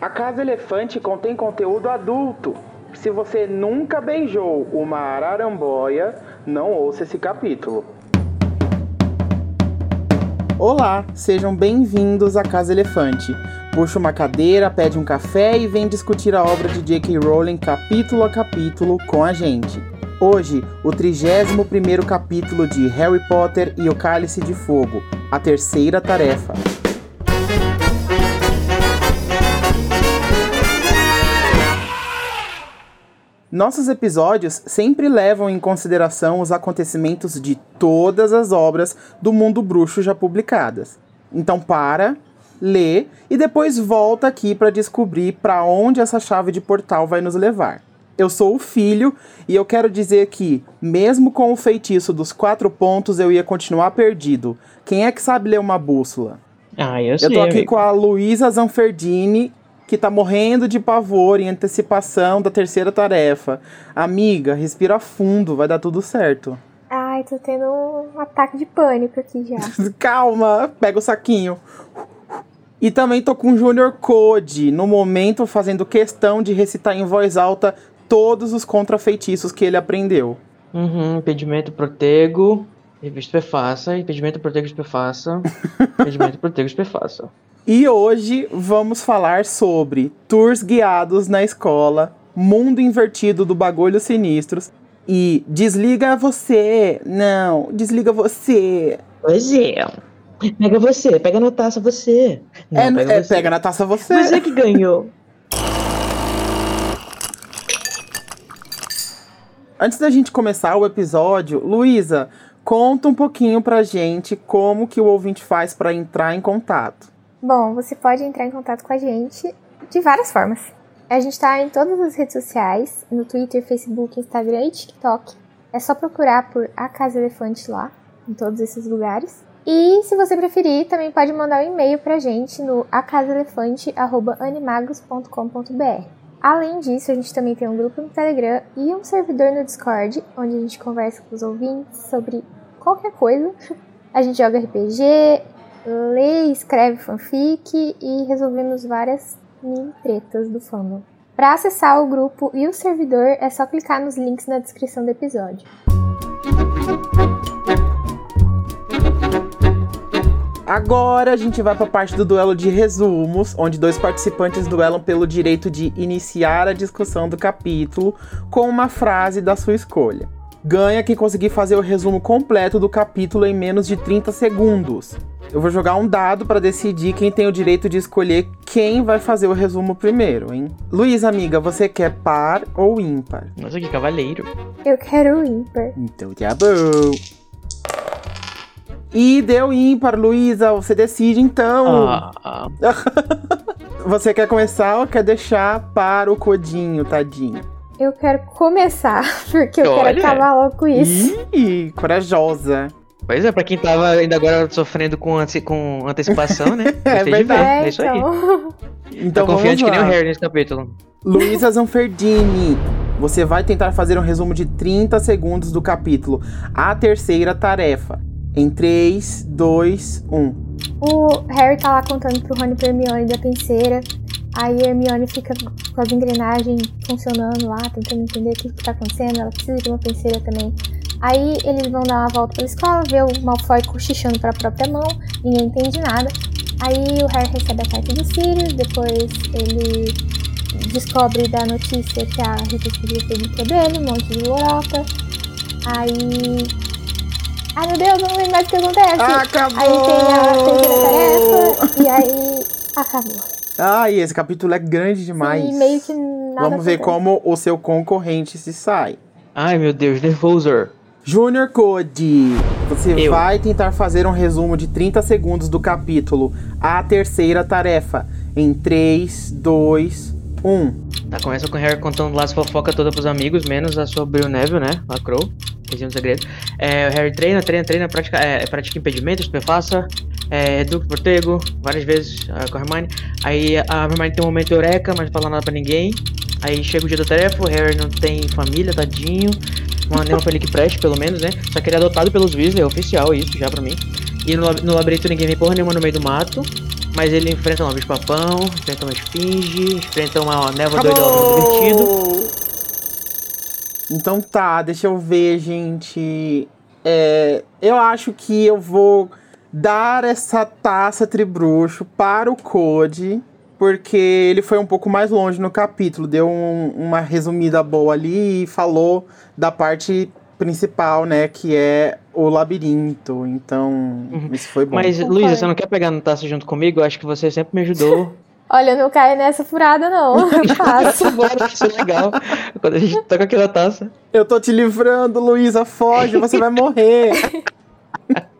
A Casa Elefante contém conteúdo adulto. Se você nunca beijou uma araramboia, não ouça esse capítulo. Olá, sejam bem-vindos à Casa Elefante. Puxa uma cadeira, pede um café e vem discutir a obra de J.K. Rowling capítulo a capítulo com a gente. Hoje, o 31º capítulo de Harry Potter e o Cálice de Fogo, a terceira tarefa. Nossos episódios sempre levam em consideração os acontecimentos de todas as obras do mundo bruxo já publicadas. Então para, lê e depois volta aqui para descobrir para onde essa chave de portal vai nos levar. Eu sou o filho e eu quero dizer que, mesmo com o feitiço dos quatro pontos, eu ia continuar perdido. Quem é que sabe ler uma bússola? Ah, eu sei. Eu tô aqui amigo. com a Luísa Zanferdini, que tá morrendo de pavor em antecipação da terceira tarefa. Amiga, respira fundo, vai dar tudo certo. Ai, tô tendo um ataque de pânico aqui já. Calma, pega o saquinho. E também tô com o Junior Code, no momento fazendo questão de recitar em voz alta todos os contrafeitiços que ele aprendeu. Uhum, impedimento, protego, revista prefaça, impedimento, protego, prefaça, impedimento, protego, prefaça. E hoje vamos falar sobre tours guiados na escola, mundo invertido do bagulho sinistros e desliga você. Não, desliga você. Pois é. Pega você, pega na taça você. Não, é, pega, é, você. pega na taça você. Você que ganhou. Antes da gente começar o episódio, Luísa, conta um pouquinho pra gente como que o ouvinte faz pra entrar em contato. Bom, você pode entrar em contato com a gente de várias formas. A gente tá em todas as redes sociais, no Twitter, Facebook, Instagram e TikTok. É só procurar por A Casa Elefante lá, em todos esses lugares. E se você preferir, também pode mandar um e-mail pra gente no acasaelefante.animagos.com.br. Além disso, a gente também tem um grupo no Telegram e um servidor no Discord, onde a gente conversa com os ouvintes sobre qualquer coisa. A gente joga RPG, lê e escreve fanfic e resolvemos várias mini tretas do fandom. Para acessar o grupo e o servidor, é só clicar nos links na descrição do episódio. Agora a gente vai pra parte do duelo de resumos, onde dois participantes duelam pelo direito de iniciar a discussão do capítulo com uma frase da sua escolha. Ganha quem conseguir fazer o resumo completo do capítulo em menos de 30 segundos. Eu vou jogar um dado para decidir quem tem o direito de escolher quem vai fazer o resumo primeiro, hein? Luiz, amiga, você quer par ou ímpar? Nossa, que cavaleiro. Eu quero o ímpar. Então tá bom. E deu ímpar, Luísa. Você decide então. Ah, Você quer começar ou quer deixar para o codinho, tadinho? Eu quero começar, porque eu Olha. quero acabar logo com isso. Ih, corajosa. pois é, pra quem tava ainda agora sofrendo com, ante- com antecipação, né? É verdade. É isso aí. então. Então Tô confiante que nem o. Harry nesse capítulo. Luísa Zanferdini, você vai tentar fazer um resumo de 30 segundos do capítulo. A terceira tarefa. Em um. 3, 2, 1. O Harry tá lá contando pro Rony e pro Hermione da penseira. Aí a Hermione fica com as engrenagens funcionando lá, tentando entender o que, tá acontecendo. Ela precisa de uma penseira também. Aí eles vão dar uma volta pela escola, vê o Malfoy cochichando pra própria mão, ninguém entende nada. Aí o Harry recebe a carta de Sirius, depois ele descobre da notícia que a Rita Sirius teve um problema, um monte de lorota. Aí. Ai meu Deus, eu não lembro mais o que acontece. Acabou! Aí tem a terceira tarefa e aí acabou. Ai, esse capítulo é grande demais. E meio que nada Vamos ver acontece. como o seu concorrente se sai. Ai, meu Deus, nervoser. Junior Code, você Eu. vai tentar fazer um resumo de 30 segundos do capítulo A Terceira Tarefa. Em um. 3, 2, 1. Tá, começa com o Harry contando lá as fofocas todas pros amigos, menos a sobre o Neville, né? Lacrou. Região do segredo. É, o Harry treina, treina, treina, pratica, é, pratica impedimentos, prefaça, é, Duque Portego, várias vezes ah, com a Hermione. Aí a Hermione tem um momento eureka, mas não fala nada pra ninguém. Aí chega o dia da tarefa, o Harry não tem família, tadinho. Uma, nenhuma família que preste, pelo menos, né? Só que ele é adotado pelos Weasley, é oficial isso já pra mim. E no, no labirinto ninguém vê porra nenhuma no meio do mato. Mas ele enfrenta um bicho-papão, enfrenta uma esfinge, enfrenta uma névoa doida divertido. Então tá, deixa eu ver, gente. É, eu acho que eu vou dar essa taça tribruxo para o Code, porque ele foi um pouco mais longe no capítulo, deu um, uma resumida boa ali e falou da parte principal, né, que é o labirinto. Então, uhum. isso foi bom. Mas, Luísa, você não quer pegar no taça junto comigo? Eu acho que você sempre me ajudou. Olha, não cai nessa furada, não. Faço. Bora, isso é legal. Quando a gente toca aquela taça. Eu tô te livrando, Luísa, foge, você vai morrer.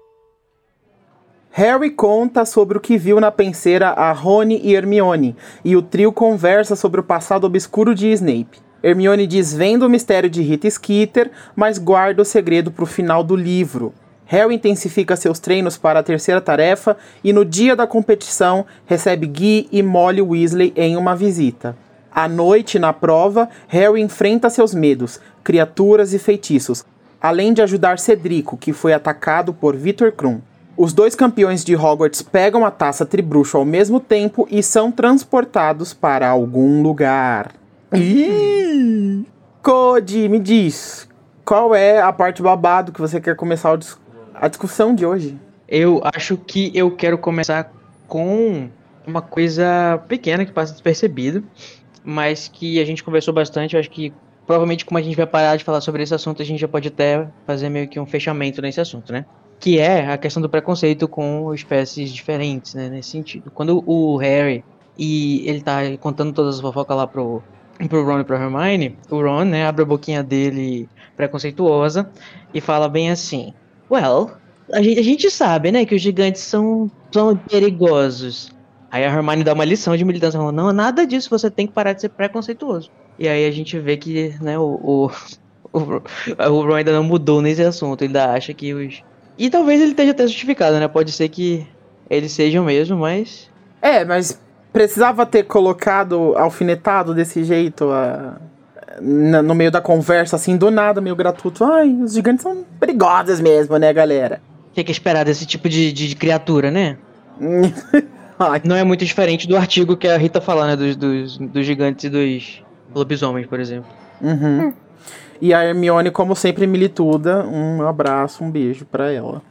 Harry conta sobre o que viu na penseira a Rony e Hermione, e o trio conversa sobre o passado obscuro de Snape. Hermione desvenda o mistério de Rita Skeeter, mas guarda o segredo para o final do livro. Harry intensifica seus treinos para a terceira tarefa e no dia da competição recebe Guy e Molly Weasley em uma visita. À noite, na prova, Harry enfrenta seus medos, criaturas e feitiços, além de ajudar Cedrico, que foi atacado por Victor Krum. Os dois campeões de Hogwarts pegam a taça tribruxo ao mesmo tempo e são transportados para algum lugar. Ih! Cody, me diz, qual é a parte babado que você quer começar a discussão de hoje? Eu acho que eu quero começar com uma coisa pequena que passa despercebido, mas que a gente conversou bastante. Eu acho que provavelmente, como a gente vai parar de falar sobre esse assunto, a gente já pode até fazer meio que um fechamento nesse assunto, né? Que é a questão do preconceito com espécies diferentes, né, nesse sentido. Quando o Harry e ele tá contando todas as fofocas lá pro, pro Ron e pro Hermione, o Ron, né, abre a boquinha dele preconceituosa e fala bem assim, well, a gente, a gente sabe, né, que os gigantes são, são perigosos. Aí a Hermione dá uma lição de militância, falando, não, nada disso, você tem que parar de ser preconceituoso. E aí a gente vê que, né, o, o, o, o Ron ainda não mudou nesse assunto, ele ainda acha que os e talvez ele esteja até justificado, né? Pode ser que eles sejam mesmo, mas. É, mas precisava ter colocado alfinetado desse jeito a, na, no meio da conversa, assim, do nada, meio gratuito. Ai, os gigantes são perigosos mesmo, né, galera? Tem que esperar desse tipo de, de, de criatura, né? Não é muito diferente do artigo que a Rita fala, né? Dos, dos, dos gigantes e dos lobisomens, por exemplo. Uhum. Hum. E a Hermione, como sempre, milituda. Um abraço, um beijo para ela.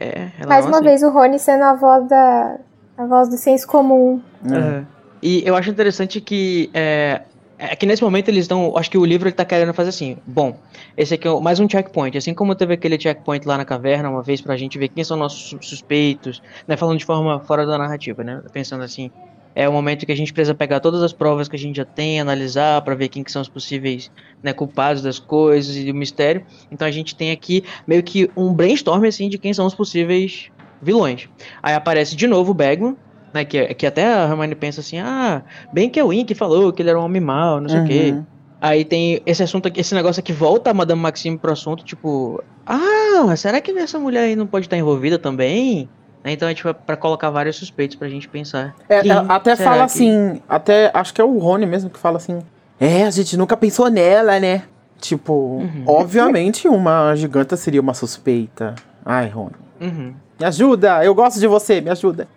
é, ela Mais uma assim. vez o Rony sendo a voz da. a voz do senso comum. É. E eu acho interessante que. É, é que nesse momento eles estão. Acho que o livro ele tá querendo fazer assim. Bom, esse aqui é mais um checkpoint. Assim como teve aquele checkpoint lá na caverna uma vez pra gente ver quem são nossos suspeitos, né? Falando de forma fora da narrativa, né? Pensando assim, é o momento que a gente precisa pegar todas as provas que a gente já tem, analisar para ver quem que são os possíveis né, culpados das coisas e do mistério. Então a gente tem aqui meio que um brainstorm assim de quem são os possíveis vilões. Aí aparece de novo o Bagman, né, que, que até a Hermione pensa assim, ah, bem que é o que falou que ele era um homem mau, não sei o uhum. quê. Aí tem esse assunto aqui, esse negócio aqui volta a Madame Maxime pro assunto, tipo, ah, será que essa mulher aí não pode estar envolvida também? Né, então é tipo para colocar vários suspeitos pra gente pensar. É, até fala que... assim, até acho que é o Rony mesmo que fala assim. É, a gente nunca pensou nela, né? Tipo, uhum. obviamente uma giganta seria uma suspeita. Ai, Rony. Uhum. Me ajuda, eu gosto de você, me ajuda.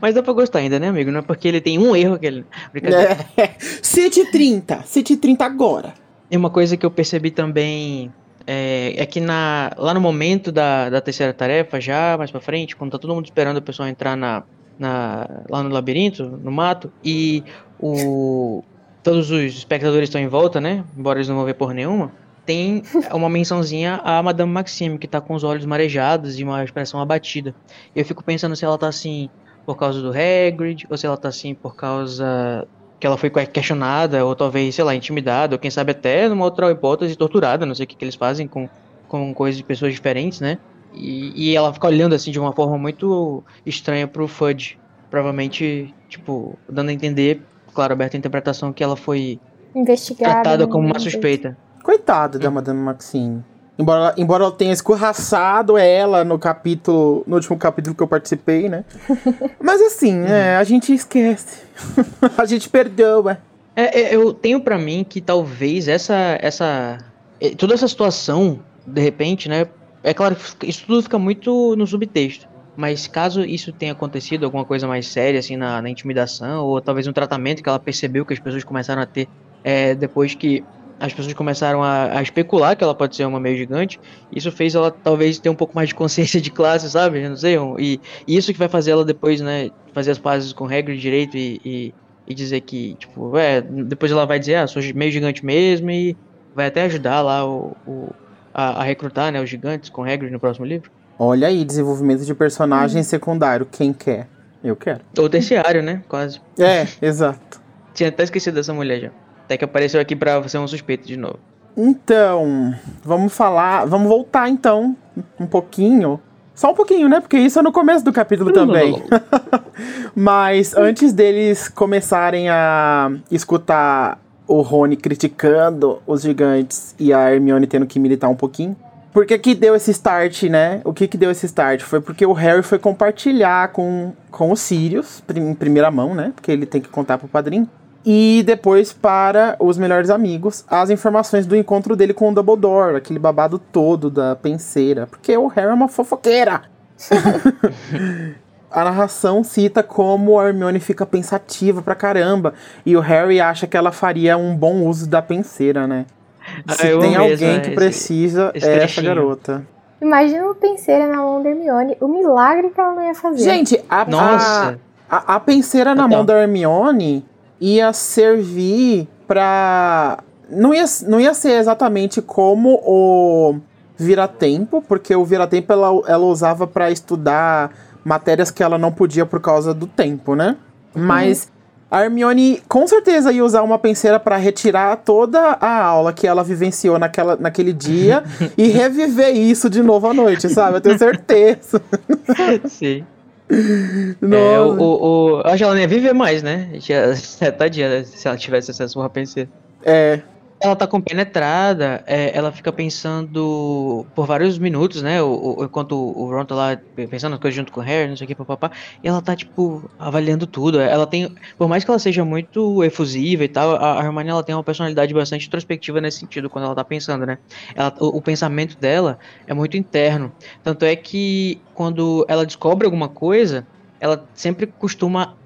Mas dá pra gostar ainda, né, amigo? Não é porque ele tem um erro que ele. É. Cite 30, Cite 30 agora. E uma coisa que eu percebi também é, é que na, lá no momento da, da terceira tarefa, já mais pra frente, quando tá todo mundo esperando o pessoal entrar na, na, lá no labirinto, no mato, e o, todos os espectadores estão em volta, né? Embora eles não vão ver por nenhuma. Tem uma mençãozinha a Madame Maxime, que tá com os olhos marejados e uma expressão abatida. Eu fico pensando se ela tá assim por causa do Hagrid, ou se ela tá assim por causa que ela foi questionada, ou talvez, sei lá, intimidada, ou quem sabe até numa outra hipótese torturada, não sei o que, que eles fazem com, com coisas de pessoas diferentes, né? E, e ela fica olhando assim de uma forma muito estranha pro Fudge. Provavelmente, tipo, dando a entender claro, aberta a interpretação que ela foi Investigada. tratada né, como uma um jeito. suspeita. Coitada da Madame Maxine. Embora, embora ela tenha escorraçado ela no capítulo. No último capítulo que eu participei, né? Mas assim, é, a gente esquece. a gente perdoa. É, é, eu tenho pra mim que talvez essa, essa, é, toda essa situação, de repente, né? É claro que isso tudo fica muito no subtexto. Mas caso isso tenha acontecido, alguma coisa mais séria, assim, na, na intimidação, ou talvez um tratamento que ela percebeu que as pessoas começaram a ter é, depois que as pessoas começaram a, a especular que ela pode ser uma meio gigante, isso fez ela talvez ter um pouco mais de consciência de classe, sabe? Eu não sei. um- E, e isso que vai fazer ela depois, né, fazer as pazes com regra de direito e, e, e dizer que, tipo, é, depois ela vai dizer, ah, sou meio gigante mesmo e vai até ajudar lá o, o- a, a recrutar, né, os gigantes com regras no próximo livro. Olha aí, desenvolvimento de personagem secundário. Quem quer? Eu quero. Ou terciário, né, quase. É, exato. Tinha até esquecido dessa mulher já. Até que apareceu aqui pra ser um suspeito de novo. Então, vamos falar. Vamos voltar então um pouquinho. Só um pouquinho, né? Porque isso é no começo do capítulo também. Mas antes deles começarem a escutar o Rony criticando os gigantes e a Hermione tendo que militar um pouquinho. Por que que deu esse start, né? O que que deu esse start? Foi porque o Harry foi compartilhar com, com os Sirius, em primeira mão, né? Porque ele tem que contar pro padrinho. E depois para os melhores amigos as informações do encontro dele com o Dumbledore, aquele babado todo da penseira. Porque o Harry é uma fofoqueira. A narração cita como a Hermione fica pensativa pra caramba. E o Harry acha que ela faria um bom uso da penseira, né? Ah, Se tem alguém essa- que esse- precisa, esse é essa garota. Imagina uma penseira na mão da Hermione, o milagre que ela não ia fazer. Gente, a, Nossa. a, a, a penseira na Total. mão da Hermione ia servir pra. Não ia, não ia ser exatamente como o Vira-Tempo, porque o Vira-Tempo ela, ela usava pra estudar matérias que ela não podia por causa do tempo, né? Mas a Hermione com certeza ia usar uma penseira pra retirar toda a aula que ela vivenciou naquela, naquele dia e reviver isso de novo à noite, sabe? Eu tenho certeza. Sim. É, o, o, o- acho que ela nem ia viver mais, né? Já- Tadinha, né, se ela tivesse acesso a uma penseira. É. Ela tá compenetrada, é, ela fica pensando por vários minutos, né? O, o- enquanto o Ron tá lá pensando nas coisas junto com o Harry, não sei o que, papapá. E ela tá, tipo, avaliando tudo. Ela tem. Por mais que ela seja muito efusiva e tal, a, a Hermione ela tem uma personalidade bastante introspectiva nesse sentido, quando ela tá pensando, né? Ela, o, o pensamento dela é muito interno. Tanto é que quando ela descobre alguma coisa, ela sempre costuma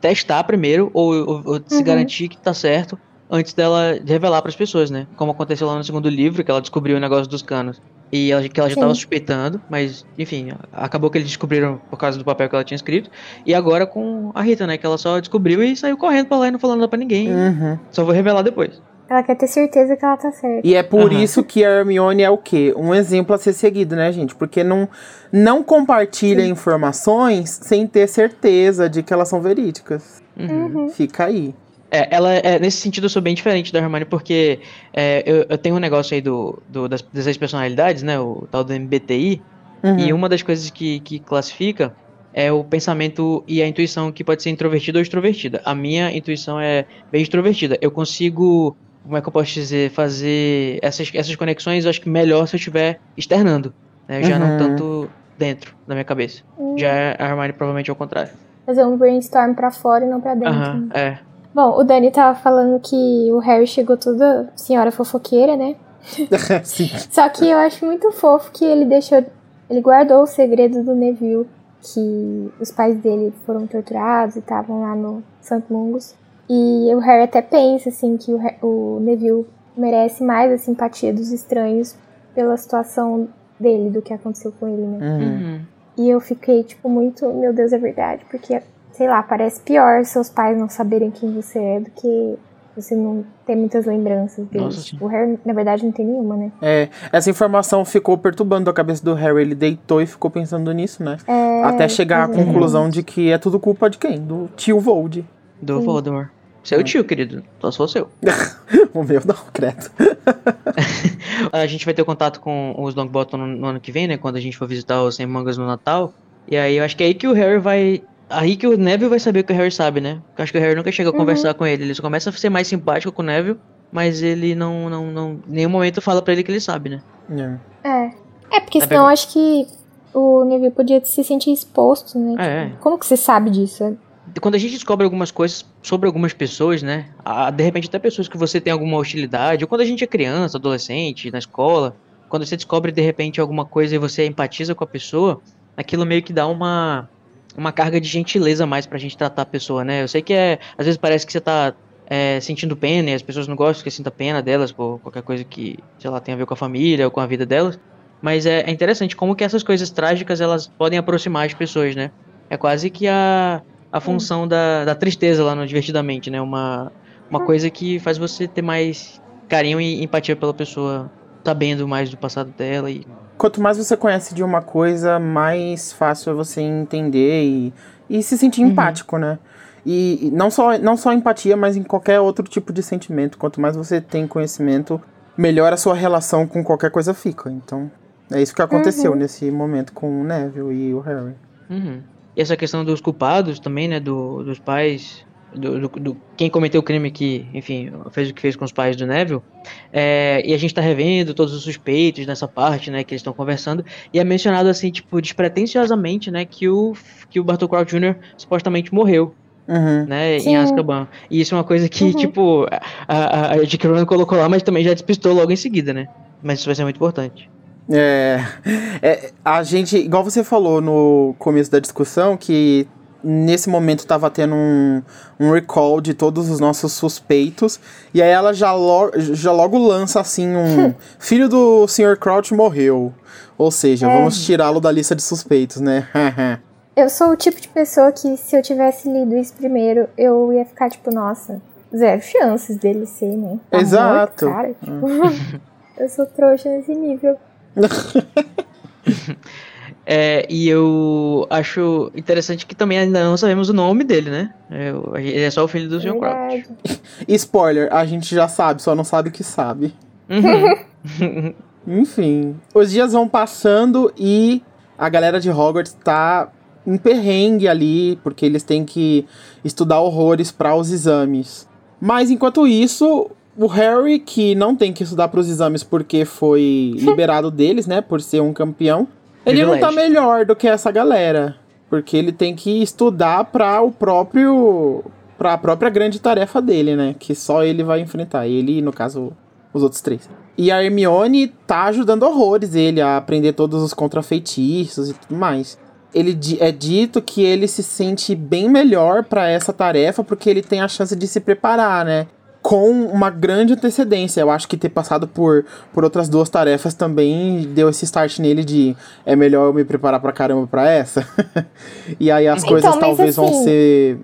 testar primeiro, ou, ou- ou se Uhum. garantir que tá certo antes dela revelar para as pessoas, né? Como aconteceu lá no segundo livro, que ela descobriu o negócio dos canos. E ela, que ela já Sim. estava suspeitando, mas, enfim, acabou que eles descobriram por causa do papel que ela tinha escrito. E agora com a Rita, né? Que ela só descobriu e saiu correndo pra lá e não falando nada pra ninguém. Uhum. Só vou revelar depois. Ela quer ter certeza que ela tá certa. E é por Aham. isso que a Hermione é o quê? Um exemplo a ser seguido, né, gente? Porque não, não compartilha informações sem ter certeza de que elas são verídicas. Uhum. Uhum. Fica aí. É, ela é, nesse sentido eu sou bem diferente da Hermione, porque é, eu, eu tenho um negócio aí do, do- das, seis personalidades, né? O tal do MBTI. Uhum. E uma das coisas que, que classifica é o pensamento e a intuição que pode ser introvertida ou extrovertida. A minha intuição é bem extrovertida. Eu consigo, como é que eu posso dizer, fazer essas, essas conexões, eu acho que melhor se eu estiver externando. Né? Já Uhum. não tanto dentro da minha cabeça. Hum. Já a Hermione provavelmente é o contrário. Fazer um brainstorm pra fora e não pra dentro. Aham, é. Bom, o Dani tava falando que o Harry chegou toda senhora fofoqueira, né? Sim. Só que eu acho muito fofo que ele deixou. Ele guardou o segredo do Neville, que os pais dele foram torturados e estavam lá no Santo Mungus. E o Harry até pensa, assim, que o, o Neville merece mais a simpatia dos estranhos pela situação dele, do que aconteceu com ele, né? Uhum. Uhum. E eu fiquei, tipo, muito, meu Deus, é verdade. Porque, sei lá, parece pior seus pais não saberem quem você é do que você não ter muitas lembranças deles. Nossa, tipo, o Harry, na verdade, não tem nenhuma, né? É, essa informação ficou perturbando a cabeça do Harry. Ele deitou e ficou pensando nisso, né? É, Até chegar à exatamente. conclusão de que é tudo culpa de quem? Do tio Vold. Do Sim. Voldemort. Seu Hum. tio, querido. Só se for seu. O meu não, credo. A gente vai ter contato com os Longbottom no, no ano que vem, né? Quando a gente for visitar os Sem Mangas no Natal. E aí eu acho que é aí que o Harry vai aí que o Neville vai saber o que o Harry sabe, né? Porque eu acho que o Harry nunca chega a conversar com ele. Ele só começa a ser mais simpático com o Neville, mas ele não, não, não em nenhum momento fala pra ele que ele sabe, né? É. É. É, porque Tá senão acho que o Neville podia se sentir exposto, né? É. Tipo, Como que você sabe disso? Quando a gente descobre algumas coisas sobre algumas pessoas, né? ah, De repente até pessoas que você tem alguma hostilidade, ou quando a gente é criança, adolescente, na escola, quando você descobre de repente alguma coisa e você empatiza com a pessoa, aquilo meio que dá uma uma carga de gentileza mais pra gente tratar a pessoa, né? Eu sei que é, às vezes parece que você tá é, sentindo pena e as pessoas não gostam que você sinta pena delas por qualquer coisa que, sei lá, tenha a ver com a família ou com a vida delas. Mas é, é interessante como que essas coisas trágicas elas podem aproximar as pessoas, né? É quase que a, a função da, da tristeza lá no Divertidamente, né? Uma, uma coisa que faz você ter mais carinho e empatia pela pessoa, sabendo mais do passado dela e Quanto mais você conhece de uma coisa, mais fácil é você entender e, e se sentir Uhum. empático, né? E, e não, só, não só empatia, mas em qualquer outro tipo de sentimento. Quanto mais você tem conhecimento, melhor a sua relação com qualquer coisa fica. Então, é isso que aconteceu nesse momento com o Neville e o Harry. Uhum. E essa questão dos culpados também, né? Do, dos pais. Do, do, do- quem cometeu o crime que, enfim, fez o que fez com os pais do Neville. É, e a gente tá revendo todos os suspeitos nessa parte, né? Que eles estão conversando. E é mencionado assim, tipo, despretensiosamente, né? Que o, que o Bartol Crouch Jr. supostamente morreu, Uhum. né? Em. Azkaban. E isso é uma coisa que, Uhum. tipo, a, a, a J.K. Rowling colocou lá, mas também já despistou logo em seguida, né? Mas isso vai ser muito importante. É, é, a gente, igual você falou no começo da discussão, que nesse momento tava tendo um, um recall de todos os nossos suspeitos, e aí ela já, lo, já logo lança assim um filho do Sr. Crouch morreu. Ou seja, É. vamos tirá-lo da lista de suspeitos, né? Eu sou o tipo de pessoa que, se eu tivesse lido isso primeiro, eu ia ficar tipo, nossa, zero chances dele ser, né? Tá Exato. morto, cara. Tipo, eu sou trouxa nesse nível. É, e eu acho interessante que também ainda não sabemos o nome dele, né? É, o- ele é só o filho do Sr. Crouch. Spoiler, a gente já sabe, só não sabe que sabe. Uhum. Enfim, os dias vão passando e a galera de Hogwarts tá em perrengue ali, porque eles têm que estudar horrores para os exames. Mas enquanto isso, o Harry, que não tem que estudar para os exames porque foi liberado deles, né, por ser um campeão, ele não tá melhor do que essa galera, porque ele tem que estudar para o próprio para a própria grande tarefa dele, né, que só ele vai enfrentar, ele, no caso, os outros três. E a Hermione tá ajudando horrores ele a aprender todos os contrafeitiços e tudo mais. Ele é dito que ele se sente bem melhor pra essa tarefa porque ele tem a chance de se preparar, né? Com uma grande antecedência. Eu acho que ter passado por, por outras duas tarefas também deu esse start nele de é melhor eu me preparar pra caramba pra essa. e aí as Então, coisas mas talvez vão assim- ser,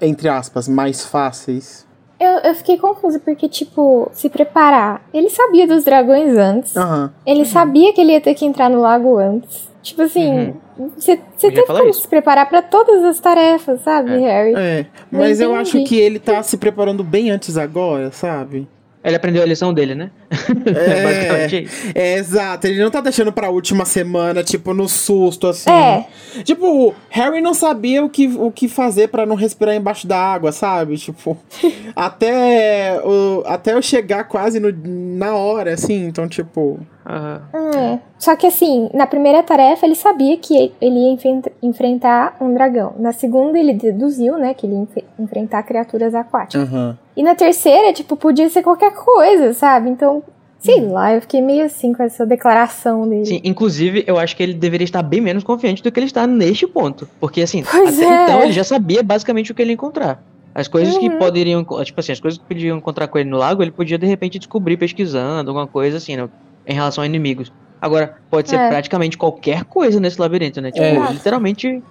entre aspas, mais fáceis. Eu, eu fiquei confusa porque, tipo, se preparar. Ele sabia dos dragões antes. Aham. Ele sabia que ele ia ter que entrar no lago antes. Tipo assim, você você ia teve como isso. se preparar pra todas as tarefas, sabe, Harry? É, mas eu acho que ele tá se preparando bem antes agora, sabe? Ele aprendeu a lição dele, né? É. Basicamente isso. É, exato, ele não tá deixando pra última semana, tipo, no susto, assim. É. Tipo, Harry não sabia o que, o que fazer pra não respirar embaixo da água, sabe? Tipo, até, o, até eu chegar quase no, na hora, assim, então, tipo... Aham. É. Só que assim, na primeira tarefa ele sabia que ele ia enfren- enfrentar um dragão. Na segunda ele deduziu, né, que ele ia enfrentar criaturas aquáticas. Aham. E na terceira, tipo, podia ser qualquer coisa, sabe? Então, sei lá, eu fiquei meio assim com essa declaração dele. Sim, inclusive, eu acho que ele deveria estar bem menos confiante do que ele está neste ponto. Porque, assim, Pois até é. então ele já sabia basicamente o que ele ia encontrar. As coisas que Uhum. poderiam. Tipo assim, as coisas que podiam encontrar com ele no lago, ele podia de repente descobrir pesquisando, alguma coisa assim, né, em relação a inimigos. Agora, pode ser É. praticamente qualquer coisa nesse labirinto, né? Tipo, É. literalmente.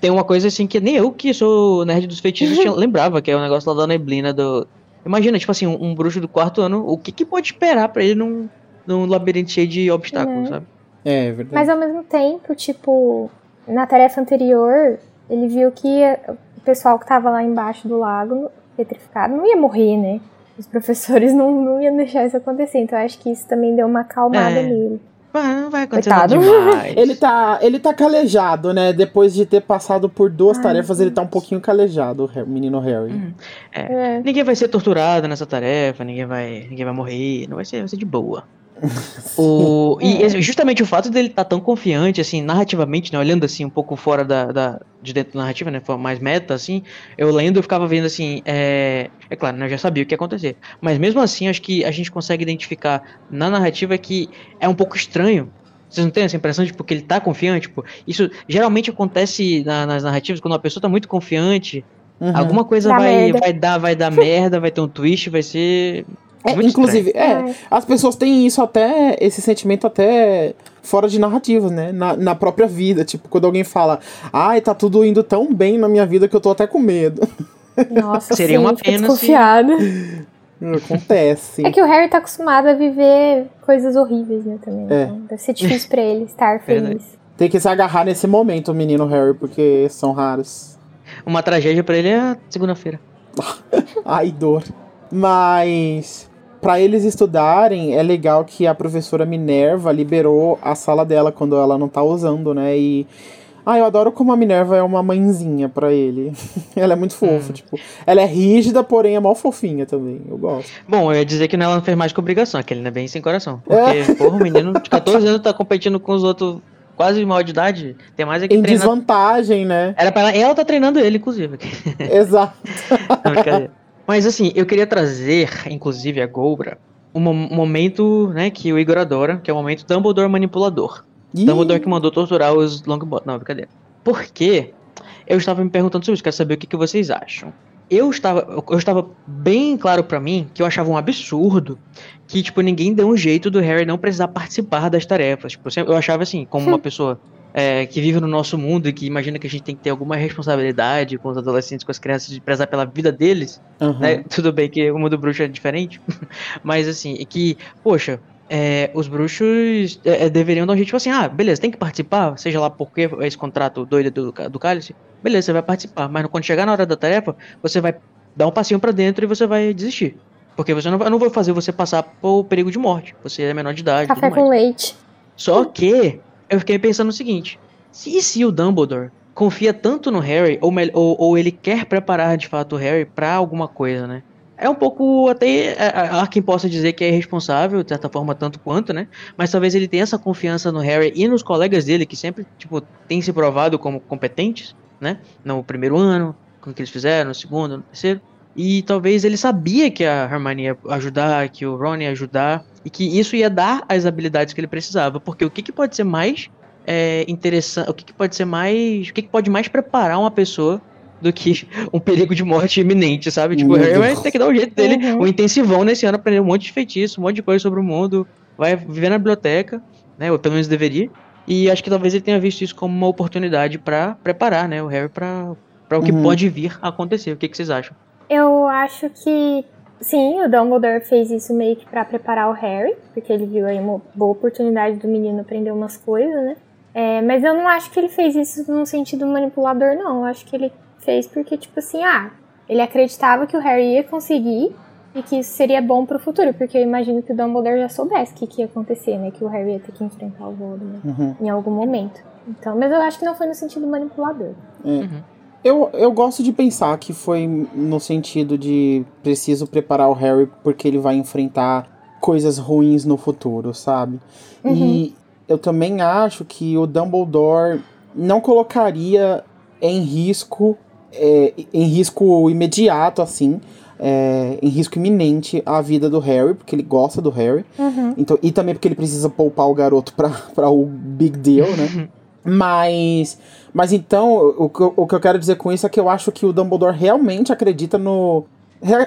Tem uma coisa assim que nem eu, que sou nerd dos feitiços, tinha- lembrava, que é o negócio lá da neblina do. Imagina, tipo assim, um, um bruxo do quarto ano, o que, que pode esperar pra ele num, num labirinto cheio de obstáculos, Uhum. sabe? É, é verdade. Mas ao mesmo tempo, tipo, na tarefa anterior, ele viu que o pessoal que tava lá embaixo do lago, petrificado, não ia morrer, né? Os professores não, não iam deixar isso acontecer. Então eu acho que isso também deu uma acalmada É. nele. Ah, Não vai acontecer Coitado. demais. Ele tá, ele tá calejado, né? Depois de ter passado por duas Ai, tarefas, meu ele tá um pouquinho calejado, o menino Harry. Hum. É. Ninguém vai ser torturado nessa tarefa, ninguém vai, ninguém vai morrer, não vai ser, vai ser de boa. O, e esse- justamente o fato dele estar tão confiante, assim, narrativamente, né? Olhando assim um pouco fora da, da- de dentro da narrativa, né? Mais meta, assim, eu lendo, eu ficava vendo assim, é, é claro, né, eu já sabia o que ia acontecer. Mas mesmo assim, acho que a gente consegue identificar na narrativa que é um pouco estranho. Vocês não têm essa impressão de tipo, que ele tá confiante? Tipo, isso geralmente acontece na- nas narrativas quando uma pessoa tá muito confiante. Uhum. Alguma coisa Dá vai, merda. vai dar, vai dar merda, vai ter um twist, vai ser. É, muito inclusive, é, Ai. as pessoas têm isso até, esse sentimento até fora de narrativas, né? Na, na própria vida. Tipo, quando alguém fala, ai, tá tudo indo tão bem na minha vida que eu tô até com medo. Nossa, Seria sim, uma pena se- desconfiado. Acontece. É que o Harry tá acostumado a viver coisas horríveis, né, também. É. Então deve ser difícil pra ele estar Verdade. feliz. Tem que se agarrar nesse momento, o menino Harry, porque são raros. Uma tragédia pra ele é segunda-feira. Ai, dor. Mas pra eles estudarem, é legal que a professora Minerva liberou a sala dela quando ela não tá usando, né? E ah, eu adoro como a Minerva é uma mãezinha pra ele. ela é muito fofa, tipo, ela é rígida, porém é mó fofinha também. Eu gosto. Bom, eu ia dizer que ela não fez mais que obrigação, que ele não é bem sem coração. Porque, porra, o menino de 14 anos tá competindo com os outros quase maior de idade. Tem mais é que Em treinar. desvantagem, né? Era pra ela, ela tá treinando ele, inclusive. Exato. Não. Mas assim, eu queria trazer, inclusive, a Gobra, um, mo- momento, né, que o Igor adora, que é o momento Dumbledore manipulador. Ih, Dumbledore que mandou torturar os Longbottom. Não, brincadeira. Por quê? Eu estava me perguntando sobre isso, quero saber o que, que vocês acham. Eu estava, eu estava bem claro pra mim que eu achava um absurdo que, tipo, ninguém deu um jeito do Harry não precisar participar das tarefas. Tipo, eu achava assim, como uma pessoa é, que vive no nosso mundo e que imagina que a gente tem que ter alguma responsabilidade com os adolescentes, com as crianças, de prezar pela vida deles, aham. né? Tudo bem que o mundo bruxo é diferente, mas assim, é que, poxa, é, os bruxos é, é, deveriam dar um jeito, tipo assim, ah, beleza, tem que participar, seja lá por que esse contrato doido do, do cálice, beleza, você vai participar, mas quando chegar na hora da tarefa, você vai dar um passinho pra dentro e você vai desistir. Porque você não, vai- eu não vou fazer você passar por perigo de morte, você é menor de idade, tudo Café mais. com leite. Só que eu fiquei pensando o seguinte: se, se o Dumbledore confia tanto no Harry, ou, ou, ou ele quer preparar de fato o Harry pra alguma coisa, né? É um pouco até. é, Há quem possa dizer que é irresponsável, de certa forma, tanto quanto, né? Mas talvez ele tenha essa confiança no Harry e nos colegas dele, que sempre, tipo, têm se provado como competentes, né? No primeiro ano, com o que eles fizeram, no segundo, no terceiro. E talvez ele sabia que a Hermione ia ajudar, que o Ron ia ajudar, e que isso ia dar as habilidades que ele precisava. Porque o que, que pode ser mais é, interessante, o que, que pode ser mais. O que, que pode mais preparar uma pessoa do que um perigo de morte iminente, sabe? Tipo, o Meu Harry vai ter que dar o jeito dele, Uhum. um intensivão nesse ano, aprender um monte de feitiço, um monte de coisa sobre o mundo, vai viver na biblioteca, né? Ou pelo menos deveria. E acho que talvez ele tenha visto isso como uma oportunidade pra preparar, né? O Harry pra, pra o que Uhum. pode vir a acontecer. O que, que vocês acham? Eu acho que sim, o Dumbledore fez isso meio que pra preparar o Harry, porque ele viu aí uma boa oportunidade do menino aprender umas coisas, né? É, mas eu não acho que ele fez isso num sentido manipulador, não. Eu acho que ele fez porque, tipo assim, ah, ele acreditava que o Harry ia conseguir e que isso seria bom pro futuro, porque eu imagino que o Dumbledore já soubesse o que, que ia acontecer, né? Que o Harry ia ter que enfrentar o Voldemort Uhum. em algum momento. Então, mas eu acho que não foi no sentido manipulador. Eu, eu gosto de pensar que foi no sentido de preciso preparar o Harry porque ele vai enfrentar coisas ruins no futuro, sabe? E eu também acho que o Dumbledore não colocaria em risco, é, em risco imediato, assim, é, em risco iminente a vida do Harry, porque ele gosta do Harry. Uhum. Então, e também porque ele precisa poupar o garoto pra, pra o big deal, né? Mas. Mas então, o, que eu- o que eu quero dizer com isso é que eu acho que o Dumbledore realmente acredita no.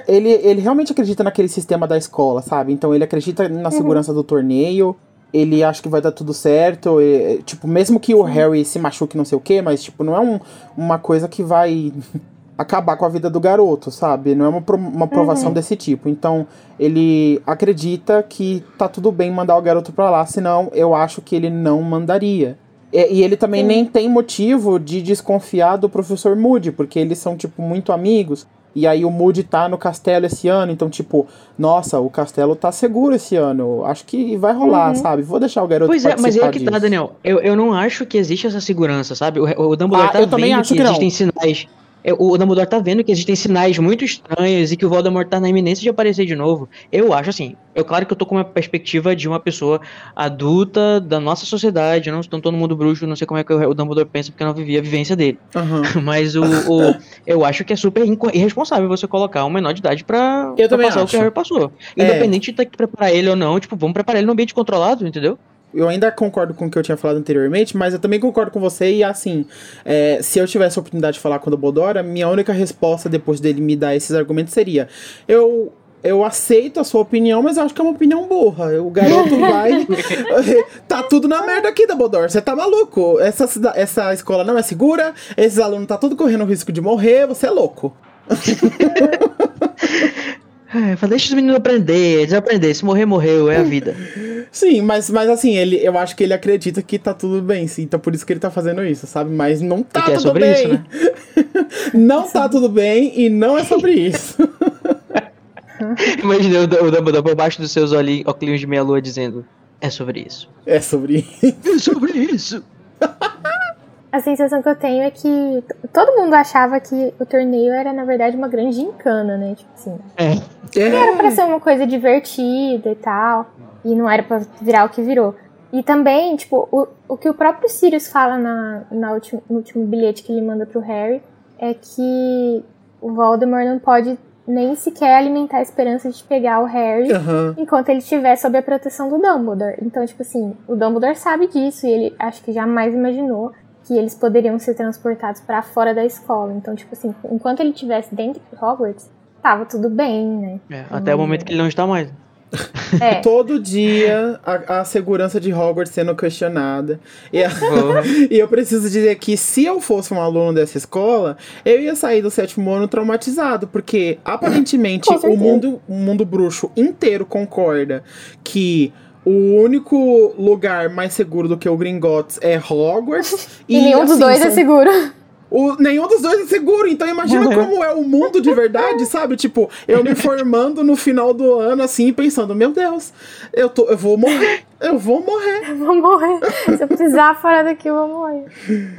Ele, ele realmente acredita naquele sistema da escola, sabe? Então ele acredita na segurança do torneio. Ele acha que vai dar tudo certo. e, tipo, mesmo que o Harry se machuque, não sei o quê, mas, tipo, não é um- uma coisa que vai acabar com a vida do garoto, sabe? Não é uma, pro- uma provação desse tipo. Então, ele acredita que tá tudo bem mandar o garoto pra lá, senão eu acho que ele não mandaria. E, e ele também Sim. nem tem motivo de desconfiar do professor Moody, porque eles são, tipo, muito amigos. E aí o Moody tá no castelo esse ano, então, tipo, nossa, o castelo tá seguro esse ano. Acho que vai rolar, Uhum. sabe? Vou deixar o garoto Pois é, mas é que tá, disso. Daniel. Eu, eu não acho que existe essa segurança, sabe? O, o Dumbledore Ah, tá eu também acho que, que não. existem sinais. É, O Dumbledore tá vendo que existem sinais muito estranhos e que o Voldemort tá na iminência de aparecer de novo. Eu acho assim. Eu claro que eu tô com uma perspectiva de uma pessoa adulta da nossa sociedade. Não estou todo mundo bruxo, não sei como é que o Dumbledore pensa porque eu não vivi a vivência dele. Aham. Mas o, o- eu acho que é super irresponsável você colocar um menor de idade pra, Eu pra passar o que acho. o Harry passou. É. Independente de ter que preparar ele ou não, tipo, vamos preparar ele no ambiente controlado, entendeu? Eu ainda concordo com o que eu tinha falado anteriormente, mas eu também concordo com você e assim, é, se eu tivesse a oportunidade de falar com o Dumbledore, a minha única resposta depois dele me dar esses argumentos seria: eu eu aceito a sua opinião, mas eu acho que é uma opinião burra. O garoto vai. tá tudo na merda aqui, Dumbledore. Você tá maluco. Essa, essa escola não é segura, esses alunos tá tudo correndo risco de morrer, você é louco. É, fala, deixa os meninos aprender, eles aprender. Se morrer, morreu, é a vida. Sim, mas, mas assim, ele, eu acho que ele acredita que tá tudo bem, sim. Então por isso que ele tá fazendo isso, sabe? Mas não tá Porque é tudo sobre bem. isso, né? não tá tudo bem e não é sobre isso. Imagina o o Dumbledore por baixo dos seus olhi- óculos de meia-lua dizendo: É sobre isso. é sobre isso. É sobre isso. A sensação que eu tenho é que todo mundo achava que o torneio era, na verdade, uma grande gincana, né? Tipo assim, É. era pra ser uma coisa divertida e tal. E não era pra virar o que virou. E também, tipo, o, o que o próprio Sirius fala na, na ulti- no último bilhete que ele manda pro Harry é que o Voldemort não pode nem sequer alimentar a esperança de pegar o Harry Aham. enquanto ele estiver sob a proteção do Dumbledore. Então, tipo assim, o Dumbledore sabe disso e ele acho que jamais imaginou que eles poderiam ser transportados pra fora da escola. Então, tipo assim, enquanto ele estivesse dentro de Hogwarts, tava tudo bem, né? É, até o momento que ele não está mais. É. Todo dia a, a segurança de Hogwarts sendo questionada. E, a- e eu preciso dizer que se eu fosse um aluno dessa escola, eu ia sair do sétimo ano traumatizado, porque aparentemente o mundo, o mundo bruxo inteiro concorda que o único lugar mais seguro do que o Gringotts é Hogwarts. E, nenhum dos assim, dois é são- seguro. O- nenhum dos dois é seguro, então imagina como é o mundo de verdade, sabe? Tipo, eu me formando no final do ano, assim, pensando, meu Deus, eu, tô, eu vou morrer, eu vou morrer. Eu vou morrer. Se eu precisar fora daqui, eu vou morrer.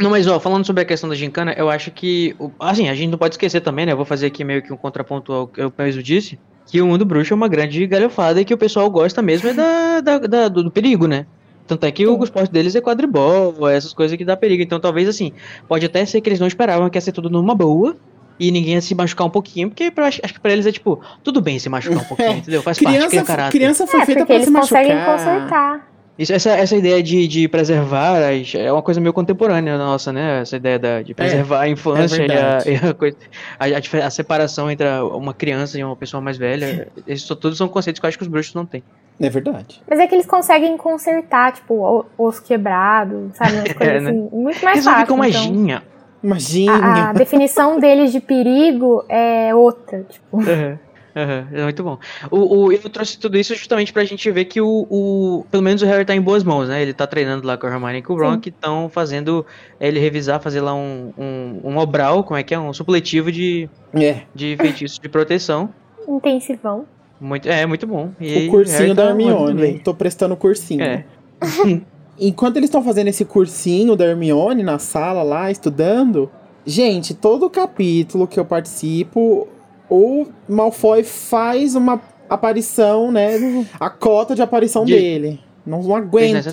Não, mas ó, falando sobre a questão da gincana, eu acho que. Assim, a gente não pode esquecer também, né? Eu vou fazer aqui meio que um contraponto ao que eu mesmo disse. Que o mundo bruxo é uma grande galhofada e que o pessoal gosta mesmo é da, da- da- do, do perigo, né? Tanto é que o esporte deles é quadribol, essas coisas que dá perigo. Então talvez assim, pode até ser que eles não esperavam que ia ser tudo numa boa. E ninguém ia se machucar um pouquinho, porque pra, acho que pra eles é tipo, tudo bem se machucar um pouquinho, entendeu? Faz parte, cria Criança, caráter. criança foi É, feita porque pra eles se machucar. conseguem consertar. Isso, essa, essa ideia de, de preservar as- é uma coisa meio contemporânea nossa, né? Essa ideia da- de preservar a infância e, a, e a coisa, a, a separação entre uma criança e uma pessoa mais velha. Esses todos são conceitos que eu acho que os bruxos não têm. É verdade. Mas é que eles conseguem consertar, tipo, o osso quebrado, sabe? Umas coisas né? assim, muito mais Resolve fácil. com então. magia. Imagina. A, a definição deles de perigo é outra, tipo. Aham, aham, é muito bom. O, o, eu trouxe tudo isso justamente pra gente ver que o, o. Pelo menos o Harry tá em boas mãos, né? Ele tá treinando lá com a Hermione e com o Ron, Sim. que estão fazendo ele revisar, fazer lá um, um, um obral, como é que é? Um supletivo de, É. de feitiços de proteção. Intensivão. Muito, é, muito bom. E O cursinho Harry da tá Hermione. Tô prestando cursinho. É. Enquanto eles estão fazendo esse cursinho da Hermione na sala lá, estudando, gente, todo capítulo que eu participo, o Malfoy faz uma aparição, né? A cota de aparição De- dele. Não, não aguento.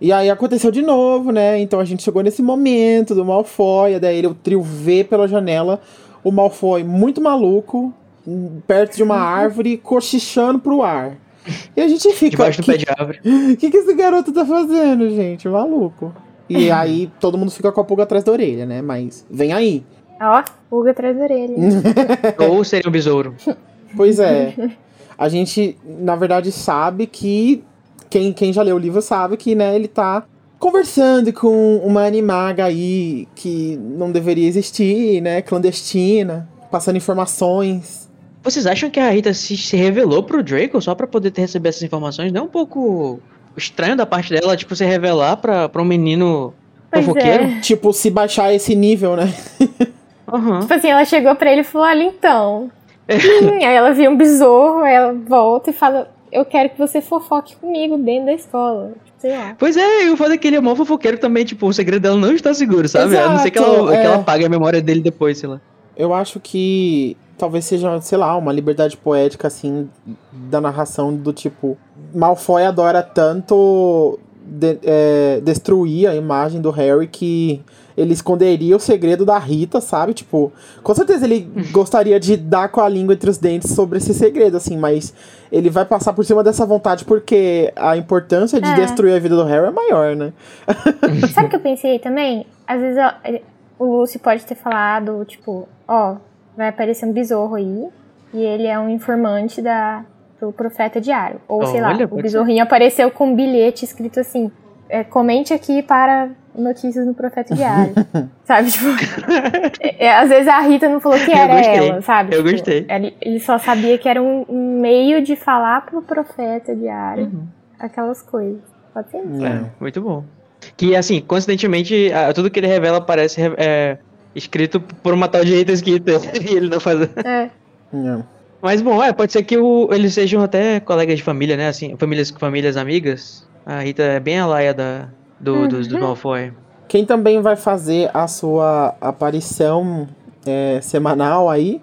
E aí aconteceu de novo, né? Então a gente chegou nesse momento do Malfoy, daí ele, o trio vê pela janela o Malfoy muito maluco, perto de uma árvore, cochichando pro ar. E a gente fica. Debaixo do "Que- pé de árvore. o que, que esse garoto tá fazendo, gente? Maluco. E aí todo mundo fica com a pulga atrás da orelha, né? Mas vem aí. Ó, pulga atrás da orelha. Ou seria um besouro. Pois é. A gente, na verdade, sabe que. Quem, quem já leu o livro sabe que, né, ele tá conversando com uma animaga aí que não deveria existir, né? Clandestina, passando informações. Vocês acham que a Rita se, se revelou pro Draco só pra poder ter, receber essas informações? Não é um pouco estranho da parte dela, tipo, se revelar pra, pra um menino Pois fofoqueiro? é. Tipo, se baixar esse nível, né? Aham. Tipo assim, ela chegou pra ele e falou: Olha, então. Aí ela viu um besouro, aí ela volta e fala: Eu quero que você fofoque comigo dentro da escola. Sei lá. Pois é, e o foda é que ele é mó fofoqueiro também, tipo, o segredo dela não está seguro, sabe? a não ser que ela, Exato, que ela é. apague a memória dele depois, sei lá. Eu acho que talvez seja, sei lá, uma liberdade poética, assim, da narração do tipo. Malfoy adora tanto de- é, destruir a imagem do Harry que ele esconderia o segredo da Rita, sabe? Tipo, com certeza ele gostaria de dar com a língua entre os dentes sobre esse segredo, assim, mas ele vai passar por cima dessa vontade porque a importância de É. destruir a vida do Harry é maior, né? Sabe o que eu pensei também? Às vezes o Lucy pode ter falado, tipo, ó, vai aparecer um besouro aí, e ele é um informante da, do profeta diário. Ou sei lá, Olha, o pode besorrinho apareceu com um bilhete escrito assim: é, comente aqui para notícias no profeta diário. sabe, tipo. é, às vezes a Rita não falou que era ela, sabe? eu Tipo, gostei. Ele, ele só sabia que era um, um meio de falar pro profeta diário Uhum. aquelas coisas. Pode ser isso. É, muito bom. Que, assim, coincidentemente, tudo que ele revela parece é, escrito por uma tal de Rita Skeeter, e ele não faz... É. É. Mas, bom, é, pode ser que o- eles sejam até colegas de família, né, assim, famílias, famílias amigas. A Rita é bem a laia da, do, dos, dos Malfoy. Quem também vai fazer a sua aparição é, semanal aí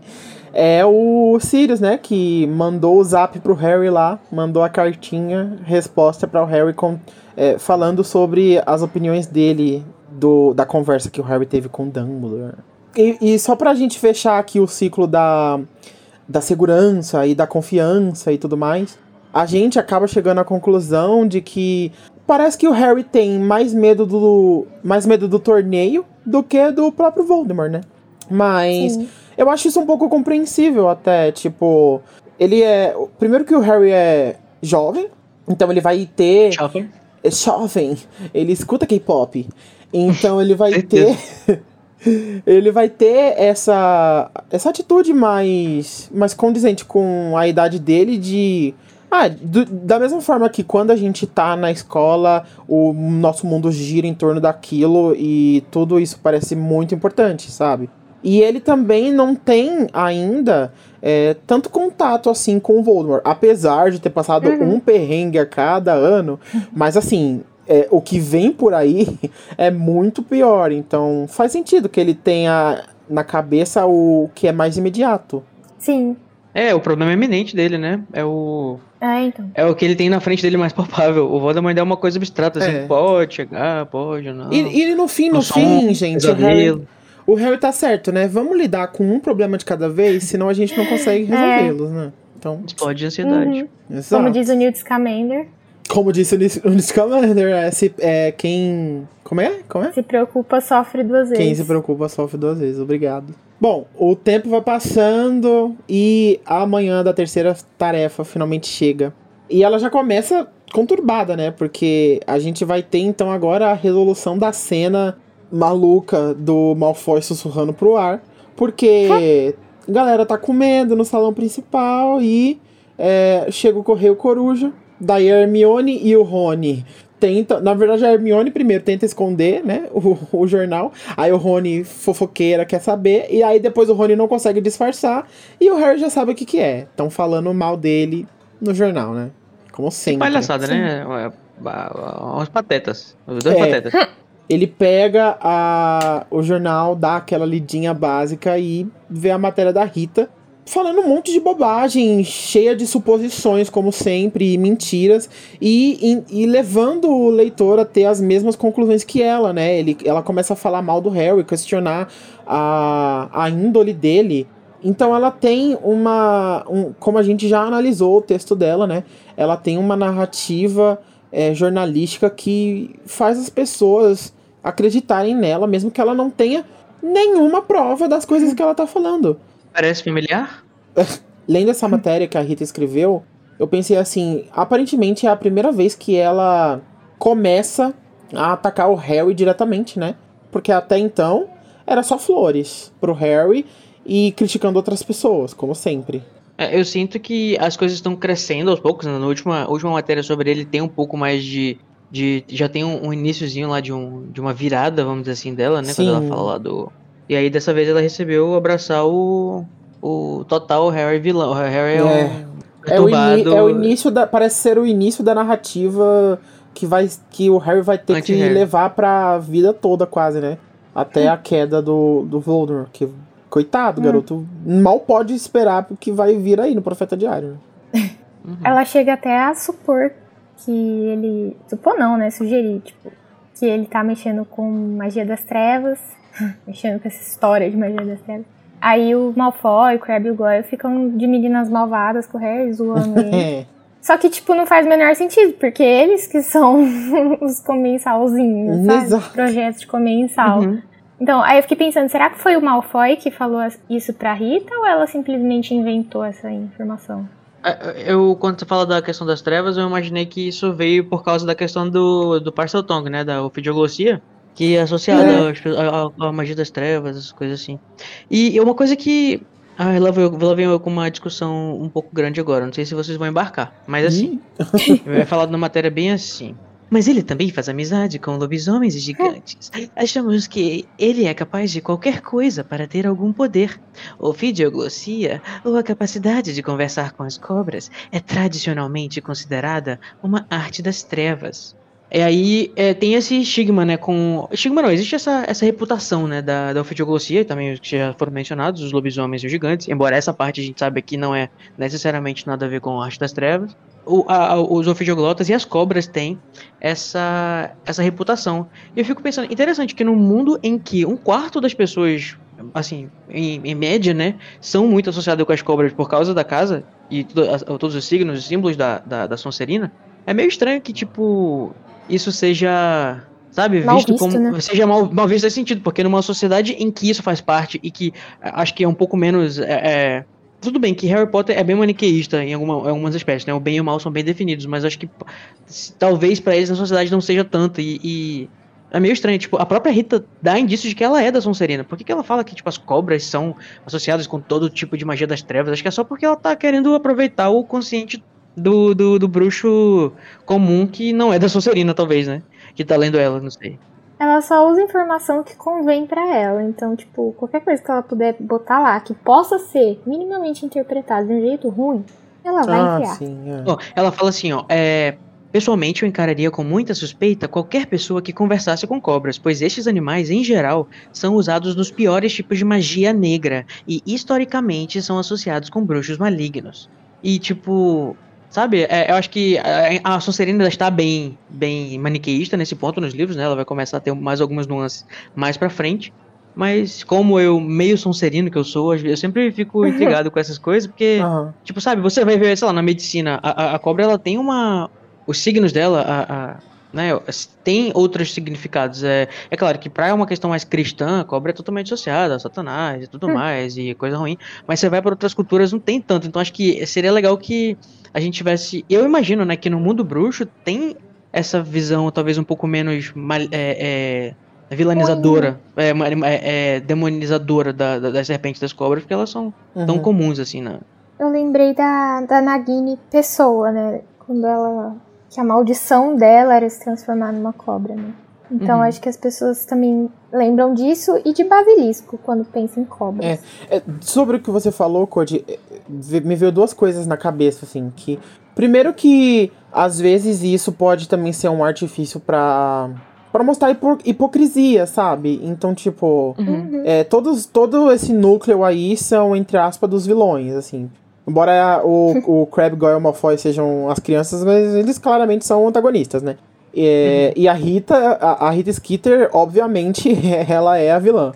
é o Sirius, né? Que mandou o zap pro Harry lá, mandou a cartinha, resposta para o Harry com, é, falando sobre as opiniões dele do, da conversa que o Harry teve com o Dumbledore. E, e só pra gente fechar aqui o ciclo da, da segurança e da confiança e tudo mais, a gente acaba chegando à conclusão de que parece que o Harry tem mais medo do mais medo do torneio do que do próprio Voldemort, né? Mas Sim. eu acho isso um pouco compreensível até, tipo, ele é, primeiro que o Harry é jovem, então ele vai ter Chopper. é jovem, ele escuta K-pop. Então ele vai ter ele vai ter essa essa atitude mais mais condizente com a idade dele de ah, do- da mesma forma que quando a gente tá na escola, o nosso mundo gira em torno daquilo e tudo isso parece muito importante, sabe? E ele também não tem ainda é, tanto contato assim com o Voldemort, apesar de ter passado um perrengue a cada ano, mas assim, é, o que vem por aí é muito pior. Então faz sentido que ele tenha na cabeça o que é mais imediato. Sim. É, o problema iminente dele, né? É o. É, então. É o que ele tem na frente dele mais palpável. O Voldemort é uma coisa abstrata, assim. É. Pode chegar, pode, não. E, e no fim, no Um som, fim, gente, o Harry, o Harry tá certo, né? Vamos lidar com um problema de cada vez, senão a gente não consegue resolvê-los, né? Então, Explode de ansiedade. Uhum. Como diz o Newt Scamander, Como disse o o Scamander, é, se, é quem... Como é? Como é? se preocupa, sofre duas vezes. Quem se preocupa sofre duas vezes, obrigado. Bom, o tempo vai passando e amanhã da terceira tarefa finalmente chega. E ela já começa conturbada, né? Porque a gente vai ter então agora a resolução da cena maluca do Malfoy sussurrando pro ar. Porque a galera tá com medo no salão principal e é, chega o Correio Coruja. Daí a Hermione e o Rony tenta. Na verdade, a Hermione primeiro tenta esconder, né? O, o jornal. Aí o Rony, fofoqueira, quer saber. E aí depois o Rony não consegue disfarçar. E o Harry já sabe o que, que é. Estão falando mal dele no jornal, né? Como sempre. Palhaçada, né? Uns patetas. Os dois É. patetas. Ele pega a, o jornal, dá aquela lidinha básica e vê a matéria da Rita falando um monte de bobagem, cheia de suposições, como sempre, e mentiras, e, e, e levando o leitor a ter as mesmas conclusões que ela, né? Ele, ela começa a falar mal do Harry, questionar a, a índole dele. Então ela tem uma. Um, como a gente já analisou o texto dela, né? Ela tem uma narrativa é, jornalística que faz as pessoas acreditarem nela, mesmo que ela não tenha nenhuma prova das coisas que ela tá falando. Parece familiar? Lendo essa matéria que a Rita escreveu, eu pensei assim: aparentemente é a primeira vez que ela começa a atacar o Harry diretamente, né? Porque até então era só flores pro Harry e criticando outras pessoas, como sempre. É, eu sinto que as coisas estão crescendo aos poucos. Né? Na última, última matéria sobre ele tem um pouco mais de. de já tem um, um iníciozinho lá de, um, de uma virada, vamos dizer assim, dela, né? Quando Sim. ela fala lá do. E aí dessa vez ela recebeu abraçar o, o total Harry vilão. O Harry é, um É o, é o início da. Parece ser o início da narrativa que, vai, que o Harry vai ter que levar pra vida toda, quase, né? Até a queda do, do Voldemort. Que, coitado, garoto. Mal pode esperar o que vai vir aí no Profeta Diário. né? Ela chega até a supor que ele. Supor não, né? Sugerir, tipo, que ele tá mexendo com magia das trevas. Mexendo com essa história de magia das trevas. Aí o Malfoy, o Crabbe e o Goyle ficam de meninas malvadas com o Harry, zoando ele. Só que, tipo, não faz o menor sentido, porque eles que são os comensalzinhos, sabe? Exato. Projetos de comensal. Uhum. Então, aí eu fiquei pensando, será que foi o Malfoy que falou isso pra Rita ou ela simplesmente inventou essa informação? É, Eu, quando você fala da questão das trevas, eu imaginei que isso veio por causa da questão do, do Parseltongue, né? Da ofidioglossia, que é associada É. à- magia das trevas, essas coisas assim. E é uma coisa que. Ah, ela veio, ela veio com uma discussão um pouco grande agora. Não sei se vocês vão embarcar. Mas assim, é falado na matéria bem assim. Mas ele também faz amizade com lobisomens e gigantes. Achamos que ele é capaz de qualquer coisa para ter algum poder. Ofidioglossia, ou a capacidade de conversar com as cobras, é tradicionalmente considerada uma arte das trevas. E aí é, tem esse estigma, né, com... Estigma não, existe essa, essa reputação, né, da, da ofidioglossia, e também os que já foram mencionados, os lobisomens e os gigantes, embora essa parte a gente sabe que não é necessariamente nada a ver com a arte das trevas. O, a- os ofidioglotas e as cobras têm essa, essa reputação. E eu fico pensando, interessante que no mundo em que um quarto das pessoas, assim, em, em média, né, são muito associadas com as cobras por causa da casa, e todos os signos, os símbolos da, da, da Sonserina, é meio estranho que, tipo, isso seja, sabe, Mal visto, visto, como. né? Seja mal, mal visto nesse sentido, porque numa sociedade em que isso faz parte e que eh, acho que é um pouco menos. é, é, tudo bem que Harry Potter é bem maniqueísta em, alguma, em algumas espécies, né? O bem e o mal são bem definidos, mas acho que talvez pra eles na sociedade não seja tanto. E, e é meio estranho, tipo, a própria Rita dá indícios de que ela é da Sonserina. Por que, que ela fala que, tipo, as cobras são associadas com todo tipo de magia das trevas? Acho que é só porque ela tá querendo aproveitar o consciente do, do, do bruxo comum que não é da Sonserina, talvez, né? Que tá lendo ela, não sei. Ela só usa informação que convém pra ela. Então, tipo, qualquer coisa que ela puder botar lá que possa ser minimamente interpretada de um jeito ruim, ela vai Ah, enfiar. sim. é. Ela fala assim, ó, é, Pessoalmente, eu encararia com muita suspeita qualquer pessoa que conversasse com cobras, pois estes animais, em geral, são usados nos piores tipos de magia negra e, historicamente, são associados com bruxos malignos. E, tipo, sabe, é, eu acho que a, a Sonserina está bem, bem maniqueísta nesse ponto nos livros, né? Ela vai começar a ter mais algumas nuances mais pra frente. Mas, como eu, meio sonserino que eu sou, eu sempre fico intrigado com essas coisas, porque. Aham. Tipo, sabe, você vai ver, sei lá, na medicina, a, a, a cobra ela tem uma. Os signos dela, a, a- né, tem outros significados. É, é claro que pra uma questão mais cristã, a cobra é totalmente associada a Satanás e tudo mais, e coisa ruim. Mas você vai para outras culturas, não tem tanto. Então acho que seria legal que a gente tivesse. Eu imagino, né, que no mundo bruxo tem essa visão talvez um pouco menos mal- é, é, vilanizadora, é, é, é, demonizadora da, da, das serpentes das cobras, porque elas são tão Uhum. comuns assim, né? Eu lembrei da, da Nagini pessoa, né? Quando ela. Que a maldição dela era se transformar numa cobra, né? Então Uhum. acho que as pessoas também lembram disso e de basilisco quando pensam em cobras. É. É, sobre o que você falou, Cody, é, ve- me veio duas coisas na cabeça, assim, que. Primeiro que às vezes isso pode também ser um artifício pra. Pra mostrar hipo- hipocrisia, sabe? Então, tipo. Uhum. É, todos, todo esse núcleo aí são, entre aspas, dos vilões, assim. Embora o, o Crab, Goyle e o Malfoy sejam as crianças, mas eles claramente são antagonistas, né? É, E a Rita, a, a Rita Skeeter, obviamente, ela é a vilã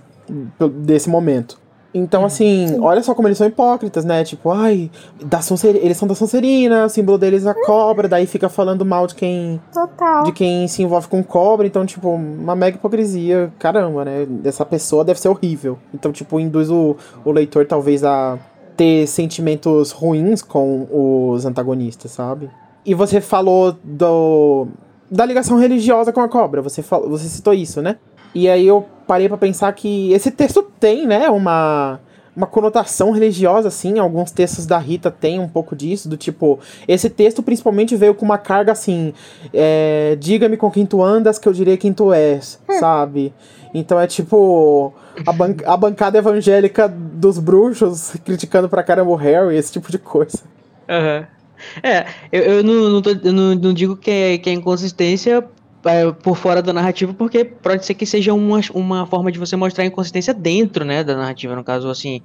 desse momento. Então, assim, olha só como eles são hipócritas, né? Tipo, ai, da Sonser- eles são da Sonserina, o símbolo deles é a cobra, daí fica falando mal de quem Total. de quem se envolve com cobra, então, tipo, uma mega hipocrisia, caramba, né? Essa pessoa deve ser horrível. Então, tipo, induz o, o leitor talvez a ter sentimentos ruins com os antagonistas, sabe? E você falou do da ligação religiosa com a cobra, você, falou, você citou isso, né? E aí eu parei pra pensar que esse texto tem, né, uma uma conotação religiosa, assim. Alguns textos da Rita têm um pouco disso, do tipo. Esse texto principalmente veio com uma carga assim. é, Diga-me com quem tu andas, que eu direi quem tu és, sabe? Então é tipo a, ban a bancada evangélica dos bruxos criticando pra caramba o Harry, esse tipo de coisa. Aham. É, eu, eu, não, não, tô- eu não, não digo que é, que é inconsistência é, por fora da narrativa, porque pode ser que seja uma, uma forma de você mostrar a inconsistência dentro, né, da narrativa, no caso, assim,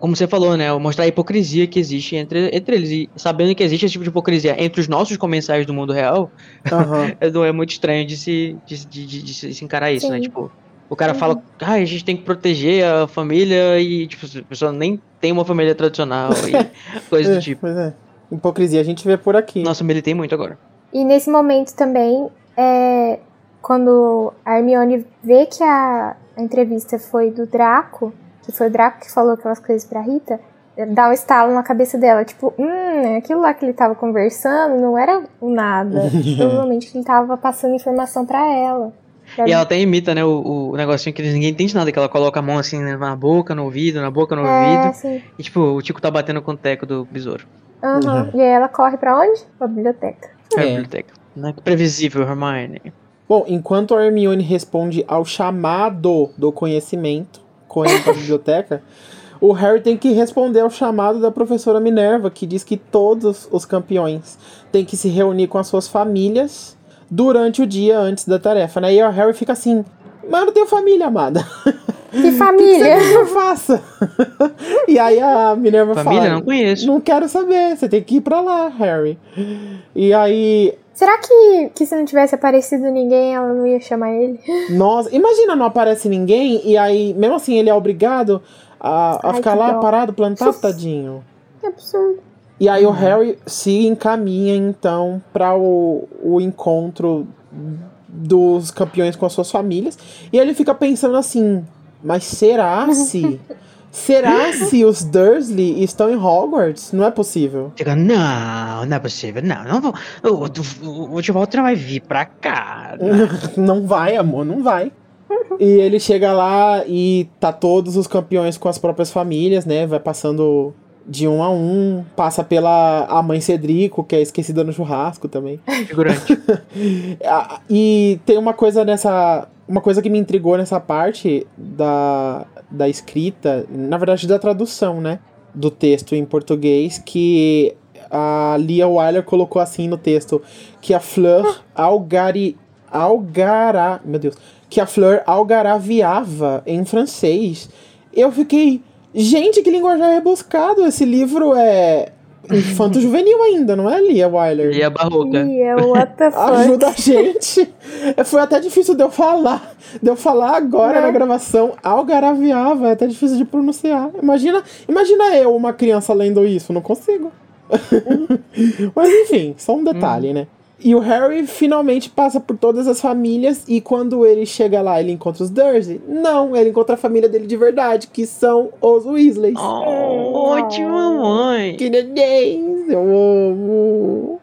como você falou, né, mostrar a hipocrisia que existe entre, entre eles, e sabendo que existe esse tipo de hipocrisia entre os nossos comensais do mundo real, Aham. é, não é muito estranho de se, de, de, de- de se encarar isso, né, Sim. tipo... O cara fala, ah, a gente tem que proteger a família e, tipo, a pessoa nem tem uma família tradicional e coisa É, do tipo. Pois é. Hipocrisia a gente vê por aqui. Nossa, militei muito agora. E nesse momento também, é, quando a Hermione vê que a, a entrevista foi do Draco, que foi o Draco que falou aquelas coisas pra Rita, dá um estalo na cabeça dela, tipo, hum, aquilo lá que ele tava conversando não era nada. Provavelmente ele tava passando informação pra ela. Pra E ela até imita, né, o, o negocinho que ninguém entende nada, que ela coloca a mão assim né, na boca, no ouvido, na boca, no é, ouvido. assim, E tipo, o Tico tá batendo com o teco do besouro. aham. E aí ela corre pra onde? Pra biblioteca. É. É. a biblioteca. Não é previsível, Hermione. Bom, enquanto a Hermione responde ao chamado do conhecimento, correndo pra biblioteca, o Harry tem que responder ao chamado da professora Minerva, que diz que todos os campeões têm que se reunir com as suas famílias durante o dia antes da tarefa, né? E o Harry fica assim, mas eu não tenho família, amada. Que O que família! você quer que eu faça? e aí a Minerva Família? fala, Não conheço. não quero saber, você tem que ir pra lá, Harry. E aí Será que, que se não tivesse aparecido ninguém, ela não ia chamar ele? Nossa, imagina não aparece ninguém e aí, mesmo assim, ele é obrigado a, a Ai, ficar lá dó. parado, plantado, tadinho. Que absurdo. E aí o Harry se encaminha então para o, o encontro dos campeões com as suas famílias. E ele fica pensando assim: mas será se. Será se os Dursley estão em Hogwarts? Não é possível. Não, não é possível, não, não vou. O, o, Tio Walter não vai vir pra cá. Não vai, amor, não vai. E ele chega lá e tá todos os campeões com as próprias famílias, né? Vai passando de um a um, passa pela a mãe Cedrico, que é esquecida no churrasco também. Figurante. E tem uma coisa nessa. Uma coisa que me intrigou nessa parte da, da escrita, na verdade da tradução, né? Do texto em português, que a Lia Wyler colocou assim no texto: que a Fleur algari, algará. Meu Deus. Que a Fleur algaraviava em francês. Eu fiquei. Gente, que linguajar rebuscado! Esse livro é infanto juvenil ainda, não é, Lia Wyler? E a barroca. É what the fuck. Ajuda a gente. É, Foi até difícil de eu falar. De eu falar agora Né? na gravação. Algaraviava. É até difícil de pronunciar. Imagina, imagina eu, uma criança, lendo isso. Não consigo. Mas enfim, só um detalhe, né? E o Harry finalmente passa por todas as famílias. E quando ele chega lá, ele encontra os Dursley? Não, ele encontra a família dele de verdade, que são os Weasleys. Oh, ótima mãe. Que nenéns, eu amo.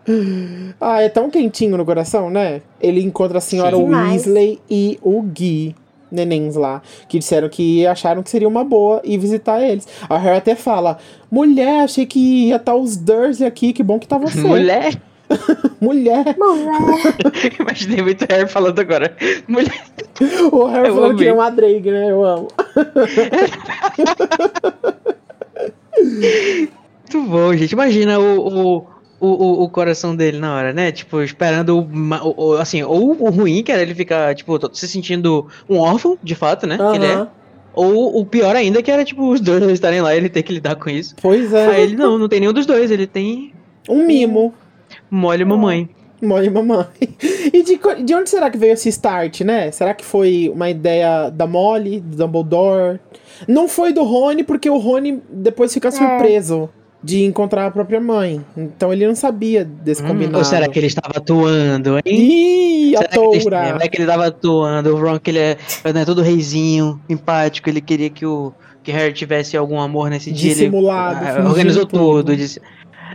Ah, é tão quentinho no coração, né? Ele encontra a senhora. Weasley e o Gui, nenéns lá, que disseram que acharam que seria uma boa ir visitar eles. A Harry até fala: mulher, achei que ia estar os Dursley aqui, que bom que tá você. Mulher? Mulher. Mulher. Imaginei muito Harry falando agora. Mulher. O Harry Eu falando amei. que é uma Drake, né? Eu amo. Muito bom, gente. Imagina o, o, o, o, o coração dele na hora, né? Tipo, esperando o, o- assim, ou o ruim, que era ele ficar, tipo, se sentindo um órfão, de fato, né? Que ele é. Ou o pior ainda, que era, tipo, os dois estarem lá e ele ter que lidar com isso. Pois é. Aí ele, não, não tem nenhum dos dois, ele tem Um mimo. Mole mamãe. Mãe e mamãe. E de, de onde será que veio esse start, né? Será que foi uma ideia da Molly, do Dumbledore? Não foi do Rony, porque o Rony depois fica surpreso de encontrar a própria mãe. Então ele não sabia desse Hum, combinado. ou será que ele estava atuando, hein? Ih, a Será que, ele, será que ele tava atuando? O Ron, que ele é né, todo reizinho, empático, ele queria que o que Harry tivesse algum amor nesse dia. Ele Dissimulado, ah, fingindo organizou tudo. tudo. Disse...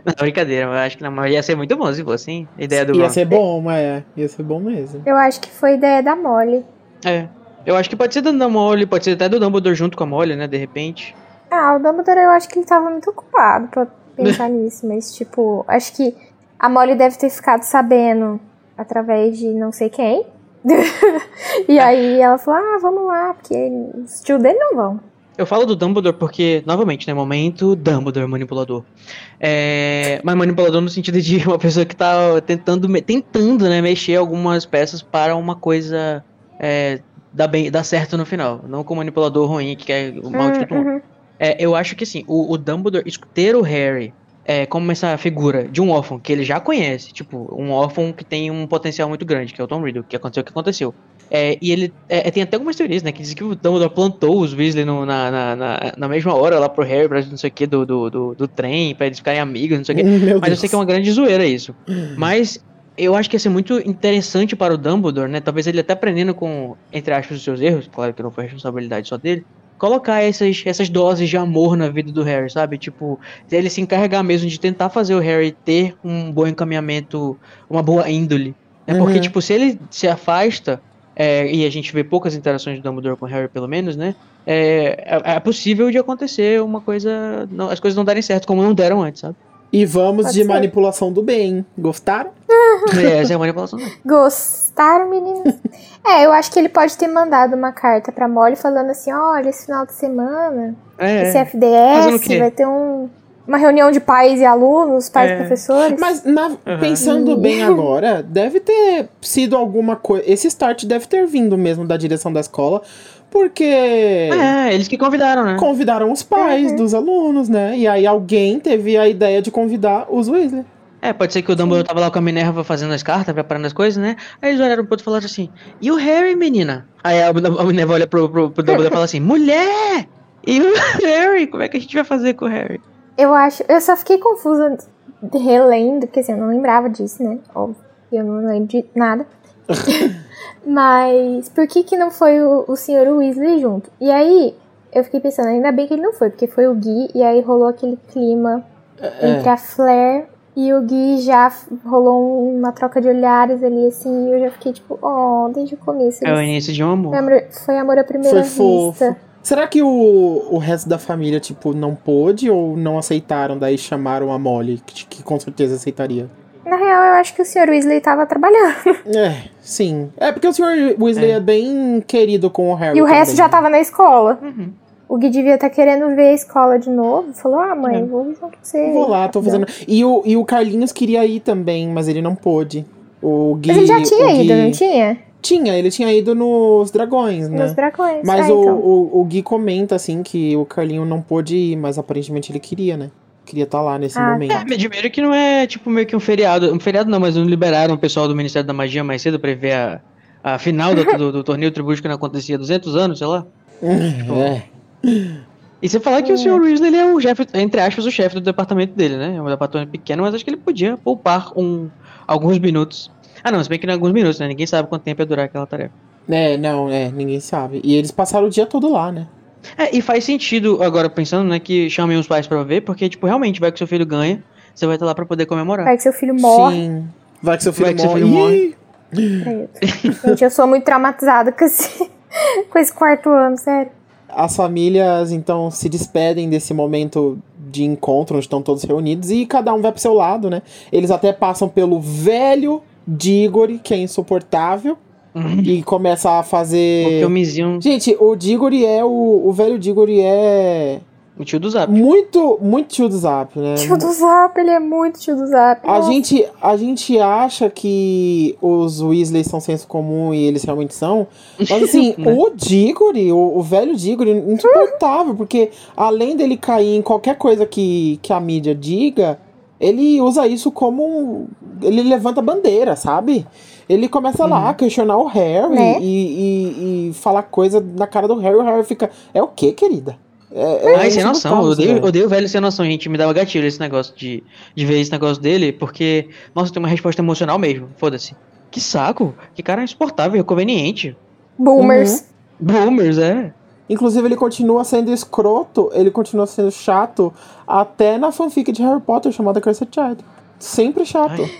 Não, brincadeira, eu acho que não, mas ia ser muito bom se fosse, hein? Ideia do Ia Ron. ser bom, mas é. Ia ser bom mesmo. Eu acho que foi ideia da Molly. É. Eu acho que pode ser da Molly, pode ser até do Dumbledore junto com a Molly, né? De repente. Ah, o Dumbledore eu acho que ele tava muito ocupado pra pensar nisso, mas tipo, acho que a Molly deve ter ficado sabendo através de não sei quem. e aí ela falou, ah, vamos lá, porque os tio dele não vão. Eu falo do Dumbledore porque, novamente, né, momento Dumbledore manipulador. É, mas manipulador no sentido de uma pessoa que tá tentando, tentando né, mexer algumas peças para uma coisa é, dar, bem, dar certo no final. Não com manipulador ruim que quer o mal de todo mundo. Uhum. É, eu acho que assim, o, o Dumbledore ter o Harry é, como essa figura de um órfão que ele já conhece, tipo, um órfão que tem um potencial muito grande, que é o Tom Riddle, que aconteceu o que aconteceu. É, e ele é, tem até algumas teorias, né? Que dizem que o Dumbledore plantou os Weasley no, na, na, na, na, mesma hora lá pro Harry, pra não sei o que, do, do, do, do, trem, pra eles ficarem amigos, não sei o que. Mas Deus. eu sei que é uma grande zoeira isso. Mas eu acho que ia ser muito interessante para o Dumbledore, né? Talvez ele até aprendendo com, entre aspas, os seus erros, claro que não foi responsabilidade só dele, colocar essas, essas doses de amor na vida do Harry, sabe? Tipo, ele se encarregar mesmo de tentar fazer o Harry ter um bom encaminhamento, uma boa índole. Né? Porque, uhum. tipo, se ele se afasta, é, e a gente vê poucas interações do Dumbledore com o Harry, pelo menos, né? É, é, é possível de acontecer uma coisa. Não, as coisas não darem certo como não deram antes, sabe? E vamos Pode de ser. manipulação do bem. Gostaram? é, essa é a manipulação do bem. Gostaram, meninas? é, eu acho que ele pode ter mandado uma carta pra Molly falando assim: olha, esse final de semana, é, esse FDS vai ter um, uma reunião de pais e alunos, pais é. e professores. Mas na, uhum. pensando bem agora, deve ter sido alguma coisa. Esse start deve ter vindo mesmo da direção da escola. Porque. É, eles que convidaram, né? Convidaram os pais uhum. dos alunos, né? E aí alguém teve a ideia de convidar os Weasley. É, pode ser que o Dumbledore Sim. tava lá com a Minerva fazendo as cartas, preparando as coisas, né? Aí eles olharam pro outro e falaram assim: E o Harry, menina? Aí a, Minerva olha pro, pro, pro Dumbledore e fala assim: Mulher! E o Harry? Como é que a gente vai fazer com o Harry? Eu acho. Eu só fiquei confusa relendo, porque assim, eu não lembrava disso, né? Óbvio, eu não lembro de nada. Mas por que que não foi o, o senhor Weasley junto? E aí, eu fiquei pensando, ainda bem que ele não foi, porque foi o Gui, e aí rolou aquele clima é. entre a Flair e o Gui já rolou uma troca de olhares ali, assim, e eu já fiquei tipo, oh, desde o começo. É o início de um amor. Foi amor, foi amor à primeira foi vista. Fofo. Será que o, o resto da família, tipo, não pôde ou não aceitaram, daí chamaram a Molly, que, que com certeza aceitaria? Na real, eu acho que o Sr. Weasley tava trabalhando. É, sim. É porque o Sr. Weasley é. é, bem querido com o Harry. E o também. resto já tava na escola. Uhum. O Gui devia estar tá querendo ver a escola de novo. Falou, ah, mãe, é. vou junto com você. Vou lá, tô fazendo. E o, e o Carlinhos queria ir também, mas ele não pôde. O Gui, mas ele já tinha ido, Gui... não tinha? Tinha, ele tinha ido nos dragões, né? Nos dragões. Mas ah, o, então. o, o Gui comenta, assim, que o Carlinho não pôde ir, mas aparentemente ele queria, né? queria estar tá lá nesse ah, momento. É, me admira que não é tipo meio que um feriado. Um feriado não, mas não liberaram o pessoal do Ministério da Magia mais cedo pra ver a, a final do, do, do torneio tribútico que não acontecia há 200 anos, sei lá. tipo, é. E você falar que o Sr. Weasley ele é o chefe, entre aspas, o chefe do departamento dele, né? É um departamento pequeno, mas acho que ele podia poupar um, alguns minutos. Ah, não, se bem que é alguns minutos, né? Ninguém sabe quanto tempo ia durar aquela tarefa. É, não, é, ninguém sabe. E eles passaram o dia todo lá, né? É, e faz sentido, agora pensando, né, que chamem os pais pra ver, porque, tipo, realmente, vai que seu filho ganha, você vai estar lá pra poder comemorar. Vai que seu filho morre. Sim. Vai que seu filho, vai que morre. Seu filho morre. Gente, eu sou muito traumatizada com esse, com esse quarto ano, sério. As famílias, então, se despedem desse momento de encontro, onde estão todos reunidos, e cada um vai pro seu lado, né? Eles até passam pelo velho Diggory, que é insuportável, Uhum. E começa a fazer. Filmezinho. Gente, o Diggory é. O, o velho Diggory é. O tio do Zap. Muito, muito tio do Zap, né? Tio do Zap, ele é muito tio do Zap. A gente, a gente acha que os Weasley são senso comum e eles realmente são. Mas assim, né? o Diggory, o, o velho Diggory, insuportável, porque além dele cair em qualquer coisa que, que a mídia diga, ele usa isso como. Ele levanta bandeira, sabe? Ele começa lá a questionar o Harry né? e, e, e falar coisa na cara do Harry. O Harry fica. É o que, querida? É, é Ai, sem noção. Caos, eu odeio, né? odeio o velho sem noção, gente. Me dava gatilho esse negócio de, de ver esse negócio dele, porque, nossa, tem uma resposta emocional mesmo. Foda-se. Que saco. Que cara insuportável, conveniente. Boomers. Uhum. Boomers, é. Inclusive, ele continua sendo escroto, ele continua sendo chato até na fanfic de Harry Potter chamada Cursed Child. Sempre chato. Ai.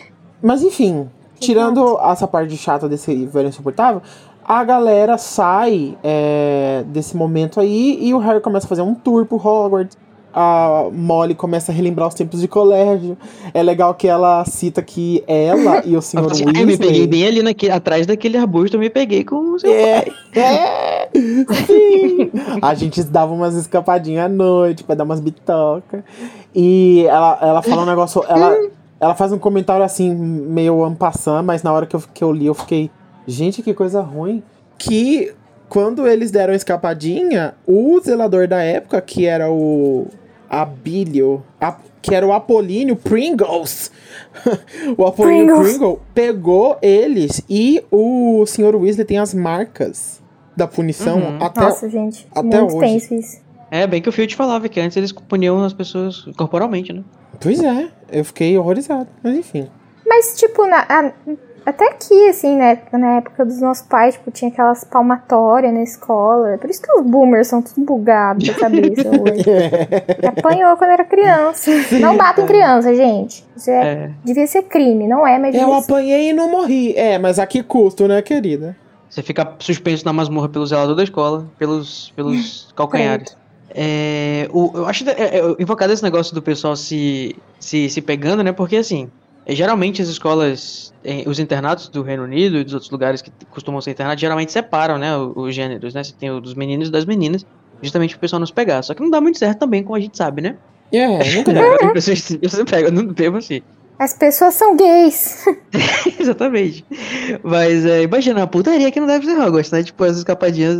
Mas enfim, tirando essa parte chata desse velho insuportável, a galera sai é, desse momento aí e o Harry começa a fazer um tour por Hogwarts. A Molly começa a relembrar os tempos de colégio. É legal que ela cita que ela e o Sr. Assim, Weasley... "Ai, me peguei bem ali naquele, atrás daquele arbusto, eu me peguei com o seu É, pai. é, sim. A gente dava umas escapadinhas à noite pra dar umas bitocas. E ela, ela fala um negócio. Ela, ela faz um comentário assim, meio ampassant, mas na hora que eu, que eu li, eu fiquei. Gente, que coisa ruim. Que quando eles deram a escapadinha, o zelador da época, que era o Abílio, a- que era o Apolíneo Pringles. o Apolíneo Pringles. Pringle pegou eles e o Sr. Weasley tem as marcas da punição Uhum. até. Nossa, gente. até muito hoje. tenso isso. É, bem que o Field falava que antes eles puniam as pessoas corporalmente, né? Pois é, eu fiquei horrorizado, mas enfim. Mas, tipo, na- a- até aqui, assim, né? Na época dos nossos pais, tipo, tinha aquelas palmatórias na escola. Por isso que os boomers são tudo bugados da cabeça hoje. Apanhou quando era criança. Não batem criança, gente. Isso é, É. devia ser crime, não é, mas Eu apanhei e não morri. É, mas a que custo, né, querida? Você fica suspenso na masmorra pelo zelador da escola, pelos, pelos calcanhares. É, o, eu acho é, é, invocado esse negócio do pessoal se, se, se pegando, né? Porque assim, é, geralmente as escolas, é, os internatos do Reino Unido e dos outros lugares que costumam ser internatos, geralmente separam, né? Os, gêneros, né? Você tem o dos meninos e das meninas, justamente pro pessoal não se pegar. Só que não dá muito certo também, como a gente sabe, né? É, nunca dá. Se pegam, não bebo assim. As pessoas são gays. Exatamente. Mas é, imagina a putaria que não deve ser Hogwarts, né? Tipo, as escapadinhas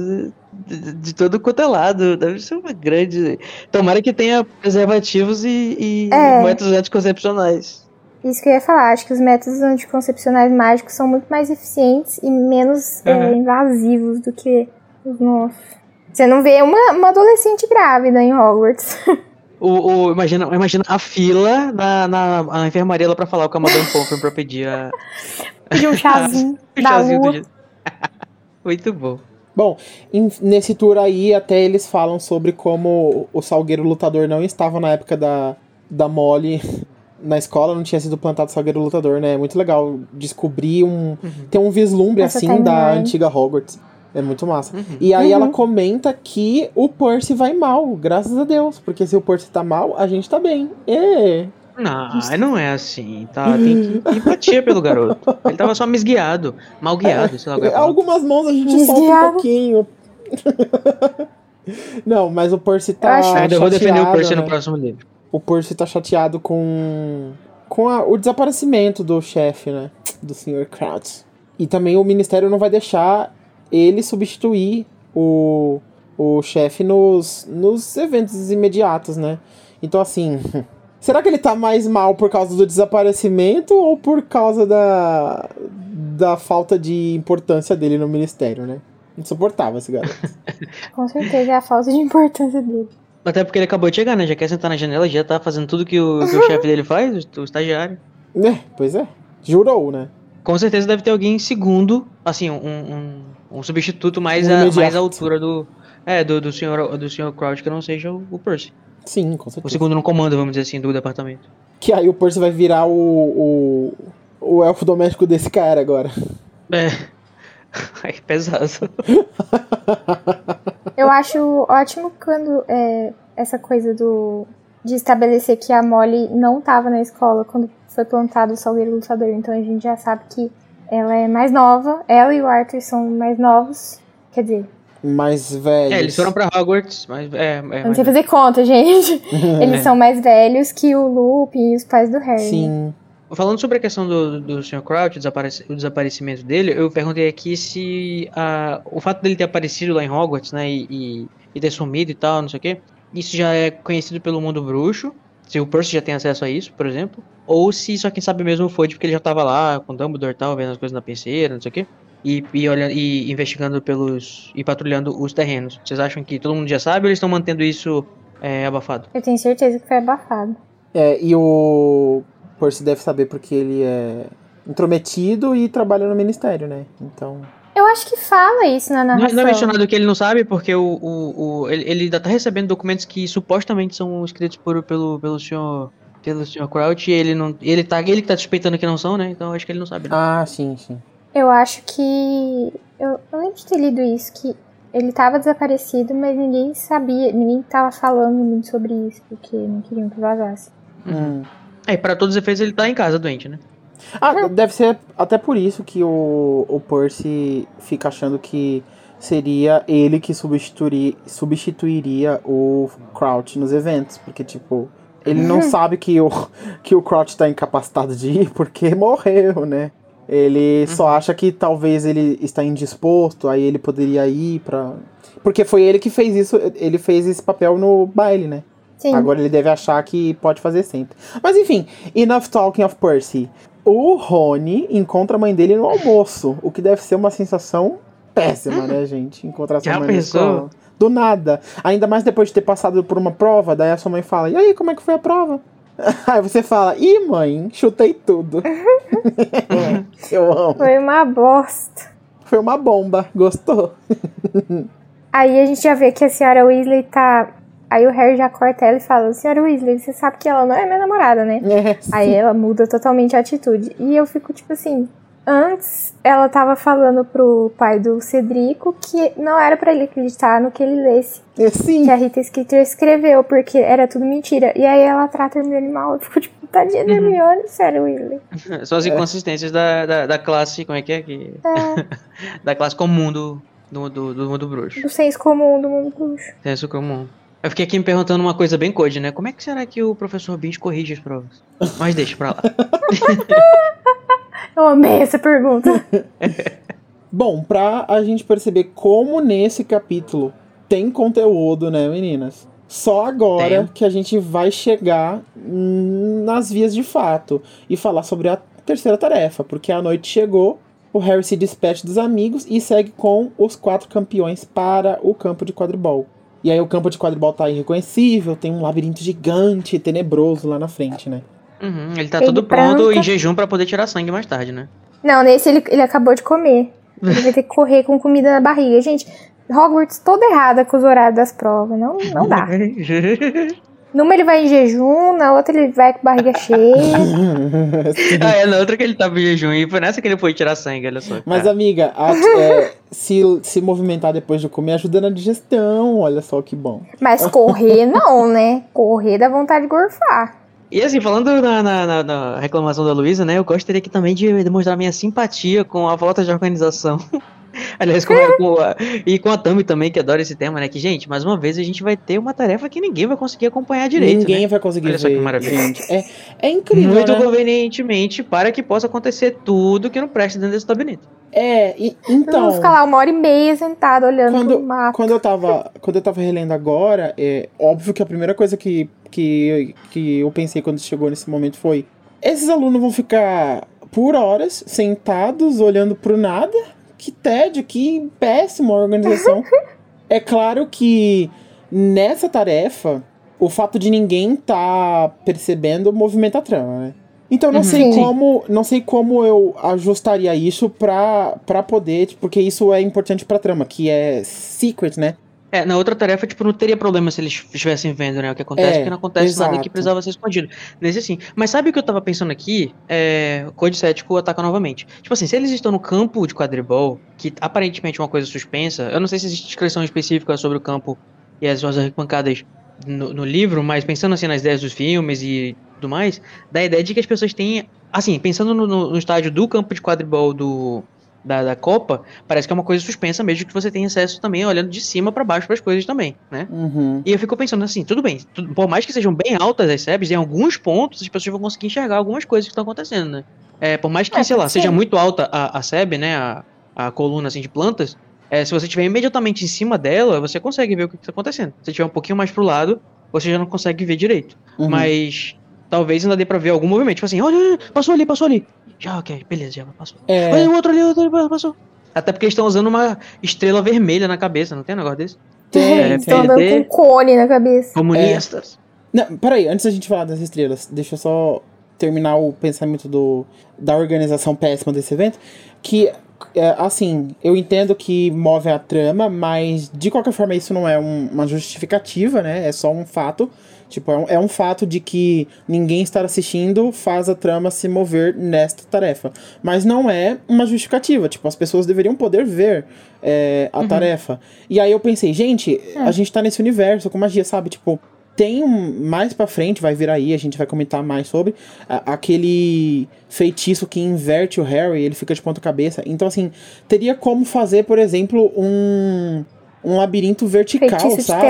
de, de- de todo quanto é lado. Deve ser uma grande. Tomara que tenha preservativos e, e É. métodos anticoncepcionais. Isso que eu ia falar. Acho que os métodos anticoncepcionais mágicos são muito mais eficientes e menos é, Uhum. invasivos do que os nossos. Você não vê uma, uma adolescente grávida em Hogwarts. O, o- imagina, imagina a fila na, na, na enfermaria lá pra falar com a Madame Pomfrey pra pedir a, De um chazinho da chazinho do. Muito bom. Bom, nesse tour aí, até eles falam sobre como o Salgueiro Lutador não estava na época da, da Molly na escola, não tinha sido plantado Salgueiro Lutador, né? É muito legal descobrir um. ter um vislumbre Essa assim da antiga Hogwarts. É muito massa. Uhum. E aí Uhum. ela comenta que o Percy vai mal, graças a Deus. Porque se o Percy tá mal, a gente tá bem. É. Não, não é assim, tá? Tem que empatia pelo garoto. Ele tava só misguiado, mal guiado, sei lá. é. Algumas mãos a gente solta um pouquinho. Não, mas o Percy tá. Eu acho- Ainda vou defender o Percy no né? próximo livro. O Percy tá chateado com. com a- o desaparecimento do chefe, né? Do Sr. Crouch. E também o ministério não vai deixar ele substituir o, o chefe nos, nos eventos imediatos, né? Então, assim. Será que ele tá mais mal por causa do desaparecimento ou por causa da, da falta de importância dele no ministério, né? Insuportável esse garoto. Com certeza é a falta de importância dele. Até porque ele acabou de chegar, né? Já quer sentar na janela, já tá fazendo tudo que o, que o chefe dele faz, o, o estagiário. é, pois é. Jurou, né? Com certeza deve ter alguém segundo, assim, um, um, um substituto mais, Um a, imediato. mais à altura do. É, do, do senhor do senhor Crouch que não seja o, o Percy. Sim, com O certeza. segundo no comando, vamos dizer assim, do departamento. Que aí o Percy vai virar o, o, o elfo doméstico desse cara agora. É. Ai, que pesado. Eu acho ótimo quando é, essa coisa do de estabelecer que a Molly não estava na escola quando foi plantado o Salgueiro Lutador. Então a gente já sabe que ela é mais nova. Ela e o Arthur são mais novos. Quer dizer, Mais velho. É, eles foram pra Hogwarts, mas é. é não sei fazer conta, gente. Eles É. são mais velhos que o Lupin e os pais do Harry. Sim. Falando sobre a questão do, do Sr. Crouch, o, desapareci- o desaparecimento dele, eu perguntei aqui se ah, o fato dele ter aparecido lá em Hogwarts, né, e, e, e ter sumido e tal, não sei o quê, isso já é conhecido pelo mundo bruxo, se o Percy já tem acesso a isso, por exemplo, ou se só quem sabe mesmo foi porque ele já tava lá com Dumbledore e tal, vendo as coisas na penseira, não sei o quê, e, e, olhando, e investigando pelos. e patrulhando os terrenos. Vocês acham que todo mundo já sabe ou eles estão mantendo isso é, abafado? Eu tenho certeza que foi abafado. É, e o Percy deve saber porque ele é intrometido e trabalha no ministério, né? Então. Eu acho que fala isso na Não, narração. não é mencionado que ele não sabe, porque o, o, o- ele, ele ainda tá recebendo documentos que supostamente são escritos por, pelo, pelo senhor. Pelo senhor Crouch e ele não. Ele tá. Ele que tá suspeitando que não são, né? Então eu acho que ele não sabe. né? Ah, sim, sim. Eu acho que. Eu, eu lembro de ter lido isso, que Ele tava desaparecido, mas ninguém sabia, ninguém tava falando muito sobre isso, porque não queriam que vazasse. Hum. É, pra todos os efeitos ele tá em casa doente, né? Ah, deve ser até por isso que o, o Percy fica achando que seria ele que substituiria, substituiria o Crouch nos eventos. Porque, tipo, ele não sabe que o, que o Crouch tá incapacitado de ir porque morreu, né? Ele só acha que talvez ele está indisposto, aí ele poderia ir pra. Porque foi ele que fez isso, ele fez esse papel no baile, né? Sim. Agora ele deve achar que pode fazer sempre. Mas enfim, enough talking of Percy. O Rony encontra a mãe dele no almoço, o que deve ser uma sensação péssima, né, gente? Encontrar sua Já mãe pensou? escola. Do nada. Ainda mais depois de ter passado por uma prova, daí a sua mãe fala: E aí, como é que foi a prova? Aí você fala: Ih, mãe, chutei tudo. Eu amo. Foi uma bosta. Foi uma bomba, gostou? Aí a gente já vê que a senhora Weasley tá. Aí o Harry já corta ela e fala: Senhora Weasley, você sabe que ela não é minha namorada, né? É, Aí ela muda totalmente a atitude. E eu fico tipo assim. Antes, ela tava falando pro pai do Cedrico que não era pra ele acreditar no que ele lesse. é, sim. Que a Rita Skeeter escreveu, porque era tudo mentira. E aí ela trata a Hermione mal. Eu fico tipo, tadinha da Hermione, sério, Weasley. São as inconsistências da, da, da classe, como é que é? Que, É, da classe comum do, do, do, do mundo bruxo. do senso comum do mundo bruxo. Senso comum. Eu fiquei aqui me perguntando uma coisa bem code, né? Como é que será que o professor Beans corrige as provas? Mas deixa pra lá. Eu amei essa pergunta. Bom, pra a gente perceber como nesse capítulo tem conteúdo, né, meninas? Só agora Tem. que a gente vai chegar nas vias de fato e falar sobre a terceira tarefa, porque a noite chegou, o Harry se despede dos amigos e segue com os quatro campeões para o campo de quadribol. E aí o campo de quadribol tá irreconhecível, tem um labirinto gigante e tenebroso lá na frente, né? Uhum, ele tá Ele todo pronto branca. em jejum pra poder tirar sangue mais tarde, né? Não, nesse ele, ele acabou de comer. Ele vai ter que correr com comida na barriga. Gente, Hogwarts toda errada com os horários das provas. Não, não dá. Numa ele vai em jejum, na outra ele vai com barriga cheia. ah, é na outra que ele tava em jejum e foi nessa que ele foi tirar sangue, olha só. Mas, cara. amiga, a- é, se, se movimentar depois de comer ajuda na digestão. Olha só que bom. Mas correr não, né? Correr dá vontade de gorfar. E assim, falando na, na- na- na reclamação da Luísa, né? Eu gostaria aqui também de demonstrar minha simpatia com a falta de organização. Aliás, com, a- com a- e com a Tami também, que adora esse tema, né? Que, gente, mais uma vez a gente vai ter uma tarefa que ninguém vai conseguir acompanhar direito. Ninguém né? vai conseguir Olha só que ver, maravilha. gente. É, é incrível, Muito né? convenientemente para que possa acontecer tudo que não presta dentro desse gabinete. É, e- Eu então... vou ficar lá uma hora e meia sentada olhando Quando, pro mato. quando, eu tava, quando eu tava relendo agora, é óbvio que a primeira coisa que, que, que eu pensei quando chegou nesse momento foi: esses alunos vão ficar por horas sentados olhando pro nada? Que tédio, que péssima organização. é claro que nessa tarefa, o fato de ninguém tá percebendo movimenta a trama, né? Então não Uhum. sei como, não sei como eu ajustaria isso pra, pra poder, tipo, porque isso é importante pra trama, que é secret, né? É, na outra tarefa, tipo, não teria problema se eles estivessem vendo, né? O que acontece, É, porque não acontece nada exato. que precisava ser escondido. Nesse sim. Mas sabe o que eu tava pensando aqui? É. Code cético ataca novamente. Tipo assim, se eles estão no campo de quadribol, que aparentemente é uma coisa suspensa, eu não sei se existe descrição específica sobre o campo e as suas arquibancadas no, no livro, mas pensando assim nas ideias dos filmes e tudo mais, dá a ideia de que as pessoas têm. Assim, pensando no, no- no estádio do campo de quadribol do. Da, da Copa, parece que é uma coisa suspensa mesmo que você tem acesso também olhando de cima pra baixo para as coisas também, né? Uhum. E eu fico pensando assim, tudo bem, tudo- por mais que sejam bem altas as sebes, em alguns pontos as pessoas vão conseguir enxergar algumas coisas que estão acontecendo, né? É, por mais que, É, sei lá, pode seja ser. muito alta a, a sebe, né, a, a coluna assim de plantas, é, se você estiver imediatamente em cima dela, você consegue ver o que está acontecendo. Se estiver um pouquinho mais pro lado, você já não consegue ver direito. Uhum. Mas talvez ainda dê pra ver algum movimento, tipo assim, olha, olha, passou ali, passou ali. Já, ok, beleza, já passou. É, Olha o outro ali, o outro ali, passou. Até porque eles estão usando uma estrela vermelha na cabeça, não tem um negócio desse? tem, é, Estão andando com um cone na cabeça. Comunistas. Não, peraí, antes da gente falar das estrelas, deixa eu só terminar o pensamento do, da organização péssima desse evento. Que, é, assim, eu entendo que move a trama, mas de qualquer forma isso não é um- uma justificativa, né? É só um fato Tipo, é um, é um fato de que ninguém estar assistindo faz a trama se mover nesta tarefa. Mas não é uma justificativa. Tipo, as pessoas deveriam poder ver é, a tarefa. E aí eu pensei, gente, a gente tá nesse universo com magia, sabe? Tipo, tem um. Mais pra frente, vai vir aí, a gente vai comentar mais sobre. a- aquele feitiço que inverte o Harry, ele fica de ponta-cabeça. Então, assim, teria como fazer, por exemplo, um. Um labirinto vertical, Feitiço sabe?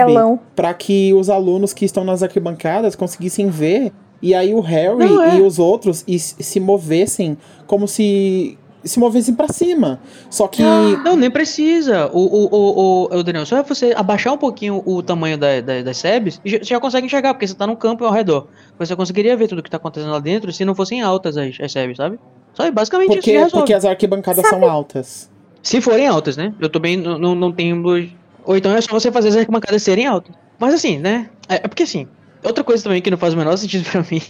Pra que os alunos que estão nas arquibancadas conseguissem ver. E aí o Harry Não, é. e os outros e, se movessem como se. Se movessem pra cima. Só que. Não, nem precisa. O, o, o, o, o Daniel, só é você abaixar um pouquinho o tamanho da, da- das sebes, e já- você já consegue enxergar, porque você tá num campo ao redor. Você conseguiria ver tudo que tá acontecendo lá dentro se não fossem altas as, as sebes, sabe? Só é basicamente isso que Porque, resolve. porque as arquibancadas são altas. Se forem altas, né? Eu também não, não, não tenho. Ou então é só você fazer as arquibancadas serem altas. Mas assim, né? É, é porque assim, outra coisa também que não faz o menor sentido pra mim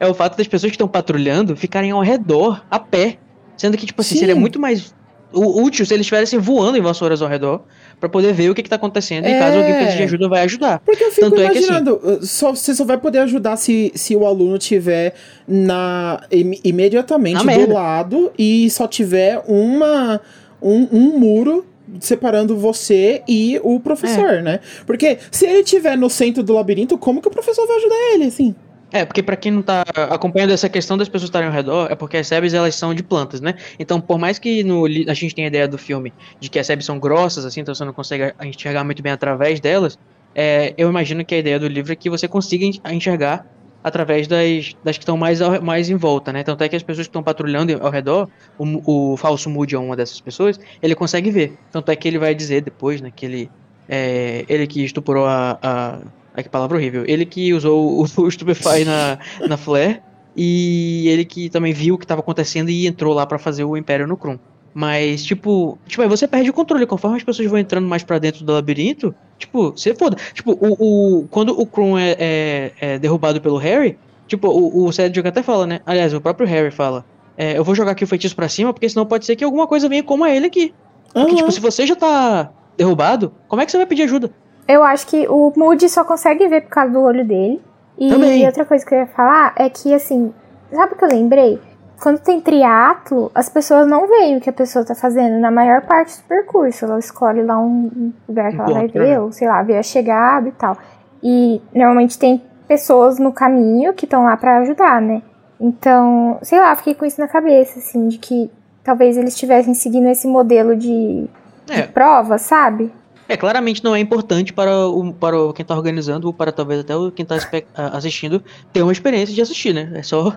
é o fato das pessoas que estão patrulhando ficarem ao redor, a pé. Sendo que, tipo assim, Sim. seria muito mais útil se eles estivessem voando em vassouras ao redor pra poder ver o que, que tá acontecendo e caso É. alguém precise de ajuda, vai ajudar. Porque eu fico Tanto é que, imaginando, uh, só, você só vai poder ajudar se, se o aluno tiver na, im- imediatamente Na do merda. lado e só tiver uma, um, um muro separando você e o professor, É. né? Porque se ele tiver no centro do labirinto, como que o professor vai ajudar ele, assim? É, porque pra quem não tá acompanhando essa questão das pessoas estarem ao redor, é porque as sebes elas são de plantas, né? Então, por mais que no, a gente tenha a ideia do filme de que as sebes são grossas, assim, então você não consegue a- enxergar muito bem através delas, é, eu imagino que a ideia do livro é que você consiga en- enxergar através das, das que estão mais, mais em volta, né? Tanto é que as pessoas que estão patrulhando ao redor, o, o falso Moody é uma dessas pessoas, ele consegue ver. Tanto é que ele vai dizer depois, né, que ele, é, ele que estuprou a, a Ai, que palavra horrível. Ele que usou o, o Stupefy na, na Flare. E ele que também viu o que estava acontecendo e entrou lá pra fazer o Império no Krum. Mas, tipo, tipo, aí você perde o controle. Conforme as pessoas vão entrando mais pra dentro do labirinto, tipo, você foda. Tipo, o, o, quando o Krum é, é, é derrubado pelo Harry, tipo, o, o Cedric até fala, né? Aliás, o próprio Harry fala. é, eu vou jogar aqui o feitiço pra cima, porque senão pode ser que alguma coisa venha como ele aqui. Porque, tipo, se você já tá derrubado, como é que você vai pedir ajuda? Eu acho que o Moody só consegue ver por causa do olho dele. E Também. outra coisa que eu ia falar é que, assim, sabe o que eu lembrei? Quando tem triatlo, as pessoas não veem o que a pessoa tá fazendo na maior parte do percurso. Ela escolhe lá um lugar que ela vai ver, né? ou sei lá, ver a chegada e tal. E normalmente tem pessoas no caminho que estão lá pra ajudar, né? Então, sei lá, fiquei com isso na cabeça, assim, de que talvez eles estivessem seguindo esse modelo de, de É. prova, sabe? É, claramente não é importante para, o, para o, quem tá organizando, ou para talvez até o, quem tá a- assistindo, ter uma experiência de assistir, né? É só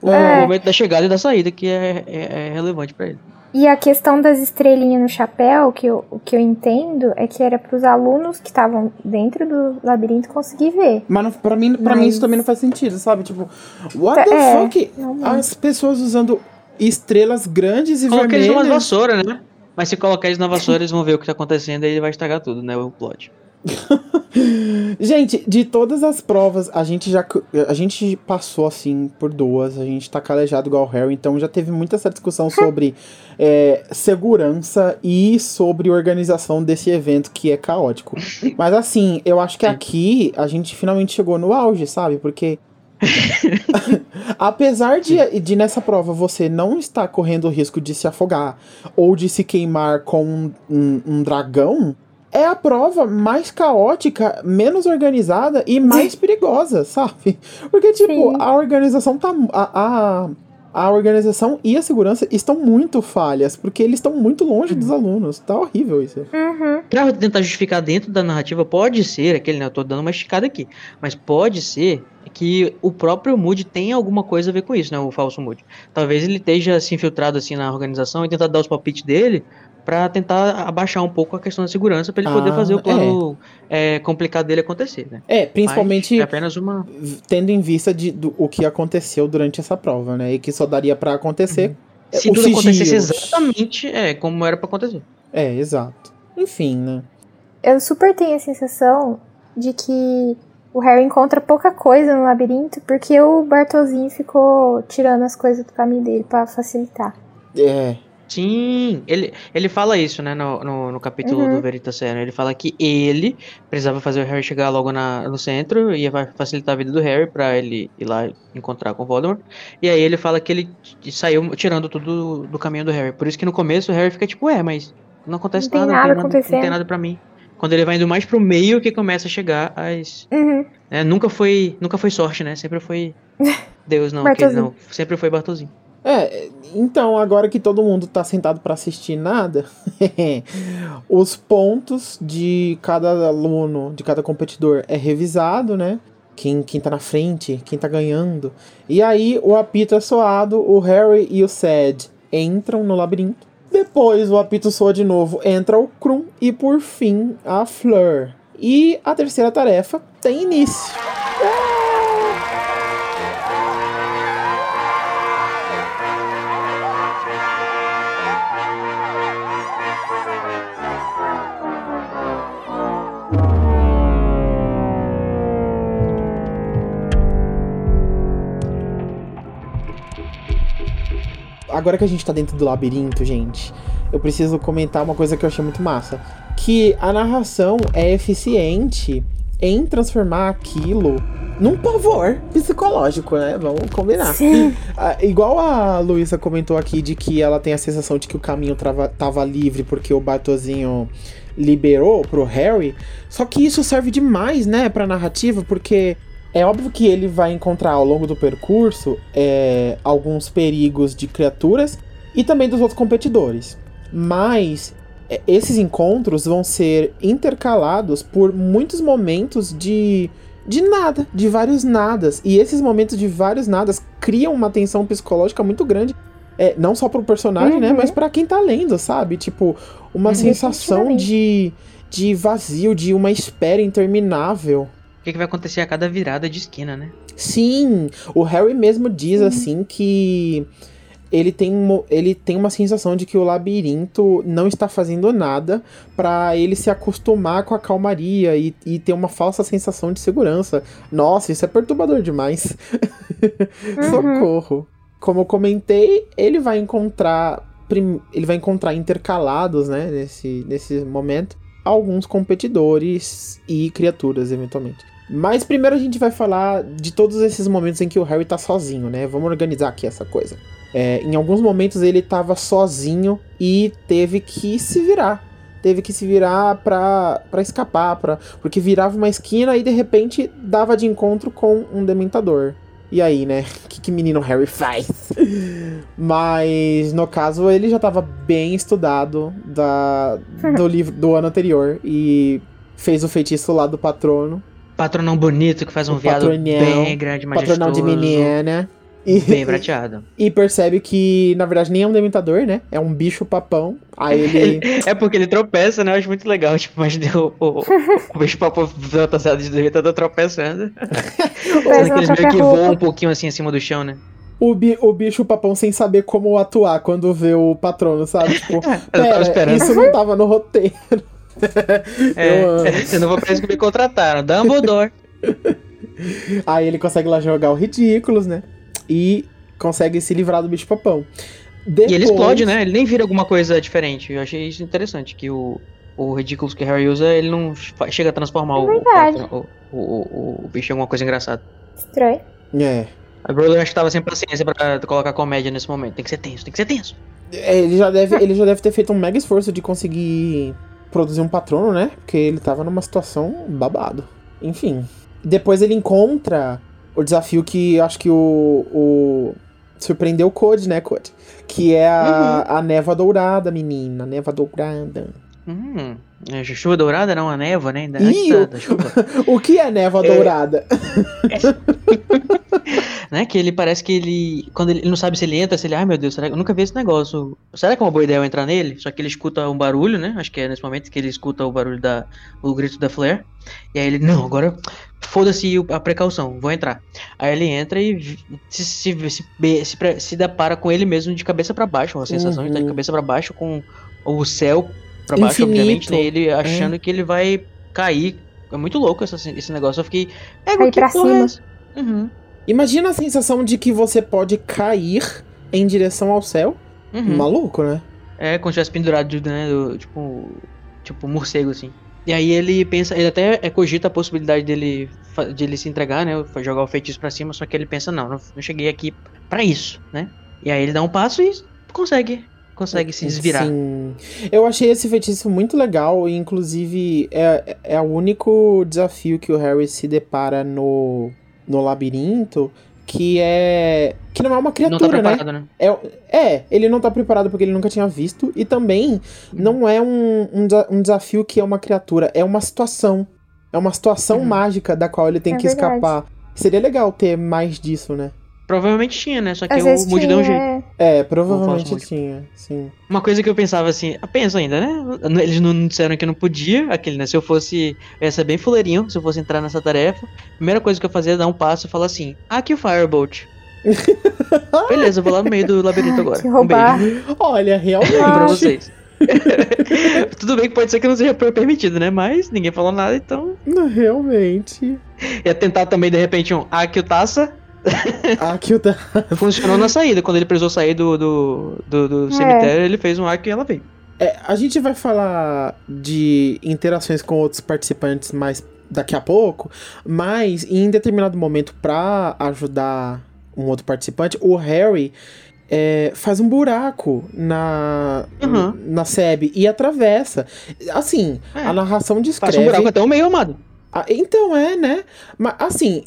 o É. momento da chegada e da saída que é, é- é relevante para ele. E a questão das estrelinhas no chapéu, que eu, o que eu entendo é que era para os alunos que estavam dentro do labirinto conseguir ver. Mas pra, mim, mim Mas- isso também não faz sentido, sabe? Tipo, what É, the fuck? não mesmo. As pessoas usando estrelas grandes e Coloca eles numa vermelhas. vassoura, né? Mas se colocar eles na vassoura, eles vão ver o que tá acontecendo e ele vai estragar tudo, né? O plot. Gente, de todas as provas, a gente já a gente passou assim por duas, a gente tá calejado igual o Harry, então já teve muita essa discussão sobre é, segurança e sobre organização desse evento que é caótico. Mas assim, eu acho que aqui a gente finalmente chegou no auge, sabe? Porque apesar de, de nessa prova você não estar correndo o risco de se afogar ou de se queimar com um, um- um dragão, é a prova mais caótica, menos organizada e mais perigosa, sabe? Porque, tipo, Sim. a organização tá. A, a, a organização e a segurança estão muito falhas, porque eles estão muito longe dos alunos. Tá horrível isso. Uhum. Pra tentar justificar dentro da narrativa, pode ser, aquele, né? Eu tô dando uma esticada aqui. Mas pode ser que o próprio Moody tenha alguma coisa a ver com isso, né? O falso Moody. Talvez ele esteja se infiltrado assim na organização e tentar dar os palpites dele pra tentar abaixar um pouco a questão da segurança pra ele poder Ah, fazer o plano é, complicado dele acontecer, né? É, principalmente Mas é apenas uma. tendo em vista de, do, o que aconteceu durante essa prova, né? E que só daria pra acontecer. é, Se tudo acontecesse exatamente é, como era pra acontecer. É, exato. Enfim, né? Eu super tenho a sensação de que o Harry encontra pouca coisa no labirinto porque o Bartolzinho ficou tirando as coisas do caminho dele pra facilitar. É. Sim, ele, ele fala isso, né, no, no, no capítulo Uhum. do Veritaserum. Ele fala que ele precisava fazer o Harry chegar logo na, no centro, ia fa- facilitar a vida do Harry pra ele ir lá encontrar com o Voldemort. E aí ele fala que ele saiu tirando tudo do caminho do Harry. Por isso que no começo o Harry fica tipo, ué, mas não acontece Não nada, nada não, tem, não acontecendo." tem nada pra mim. Quando ele vai indo mais pro meio que começa a chegar as. Uhum. né, nunca foi. Nunca foi sorte, né? Sempre foi. Deus, não, que, não. Sempre foi Bartolzinho. É, então agora que todo mundo tá sentado pra assistir nada, os pontos de cada aluno, de cada competidor é revisado, né? Quem, quem tá na frente, quem tá ganhando. E aí o apito é soado, o Harry e o Ced entram no labirinto. Depois o apito soa de novo, entra o Krum e por fim a Fleur. E a terceira tarefa tem início. Agora que a gente tá dentro do labirinto, gente, eu preciso comentar uma coisa que eu achei muito massa. Que a narração é eficiente em transformar aquilo num pavor psicológico, né? Vamos combinar. Sim. Ah, igual a Luísa comentou aqui de que ela tem a sensação de que o caminho trava, tava livre porque o Batozinho liberou pro Harry. Só que isso serve demais, né, pra narrativa, porque é óbvio que ele vai encontrar ao longo do percurso é, alguns perigos de criaturas e também dos outros competidores. Mas é, esses encontros vão ser intercalados por muitos momentos de, de nada, de vários nadas. E esses momentos de vários nadas criam uma tensão psicológica muito grande. É, não só pro personagem, né? Uhum. Mas pra quem tá lendo, sabe? Tipo, uma sensação de, de vazio, de uma espera interminável. O que, que vai acontecer a cada virada de esquina, né? Sim, o Harry mesmo diz assim que ele tem, ele tem uma sensação de que o labirinto não está fazendo nada pra ele se acostumar com a calmaria e, e ter uma falsa sensação de segurança. Nossa, isso é perturbador demais. Socorro. Como eu comentei, ele vai encontrar prim- ele vai encontrar intercalados, né, nesse, nesse momento, alguns competidores e criaturas, eventualmente. Mas primeiro a gente vai falar de todos esses momentos em que o Harry tá sozinho, né? Vamos organizar aqui essa coisa. É, em alguns momentos ele tava sozinho e teve que se virar. Teve que se virar pra, pra escapar, pra, porque virava uma esquina e de repente dava de encontro com um dementador. E aí, né? O que, que menino Harry faz? Mas no caso ele já tava bem estudado da, do livro do ano anterior e fez o feitiço lá do patrono. Patronão bonito que faz um viado patronão, bem grande, majestoso. Patronal de menina. E, Bem prateado. e percebe que, na verdade, nem é um dementador, né? É um bicho papão. Aí ele. É porque ele tropeça, né? Eu acho muito legal. Tipo, mas deu o, o, o bicho papo fantasiado de dementador tropeçando. Sendo que eles meio que voam um pouquinho assim acima do chão, né? o, bi- o bicho papão sem saber como atuar quando vê o patrono, sabe? Tipo, Eu tava pera, esperando. isso não tava no roteiro. É, Eu amo. não vou parece que me contrataram. Dumbledore. Aí ele consegue lá jogar o Ridículos, né? E consegue se livrar do bicho papão. E ele Depois- explode, né? Ele nem vira alguma coisa diferente. Eu achei isso interessante, que o, o Ridiculous que o Harry usa, ele não chega a transformar o, o, verdade. o, o, o- o bicho em alguma coisa engraçada. Estranho. É. A Rowling acho que tava sem paciência pra colocar comédia nesse momento. Tem que ser tenso, tem que ser tenso. É, Ele já, deve, ele já deve ter feito um mega esforço de conseguir produzir um patrono, né? Porque ele tava numa situação babado. Enfim. Depois ele encontra o desafio que eu acho que o. o surpreendeu o Code, né, Code? Que é a, a névoa dourada, menina. Névoa dourada. Hum, é, chuva dourada não, a névoa, né? Ainda Ih, da, o- da chuva. O que é névoa É. dourada? né? Que ele parece que ele. Quando ele, ele não sabe se ele entra, se ele. Ai meu Deus, será que eu nunca vi esse negócio? Será que é uma boa ideia eu entrar nele? Só que ele escuta um barulho, né? Acho que é nesse momento que ele escuta o barulho da. o grito da Flare. E aí ele, não, agora foda-se a precaução, vou entrar. Aí ele entra e se, se, se, se, se depara com ele mesmo de cabeça pra baixo, uma sensação de estar de Uhum. cabeça pra baixo, com o céu pra baixo, Infinito. obviamente, né? Ele achando que ele vai cair. É muito louco essa- esse negócio. Eu fiquei. É, Cair pra cima. Uhum. Imagina a sensação de que você pode cair em direção ao céu. Uhum. Maluco, né? É, se tivesse pendurado, né, do- tipo, tipo morcego, assim. E aí ele pensa, ele até é, cogita a possibilidade dele, de ele se entregar, né, jogar o feitiço pra cima, só que ele pensa, não, não, não cheguei aqui pra isso, né. E aí ele dá um passo e consegue, consegue se desvirar. Sim. Eu achei esse feitiço muito legal e, inclusive, é, é o único desafio que o Harry se depara no, no labirinto que é. que não é uma Não tá criatura, né? preparado, né? É, é, ele não tá preparado porque ele nunca tinha visto. E também não é um, um, um desafio que é uma criatura, é uma situação. É uma situação Uhum. mágica da qual ele tem É que verdade. escapar. Seria legal ter mais disso, né? Provavelmente tinha, né, só que Às Moody deu um jeito. É, provavelmente tinha, sim. Uma coisa que eu pensava assim, eu penso ainda, né? Eles não disseram que não podia, aquele, né? Se eu fosse. Eu ia ser bem fuleirinho se eu fosse entrar nessa tarefa. Primeira coisa que eu fazia é dar um passo e falar assim: ah, aqui o Firebolt. Beleza, eu vou lá no meio do labirinto agora. Que Um roubar. beijo. Olha, realmente. Beijo pra vocês. Tudo bem que pode ser que não seja permitido, né? Mas ninguém falou nada, então. Realmente. Ia tentar também, de repente, um aqui o taça. Aqui o da. Funcionou na saída. Quando ele precisou sair do, do, do, do É. cemitério, ele fez um arco e ela veio. É, a gente vai falar de interações com outros participantes mais daqui a pouco, mas em determinado momento, pra ajudar um outro participante, o Harry é, faz um buraco na, Uhum. na SEB e atravessa. Assim, É. a narração descreve. um buraco até o meio, amado. Ah, então é, né? Mas assim,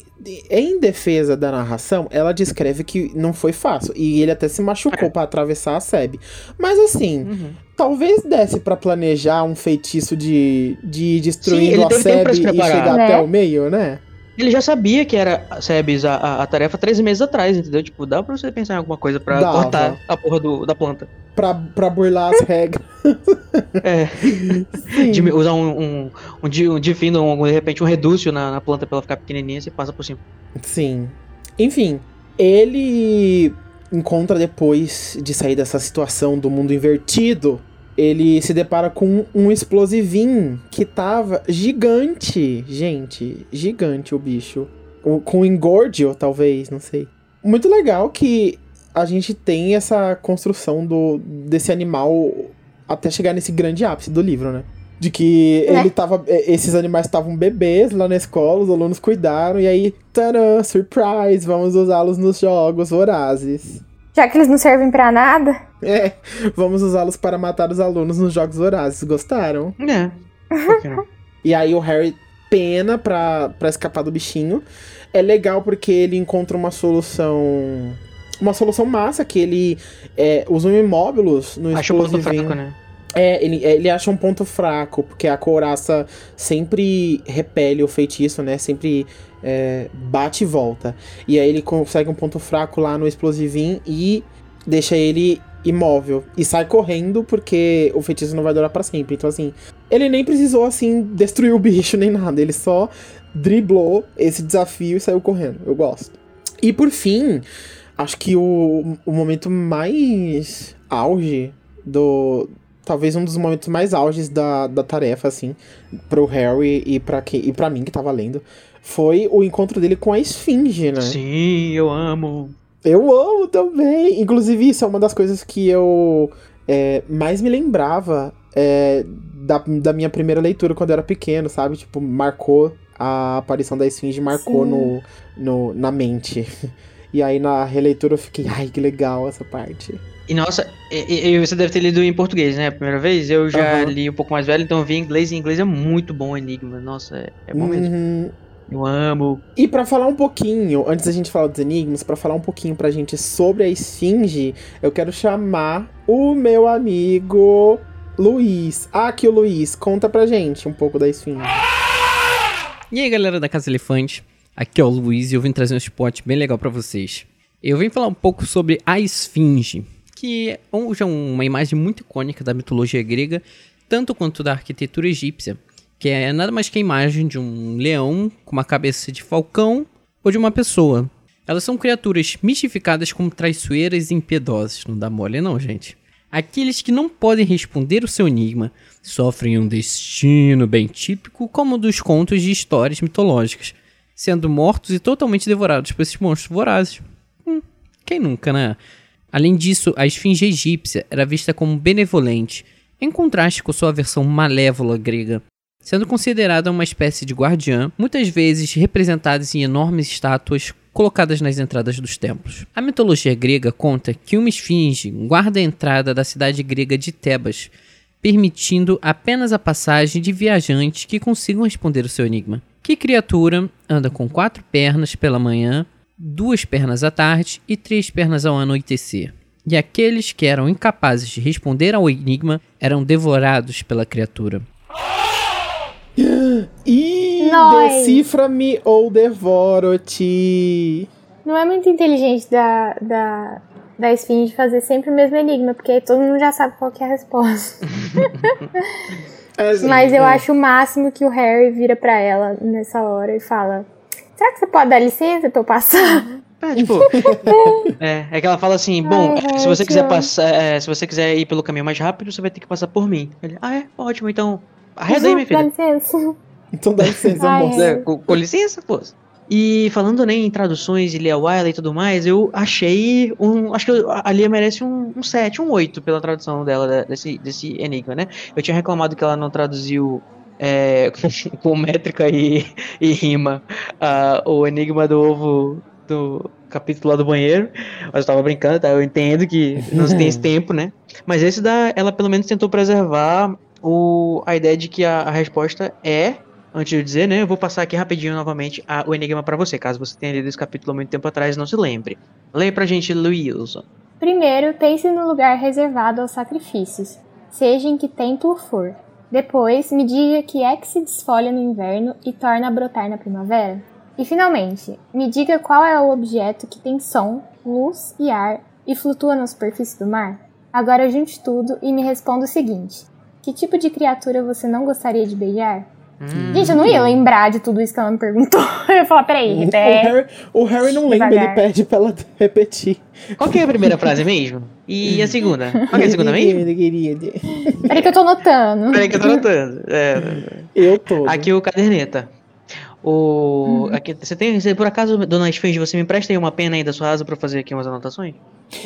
em defesa da narração, ela descreve que não foi fácil. E ele até se machucou É. pra atravessar a SEB. Mas assim, Uhum. talvez desse pra planejar um feitiço de, de ir Sim, destruindo ele a SEB e chegar Né? até o meio, né? Ele já sabia que era, Sebes, a, a, a tarefa três meses atrás, entendeu? Tipo, dá pra você pensar em alguma coisa pra cortar a porra do, da planta. Pra, pra burlar as regras. É, de usar um, um, um, um difino, um, de repente um redúcio na, na planta pra ela ficar pequenininha, você passa por cima. Sim. Enfim, ele encontra depois de sair dessa situação do mundo invertido, ele se depara com um explosivinho que tava gigante, gente, gigante o bicho. O- Com engordio, talvez, não sei. Muito legal que a gente tem essa construção do desse animal até chegar nesse grande ápice do livro, né? De que Né? ele tava. Esses animais estavam bebês lá na escola, os alunos cuidaram, e aí, tadã, surprise, vamos usá-los nos jogos vorazes. Já que eles não servem pra nada. É, vamos usá-los para matar os alunos nos jogos vorazes. Gostaram? É. por que não? E aí o Harry pena pra, pra escapar do bichinho. É legal porque ele encontra uma solução. Uma solução massa, que ele é, usa um imóvelos no Acho explosivinho. fraco, né? É, ele, ele acha um ponto fraco, porque a couraça sempre repele o feitiço, né? Sempre é, bate e volta. E aí ele consegue um ponto fraco lá no explosivinho e deixa ele imóvel. E sai correndo, porque o feitiço não vai durar pra sempre. Então, assim, ele nem precisou, assim, destruir o bicho nem nada. Ele só driblou esse desafio e saiu correndo. Eu gosto. E por fim, acho que o, o momento mais auge do. Talvez um dos momentos mais auges da, da tarefa, assim, pro Harry e pra, que, e pra mim que tava lendo, foi o encontro dele com a Esfinge, né? Sim, eu amo. Eu amo também. Inclusive, isso é uma das coisas que eu é, mais me lembrava é, da, da minha primeira leitura quando eu era pequeno, sabe? Tipo, marcou a aparição da Esfinge, marcou no, no, na mente. E aí na releitura eu fiquei, ai, que legal essa parte. E nossa, e, e você deve ter lido em português, né? A primeira vez. Eu já Aham. li um pouco mais velho, então eu vi em inglês. E em inglês é muito bom o Enigma. Nossa, é, é bom mesmo. Uhum. Eu amo. E pra falar um pouquinho, antes da gente falar dos enigmas, pra falar um pouquinho pra gente sobre a esfinge, eu quero chamar o meu amigo Luiz. Ah, aqui o Luiz, conta pra gente um pouco da esfinge. E aí, galera da Casa Elefante, aqui é o Luiz e eu vim trazer um spot bem legal pra vocês. Eu vim falar um pouco sobre a Esfinge, que é um- uma imagem muito icônica da mitologia grega, tanto quanto da arquitetura egípcia, que é nada mais que a imagem de um leão com uma cabeça de falcão ou de uma pessoa. Elas são criaturas mistificadas como traiçoeiras e impiedosas, não dá mole não, gente. Aqueles que não podem responder o seu enigma sofrem um destino bem típico como dos contos de histórias mitológicas, sendo mortos e totalmente devorados por esses monstros vorazes. Hum, quem nunca, né? Além disso, a esfinge egípcia era vista como benevolente, em contraste com sua versão malévola grega, sendo considerada uma espécie de guardiã, muitas vezes representada em enormes estátuas colocadas nas entradas dos templos. A mitologia grega conta que uma esfinge guarda a entrada da cidade grega de Tebas, permitindo apenas a passagem de viajantes que consigam responder o seu enigma. Que criatura anda com quatro pernas pela manhã, duas pernas à tarde e três pernas ao anoitecer? E aqueles que eram incapazes de responder ao enigma eram devorados pela criatura. Ih, decifra-me ou devoro-te. Não é muito inteligente da, da, da Esfinge fazer sempre o mesmo enigma, porque aí todo mundo já sabe qual que é a resposta. É, Mas eu é. acho o máximo que o Harry vira pra ela nessa hora e fala: Será que você pode dar licença pra eu passar? É, tipo, é, é que ela fala assim, bom, Ai, se você quiser passar, é, se você quiser ir pelo caminho mais rápido, você vai ter que passar por mim. Ele, ah é, ótimo, então, arreda aí, minha Dá filha. licença. Então dá licença, Ai, moça. É, com, com licença, pô. E falando né, em traduções e Lia Wiley e tudo mais, eu achei um. Acho que a Lia merece um, um 7, um 8 pela tradução dela de- desse, desse enigma, né? Eu tinha reclamado que ela não traduziu é, com, com métrica e, e rima ah, o enigma do ovo do capítulo lá do banheiro. Mas eu tava brincando, tá? Eu entendo que não se tem esse tempo, né? Mas esse da, ela pelo menos tentou preservar o, a ideia de que a, a resposta é Antes de eu dizer, né, eu vou passar aqui rapidinho novamente a- o enigma pra você, caso você tenha lido esse capítulo há muito tempo atrás e não se lembre. Leia pra gente, Luilson. Primeiro, pense no lugar reservado aos sacrifícios, seja em que templo for. Depois, me diga que é que se desfolha no inverno e torna a brotar na primavera. E finalmente, me diga qual é o objeto que tem som, luz e ar e flutua na superfície do mar. Agora junte tudo e me responda o seguinte: Que tipo de criatura você não gostaria de beijar? Hum, Gente, eu não ia lembrar de tudo isso que ela me perguntou. Eu ia falar, peraí, O repete. Harry, o Harry não lembra, ele pede pra ela repetir. Qual que é a primeira frase mesmo? E a segunda? Qual que é a segunda mesmo? Peraí que eu tô notando. Peraí que eu tô anotando. É, Eu tô. aqui o caderneta. O. Aqui, você tem. Você, por acaso, dona Esfinge, você me empresta aí uma pena aí da sua asa pra eu fazer aqui umas anotações?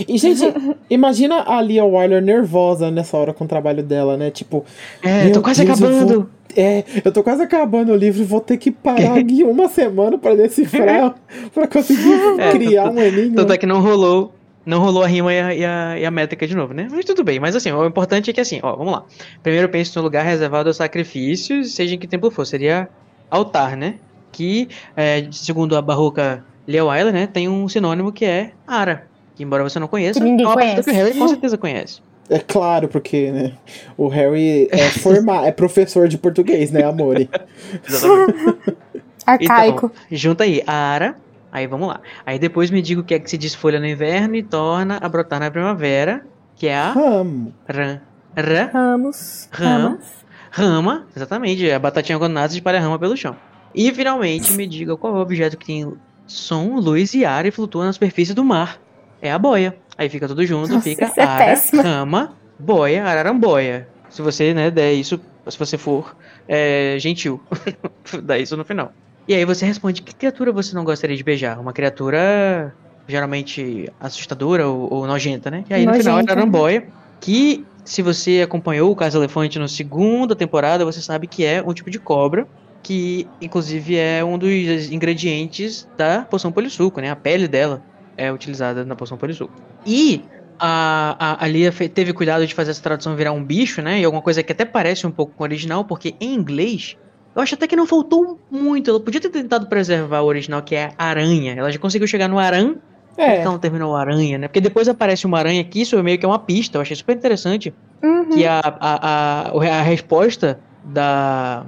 E, gente, imagina a Lia Wyler nervosa nessa hora com o trabalho dela, né? Tipo, É, Meu tô quase Deus, eu acabando. vou- é, eu tô quase acabando o livro e vou ter que parar aqui uma semana pra decifrar, pra conseguir É, criar tanto- um enigma. Tanto é que não rolou. Não rolou a rima e a, e, a, e a métrica de novo, né? Mas tudo bem. Mas assim, o importante é que assim, ó, vamos lá. Primeiro pense no lugar reservado aos sacrifícios, seja em que templo for. Seria altar, né? Que, é, segundo a barroca Leo Wyler, né? Tem um sinônimo que é ara. Que embora você não conheça, Que ninguém é uma palavra que o conhece. Harry com certeza conhece. É claro, porque, né? O Harry é, forma, é professor de português, né, Amore? Arcaico. Então, junta aí, ara. Aí vamos lá. Aí depois me diga o que é que se desfolha no inverno e torna a brotar na primavera, que é a Ramo. rã. Rã. Ramos. Rama. Ramas. Rama, exatamente, a batatinha quando nasce espalha rama pelo chão. E finalmente me diga qual é o objeto que tem som, luz e ar e flutua na superfície do mar. É a boia. Aí fica tudo junto, Nossa, fica é ara, péssimo. rama, boia, araramboia. Se você, né, der isso, se você for é, gentil, dá isso no final. E aí você responde, que criatura você não gostaria de beijar? Uma criatura geralmente assustadora ou, ou nojenta, né? E aí no final é Nojenta. araramboia, que se você acompanhou o Caso Elefante na segunda temporada, você sabe que é um tipo de cobra, que inclusive é um dos ingredientes da poção polissuco, né? A pele dela é utilizada na poção polissuco. E a, a, a Lia teve cuidado de fazer essa tradução virar um bicho, né? E alguma coisa que até parece um pouco com o original, porque em inglês eu acho até que não faltou muito. Ela podia ter tentado preservar o original, que é aranha. Ela já conseguiu chegar no aran, É, ela não terminou aranha, né? Porque depois aparece uma aranha aqui, isso é meio que é uma pista. Eu achei super interessante Uhum. que a, a, a, a resposta da,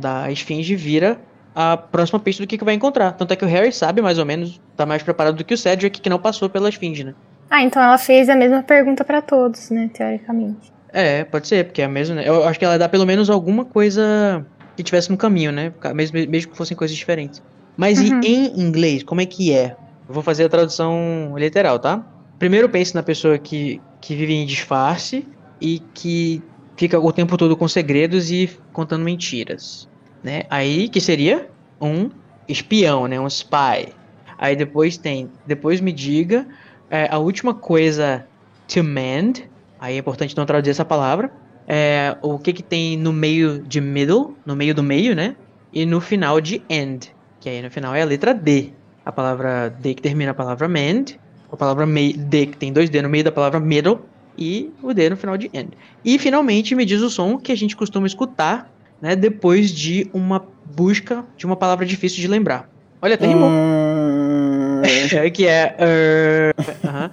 da esfinge vira a próxima pista do que, que vai encontrar. Tanto é que o Harry sabe mais ou menos, tá mais preparado do que o Cedric, que não passou pela esfinge, né? Ah, então ela fez a mesma pergunta pra todos, né? Teoricamente. É, pode ser, porque é a mesma, né? Eu acho que ela dá pelo menos alguma coisa que tivesse no caminho, né? Mesmo, mesmo que fossem coisas diferentes. Mas e Uhum. em inglês, como é que é? Eu vou fazer a tradução literal, tá? Primeiro pense na pessoa que, que vive em disfarce e que fica o tempo todo com segredos e contando mentiras, né? Aí, que seria um espião, né? Um spy. Aí depois tem, depois me diga é, a última coisa to mend, aí é importante não traduzir essa palavra. É, o que que tem no meio de middle, no meio do meio, né? E no final de end, que aí no final é a letra D. A palavra D que termina a palavra mend, a palavra mei- D que tem dois D no meio da palavra middle e o D no final de end. E finalmente me diz o som que a gente costuma escutar, né, depois de uma busca de uma palavra difícil de lembrar. Olha, até rimou. Hum, que é. er, aham,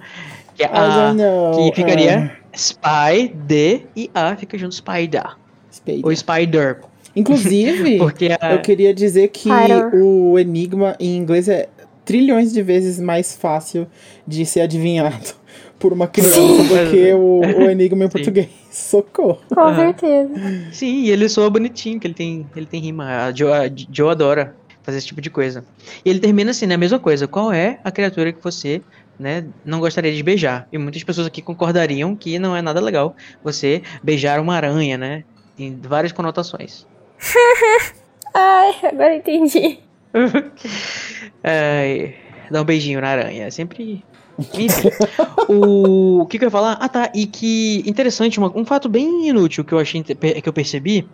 que é a. Que ficaria Uh, spy, D e A fica junto spider. Spade. Ou spider. Inclusive, Porque a. eu queria dizer que Spider. o enigma em inglês é trilhões de vezes mais fácil de ser adivinhado por uma criança Sim. do que o, o enigma em Sim. português. Socorro. Com Aham. certeza. Sim, e ele soa bonitinho, que ele tem, ele tem rima. A Joe, a Joe adora fazer esse tipo de coisa. E ele termina assim, né? A mesma coisa. Qual é a criatura que você né, não gostaria de beijar? E muitas pessoas aqui concordariam que não é nada legal você beijar uma aranha, né? Tem várias conotações. Ai, agora entendi. É, dá um beijinho na aranha. É sempre. O... que, que eu ia falar? Ah, tá. E que interessante, uma- um fato bem inútil que eu achei que eu percebi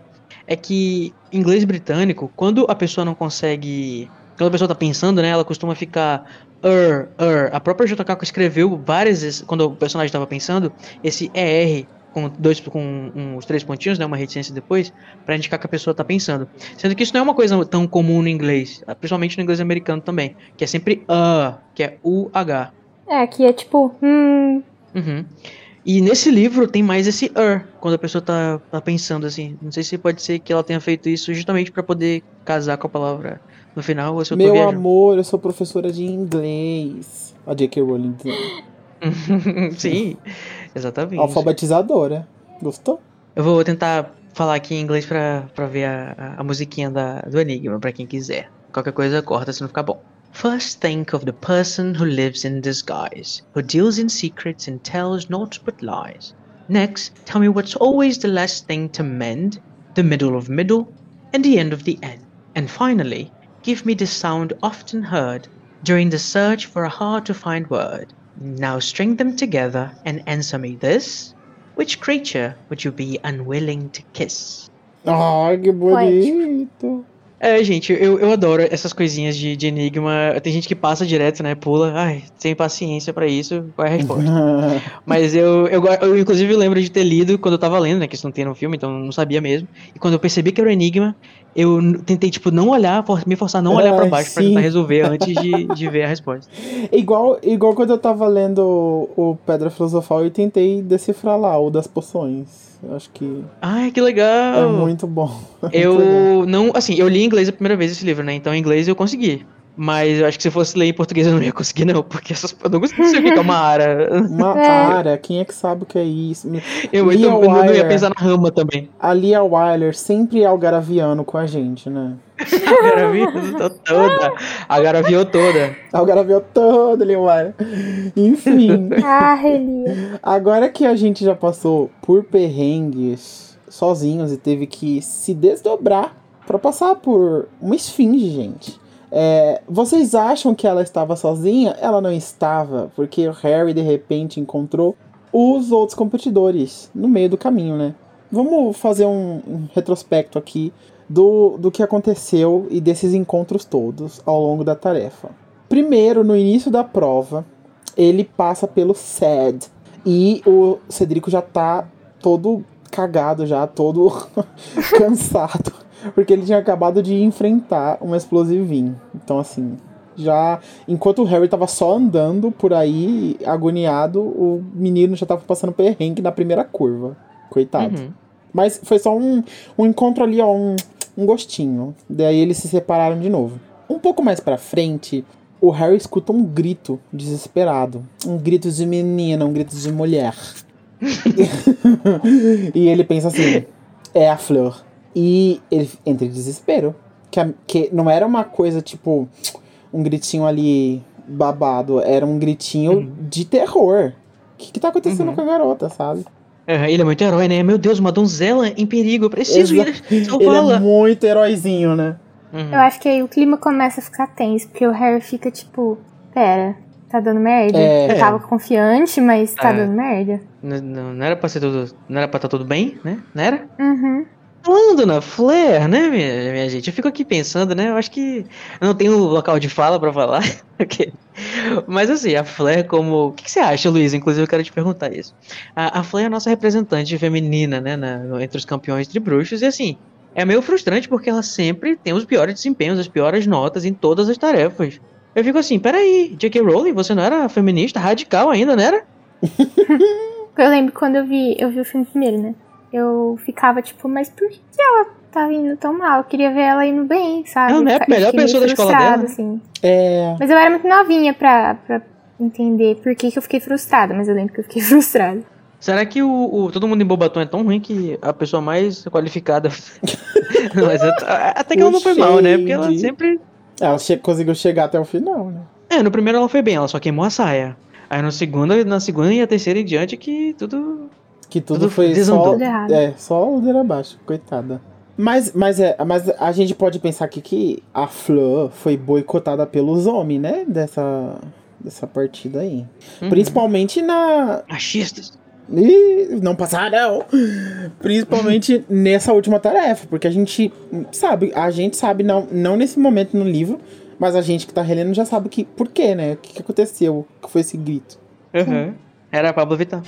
é que inglês britânico, quando a pessoa não consegue. Quando a pessoa tá pensando, né? Ela costuma ficar. Er, er. A própria JK escreveu várias vezes, quando o personagem tava pensando, esse ER com dois com um- os três pontinhos, né? Uma reticência depois, pra indicar que a pessoa tá pensando. Sendo que isso não é uma coisa tão comum no inglês, ah, principalmente no inglês americano também, que é sempre a, que é UH. É, aqui é tipo, hum. Uhum. E nesse livro tem mais esse er, quando a pessoa tá, tá pensando assim. Não sei se pode ser que ela tenha feito isso justamente pra poder casar com a palavra no final, ou se eu tô Meu viajando. amor, eu sou professora de inglês. A J.K. Rowling. Sim, exatamente. Alfabetizadora. Gostou? Eu vou tentar falar aqui em inglês pra, pra ver a, a, a musiquinha da, do Enigma, pra quem quiser. Qualquer coisa corta se não ficar bom. First think of the person who lives in disguise, who deals in secrets and tells naught but lies. Next, tell me what's always the last thing to mend, the middle of middle, and the end of the end. And finally, give me the sound often heard during the search for a hard to find word. Now string them together and answer me this. Which creature would you be unwilling to kiss? Ai, que bonito. É, gente, eu, eu adoro essas coisinhas de, de enigma. Tem gente que passa direto, né? Pula. Ai, sem paciência pra isso. Qual é a resposta? Mas eu, eu, eu, inclusive, lembro de ter lido quando eu tava lendo, né? Que isso não tem no filme, então não sabia mesmo. E quando eu percebi que era um enigma, eu tentei, tipo, não olhar, me forçar a não olhar pra Ai, baixo pra sim. tentar resolver antes de, de ver a resposta. igual, igual quando eu tava lendo o, o Pedra Filosofal e tentei decifrar lá o das poções. Eu acho que Ai, que legal! é muito bom. É muito legal. Eu não, assim, eu li em inglês a primeira vez esse livro, né? Então em inglês eu consegui. Mas eu acho que se fosse ler em português eu não ia conseguir, não, porque essas, eu não consigo saber o que é uma ara. Uma É. ara, quem é que sabe o que é isso? Eu, Lia eu não ia pensar na rama também. A Lia Wyler sempre algaraviano com a gente, né? A Garaviou toda. A Garaviou toda. Algaraviou todo, Lia Wyler. Enfim, Ah, agora que a gente já passou por perrengues sozinhos e teve que se desdobrar pra passar por uma esfinge, gente. É, vocês acham que ela estava sozinha? Ela não estava, porque o Harry de repente encontrou os outros competidores no meio do caminho, né? Vamos fazer um, um retrospecto aqui do, do que aconteceu e desses encontros todos ao longo da tarefa. Primeiro, no início da prova, ele passa pelo SED e o Cedrico já tá todo cagado, já todo cansado, porque ele tinha acabado de enfrentar um explosivinho. Então, assim, já enquanto o Harry tava só andando por aí, agoniado, o menino já tava passando perrengue na primeira curva. Coitado. Uhum. Mas foi só um, um encontro ali, ó, um, um gostinho. Daí eles se separaram de novo. Um pouco mais pra frente, o Harry escuta um grito desesperado. Um grito de menina, um grito de mulher. e ele pensa assim: é a Fleur. E ele entra em desespero. Que, a- que não era uma coisa tipo um gritinho ali babado, era um gritinho de terror. O que, que tá acontecendo Uhum. com a garota, sabe? É, ele é muito herói, né? Meu Deus, uma donzela em perigo. Eu preciso Exa- ir Ele é muito heróizinho, né? Uhum. Eu acho que aí o clima começa a ficar tenso, porque o Harry fica tipo, pera, tá dando merda. É. Eu tava confiante, mas tá É. dando merda. Não, não, não era pra ser tudo. Não era pra estar tudo bem, né? Não era? Uhum. Falando na Flair, né, minha, minha gente? Eu fico aqui pensando, né? Eu acho que eu não tenho local de fala pra falar. ok? Mas assim, a Flair como. O que, que você acha, Luiz? Inclusive, eu quero te perguntar isso. A, a Flair é a nossa representante feminina, né? na- entre os campeões de bruxos. E assim, é meio frustrante porque ela sempre tem os piores desempenhos, as piores notas em todas as tarefas. Eu fico assim, peraí, J.K. Rowling, você não era feminista radical ainda, não era? Eu lembro quando eu vi, eu vi o filme primeiro, né? Eu ficava tipo, mas por que ela tá indo tão mal? Eu queria ver ela indo bem, sabe? Ela não é a Eu fiquei melhor pessoa da escola frustrada, dela. Assim. É. Mas eu era muito novinha pra, pra entender por que, que eu fiquei frustrada, mas eu lembro que eu fiquei frustrada. Será que o, o- todo mundo em Bobaton é tão ruim que a pessoa mais qualificada. Mas at- até que ela não foi mal, né? Porque ela sempre. Ela che- conseguiu chegar até o final, né? É, no primeiro ela foi bem, ela só queimou a saia. Aí no segundo, na segunda e a terceira em diante que tudo. Que tudo, Tudo foi desandou. só. É, só o dedo abaixo, coitada. Mas, mas, é, mas a gente pode pensar aqui que a Fleur foi boicotada pelos homens, né? Dessa, dessa partida aí. Uhum. Principalmente na. Machistas. Ih, não passaram! Principalmente nessa última tarefa, porque a gente sabe, a gente sabe, não, não nesse momento no livro, mas a gente que tá relendo já sabe que, por quê, né? O que, que aconteceu? O que foi esse grito? Uhum. Era a Pablo Vittar.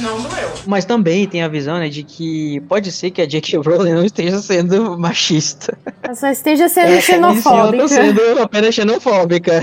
Não doeu. Mas também tem a visão, né, de que pode ser que a J.K. Rowling não esteja sendo machista. Ela só esteja sendo É, E sim, ela xenofóbica. tá sendo apenas xenofóbica.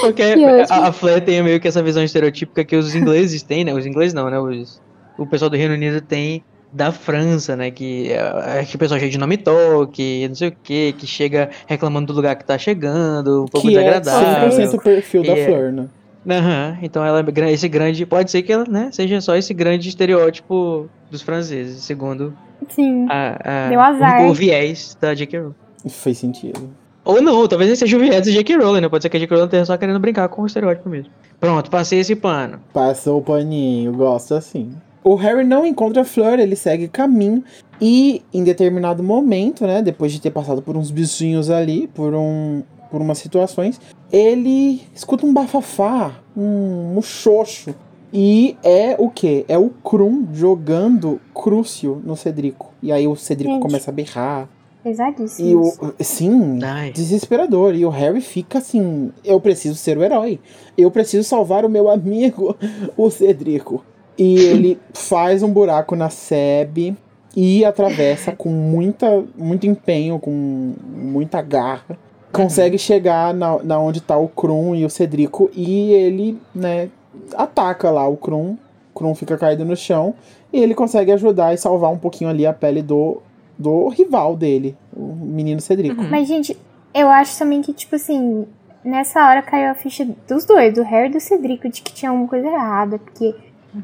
Porque- a, a Flair tem meio que essa visão estereotípica que os ingleses têm, né? Os ingleses não, né? Os, o pessoal do Reino Unido tem da França, né? Que, é, que o pessoal cheio de nome toque, não sei o que, que chega reclamando do lugar que tá chegando, um pouco que é desagradável. 100% o perfil da é- Fleur, né? Aham, então ela é esse grande. Pode ser que ela, né, seja só esse grande estereótipo dos franceses, segundo Sim. a, a- Deu azar. O, o viés da J.K. Rowling. Fez sentido. Ou não, talvez esse seja o viés da J.K. Rowling, né? Pode ser que a J.K. Rowling esteja só querendo brincar com o estereótipo mesmo. Pronto, passei esse pano. Passou o paninho, gosto assim. O Harry não encontra a Fleur, ele segue caminho. E em determinado momento, né, depois de ter passado por uns bichinhos ali, por um por umas situações, ele escuta um bafafá, um muxoxo. E é o quê? É o Krum jogando Crucio no Cedrico. E aí o Cedrico Gente. começa a berrar. Pesadíssimo. E o. Sim, Ai. desesperador. E o Harry fica assim: eu preciso ser o herói. Eu preciso salvar o meu amigo, o Cedrico. E ele faz um buraco na Seb e atravessa com muita, muito empenho, com muita garra. Consegue chegar na, na onde tá o Krum e o Cedrico. E ele, né, ataca lá o Krum. O Krum fica caído no chão. E ele consegue ajudar e salvar um pouquinho ali a pele do, do rival dele, o menino Cedrico. Mas, gente, eu acho também que, tipo assim, nessa hora caiu a ficha dos dois, do Harry e do Cedrico, de que tinha alguma coisa errada. Porque,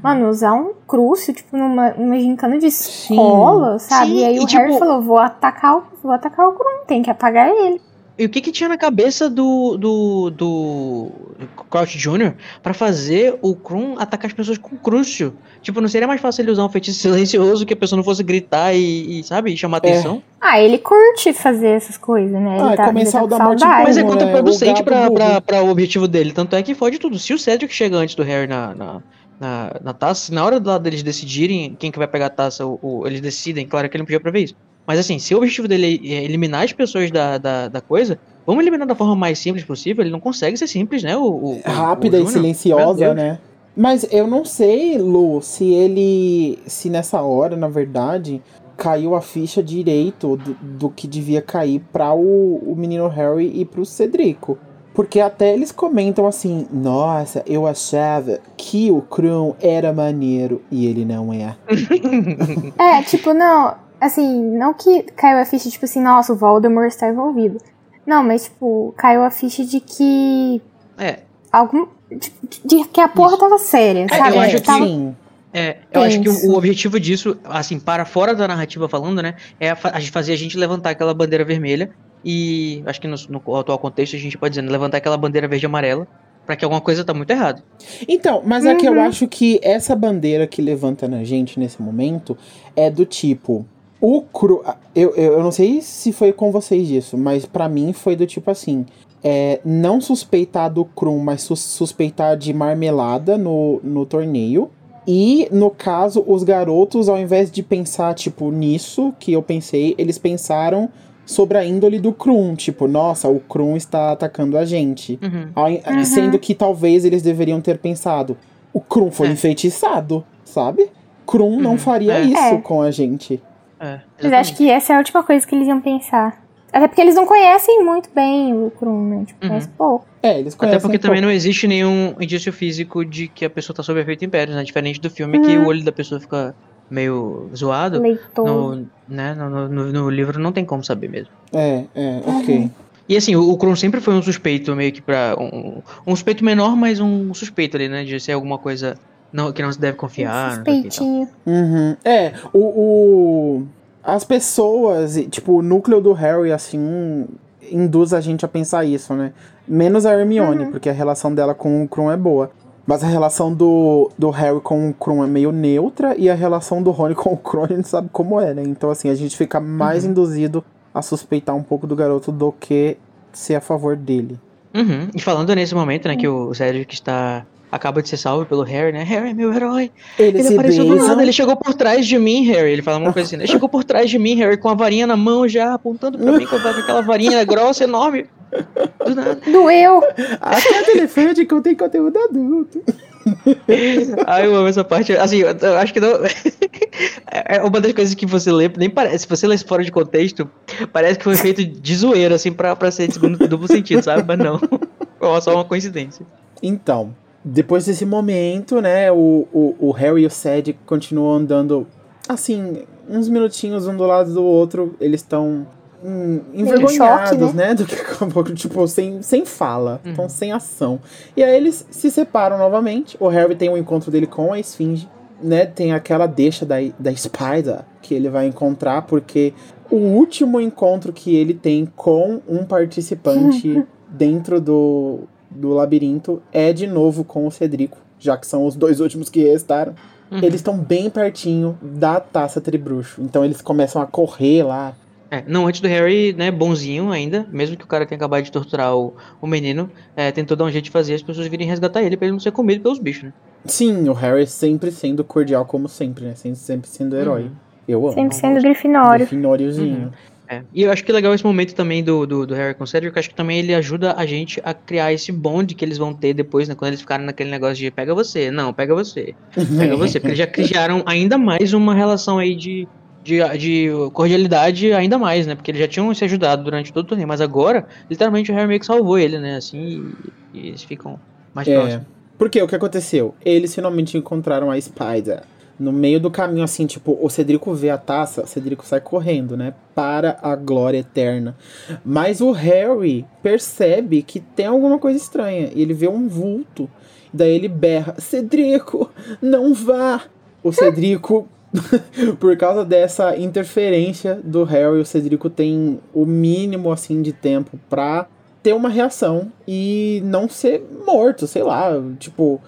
mano, usar um crucio, tipo, numa, numa gincana de escola, sabe? Sim, e aí e, o Harry tipo- falou: vou atacar o. Vou atacar o Krum, tem que apagar ele. E o que que tinha na cabeça do do do Crouch Jr. pra fazer o Krum atacar as pessoas com crucio? Tipo, não seria mais fácil ele usar um feitiço silencioso que a pessoa não fosse gritar e, e, sabe, chamar É. atenção? Ah, ele curte fazer essas coisas, né? Ah, Ele tá, começar ele o tá da morte saudade. Mas é contraproducente O pra, o objetivo dele. Tanto é que fode tudo. Se o Cedric chega antes do Harry na, na, na, na taça, na hora lá deles decidirem quem que vai pegar a taça, o, o- eles decidem, claro que ele não podia prever isso. Mas assim, se o objetivo dele é eliminar as pessoas da, da, da coisa, vamos eliminar da forma mais simples possível. Ele não consegue ser simples, né? O, o- o- rápida o e silenciosa, né? Mas eu não sei, Lu, se ele. Se nessa hora, na verdade, caiu a ficha direito do, do que devia cair para o, o menino Harry e pro Cedrico. Porque até eles comentam assim: Nossa, eu achava que o Krum era maneiro e ele não é. É, tipo, não. Assim, não que caiu a ficha, tipo assim, nossa, o Voldemort está envolvido. Não, mas, tipo, caiu a ficha de que. É, Algum. De, de que a porra tava séria, É, sabe? eu acho Que que tava- sim. É, eu acho que o, o objetivo disso, assim, para fora da narrativa falando, né, é a, fa- a gente fazer a gente levantar aquela bandeira vermelha e acho que no, no atual contexto a gente pode dizer, né, levantar aquela bandeira verde e amarela pra que alguma coisa tá muito errada. Então, mas é que eu Uhum. acho que essa bandeira que levanta na gente nesse momento é do tipo. O Krum. Eu, eu, eu não sei se foi com vocês isso, mas pra mim foi do tipo assim. É, não suspeitar do Krum, mas sus- suspeitar de marmelada no, no torneio. E, no caso, os garotos, ao invés de pensar, tipo, nisso que eu pensei, eles pensaram sobre a índole do Krum. Tipo, nossa, o Krum está atacando a gente. Uhum. Ao in- Sendo que talvez eles deveriam ter pensado, o Krum foi É. enfeitiçado, sabe? Krum não Uhum, faria é. isso É. com a gente. É, Mas acho que essa é a última coisa que eles iam pensar. Até porque eles não conhecem muito bem o Krum, né? Tipo, Uhum. conhece pouco. É, eles conhecem Até porque um também pouco. não existe nenhum indício físico de que a pessoa tá sob efeito império, né? Diferente do filme que Uhum. o olho da pessoa fica meio zoado. Leitor. No, né, no, no- no- no livro não tem como saber mesmo. É, é, ok. E assim, o, o Kron sempre foi um suspeito, meio que pra. Um, um suspeito menor, mas um suspeito ali, né? De ser alguma coisa não, que não se deve confiar. Suspeitinho. Uhum. É, o, o. As pessoas, tipo, o núcleo do Harry, assim, induz a gente a pensar isso, né? Menos a Hermione, porque a relação dela com o Krum é boa. Mas a relação do, do Harry com o Krum é meio neutra e a relação do Rony com o Krum a gente sabe como é, né? Então, assim, a gente fica mais induzido a suspeitar um pouco do garoto do que ser a favor dele. Uhum. E falando nesse momento, né, que o Cedric está. Acaba de ser salvo pelo Harry, né? Harry é meu herói. Ele, Ele se apareceu do beijam. nada, ele chegou por trás de mim, Harry. Ele fala uma coisa assim, né? Ele chegou por trás de mim, Harry, com a varinha na mão já, apontando pra mim com aquela varinha grossa, enorme. Do nada. Doeu. Até telefone que eu tenho conteúdo adulto. Ai, eu amo essa parte. Assim, eu, eu acho que não. é uma das coisas que você lê, nem parece. Se você lê isso fora de contexto, parece que foi feito de zoeira, assim, pra, pra ser de segundo duplo sentido, sabe? Mas não. Foi só uma coincidência. Então, depois desse momento, né, o, o, o Harry e o Cedric continuam andando, assim, uns minutinhos um do lado do outro. Eles estão hum, envergonhados, choque, né? né? Do que acabou, tipo, sem, sem fala, Uhum. estão sem ação. E aí eles se separam novamente. O Harry tem um encontro dele com a Esfinge, né? Tem aquela deixa da, da Spider que ele vai encontrar, porque o último encontro que ele tem com um participante dentro do, do labirinto é de novo com o Cedrico, já que são os dois últimos que restaram. Uhum. Eles estão bem pertinho da taça tribruxo. Então eles começam a correr lá. É, não, antes do Harry, né, bonzinho ainda, mesmo que o cara tenha acabado de torturar o, o menino, é, tentou dar um jeito de fazer as pessoas virem resgatar ele pra ele não ser comido pelos bichos, né? Sim, o Harry sempre sendo cordial como sempre, né? Sempre, sempre sendo herói. Uhum. Eu amo. Sempre sendo Grifinório. Grifinóriozinho. É. E eu acho que é legal esse momento também do, do, do Harry com o Cedric, eu acho que também ele ajuda a gente a criar esse bonde que eles vão ter depois, né? Quando eles ficarem naquele negócio de pega você, não, pega você, pega você. Porque eles já criaram ainda mais uma relação aí de, de, de cordialidade ainda mais, né? Porque eles já tinham se ajudado durante todo o torneio, mas agora, literalmente, o Harry meio que salvou ele, né? Assim, e, e eles ficam mais É. próximos. Porque o que aconteceu? Eles finalmente encontraram a Spider. No meio do caminho, assim, tipo, o Cedrico vê a taça, o Cedrico sai correndo, né? Para a glória eterna. Mas o Harry percebe que tem alguma coisa estranha. E ele vê um vulto. Daí ele berra: Cedrico, não vá! O Cedrico, por causa dessa interferência do Harry, o Cedrico tem o mínimo, assim, de tempo pra ter uma reação e não ser morto, sei lá, tipo.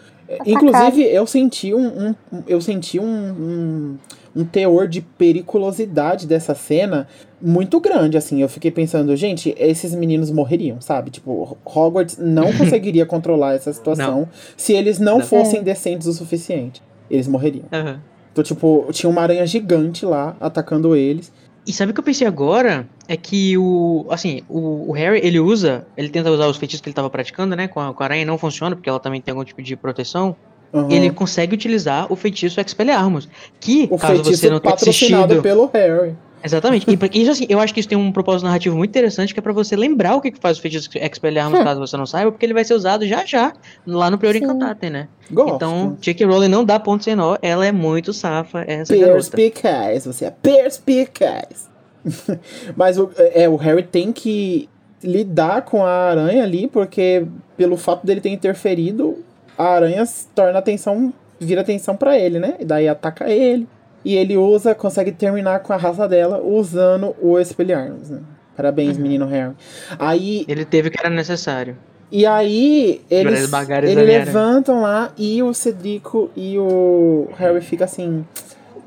Inclusive, eu senti um, um- um- eu senti um, um, um teor de periculosidade dessa cena muito grande, assim. Eu fiquei pensando, gente, esses meninos morreriam, sabe? Tipo, Hogwarts não conseguiria controlar essa situação se eles não, Não. fossem decentes o suficiente. Eles morreriam. Aham. Então, tipo, tinha uma aranha gigante lá atacando eles. E sabe o que eu pensei agora? É que o. Assim, o, o Harry, ele usa. Ele tenta usar os feitiços que ele tava praticando, né? Com a, com a aranha não funciona, porque ela também tem algum tipo de proteção. Uhum. Ele consegue utilizar o feitiço Expelliarmus. Que, o caso você não tenha patrocinado assistido. pelo Harry. Exatamente. E isso, assim, eu acho que isso tem um propósito narrativo muito interessante, que é pra você lembrar o que, que faz o feitiço Expelliarmus, caso você não saiba, porque ele vai ser usado já já, lá no Prior Sim. Incantatem, né? Gosto. Então, J.K. Rowling não dá ponto sem nó, ela é muito safa, essa garota. Perspicaz, você é perspicaz. Mas o, é, o Harry tem que lidar com a aranha ali, porque pelo fato dele ter interferido, a aranha torna atenção, vira atenção pra ele, né? E daí ataca ele. E ele usa, consegue terminar com a raça dela usando o Expelliarmus, né? Parabéns, menino Harry. Aí, Ele teve o que era necessário. e aí, eles, eles Nera. levantam lá e o Cedrico e o Harry fica assim.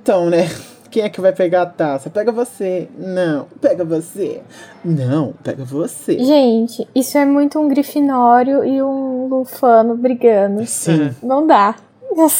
Então, né? Quem é que vai pegar a taça? Pega você. Não, pega você. Não, pega você. Gente, isso é muito um Grifinório e um Lufano brigando. Sim. Não dá.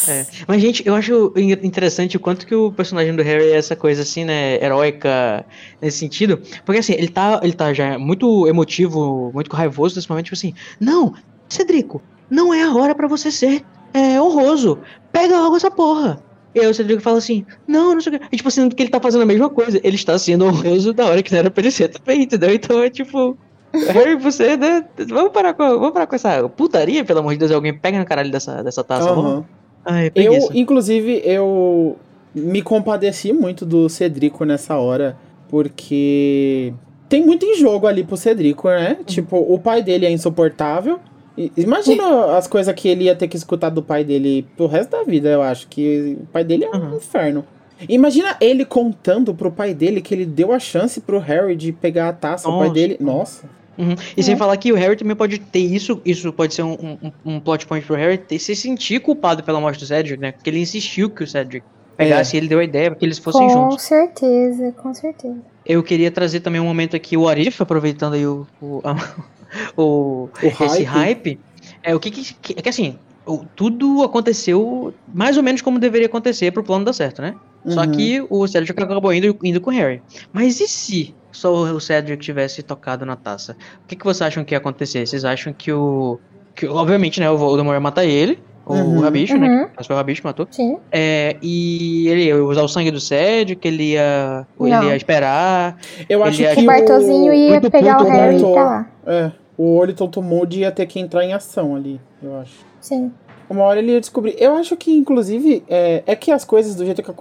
É. Mas, gente, eu acho interessante o quanto que o personagem do Harry é essa coisa assim, né, heróica nesse sentido. Porque assim, ele tá, ele tá já muito emotivo, muito raivoso nesse momento, tipo assim, não, Cedrico, não é a hora pra você ser é, honroso. Pega logo essa porra. E aí o Cedrico fala assim, não, não sei o que. E, tipo assim, que ele tá fazendo a mesma coisa. Ele está sendo honroso da hora que não era pra ele ser também, entendeu? Então é tipo. Harry, você, né? Vamos parar com, vamos parar com essa putaria, pelo amor de Deus. Alguém pega no caralho dessa, dessa taça. Vamos? Ai, Eu, preguiça. inclusive, eu me compadeci muito do Cedrico nessa hora, porque tem muito em jogo ali pro Cedrico, né? Tipo, o pai dele é insuportável. E- Imagina as coisas que ele ia ter que escutar do pai dele pro resto da vida, eu acho. Que o pai dele é um Uhum. inferno. Imagina ele contando pro pai dele que ele deu a chance pro Harry de pegar a taça. O pai Nossa. dele. Nossa. Uhum. E sem falar que o Harry também pode ter isso, isso pode ser um, um, um plot point pro Harry ter, se sentir culpado pela morte do Cedric, né? Porque ele insistiu que o Cedric pegasse e ele deu a ideia pra que eles fossem com juntos. certeza, com certeza. Eu queria trazer também um momento aqui, o Arif, aproveitando aí o, o, o- O esse hype. hype. É o que, que, é que assim, o- tudo aconteceu mais ou menos como deveria acontecer pro plano dar certo, né? Só Uhum. que o Cedric acabou indo, indo com o Harry. Mas e se só o Cedric tivesse tocado na taça? O que, que vocês acham que ia acontecer? Vocês acham que o. Que, obviamente, né? O Voldemort ia matar ele, Uhum. o Rabicho, né? Uhum. Mas foi o Rabicho que matou. Sim. É, e ele ia usar o sangue do Cedric, ele ia. Não. Ele ia esperar. Eu acho é que O Bartozinho ia muito pegar o Harry e tá lá. É, o olho Tonto Moody ia ter que entrar em ação ali, eu acho. Sim. Uma hora ele ia descobrir. Eu acho que, inclusive, é, é que as coisas do jeito que,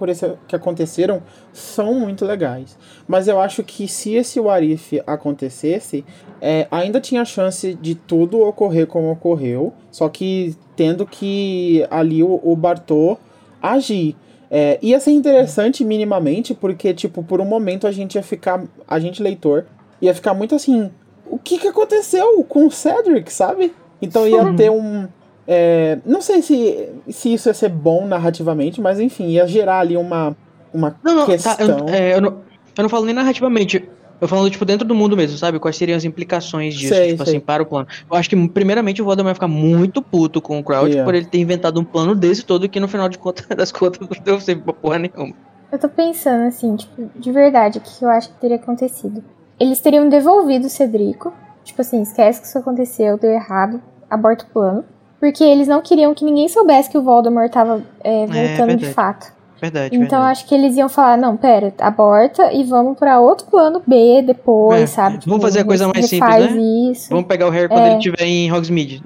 que aconteceram são muito legais. Mas eu acho que se esse Warif acontecesse, é, ainda tinha chance de tudo ocorrer como ocorreu. Só que tendo que ali o, o Bartô agir. É, ia ser interessante minimamente, porque, tipo, por um momento a gente ia ficar. A gente, leitor, ia ficar muito assim. O que, que aconteceu com o Cedric, sabe? Então ia ter um. É, não sei se, se isso ia ser bom narrativamente, mas enfim, ia gerar ali uma, uma Não, não, tá, questão. eu, é, eu não, eu não falo nem narrativamente. Eu falo, tipo, dentro do mundo mesmo, sabe? Quais seriam as implicações disso, Sei, tipo sei. assim, para o plano. Eu acho que, primeiramente, o Voldemort vai ficar muito puto com o Crouch Yeah. por ele ter inventado um plano desse todo que, no final de contas, das contas, não deu sempre pra porra nenhuma. Eu tô pensando assim, tipo, de verdade, o que eu acho que teria acontecido. Eles teriam devolvido o Cedrico. Tipo assim, esquece que isso aconteceu, deu errado, aborta o plano. Porque eles não queriam que ninguém soubesse que o Voldemort tava é, voltando de verdade. fato. Verdade, Então verdade. acho que eles iam falar, não, pera, aborta e vamos pra outro plano B depois, É, sabe? vamos fazer a coisa mais simples, né? isso, Vamos pegar o Harry quando É. ele estiver em Hogsmeade.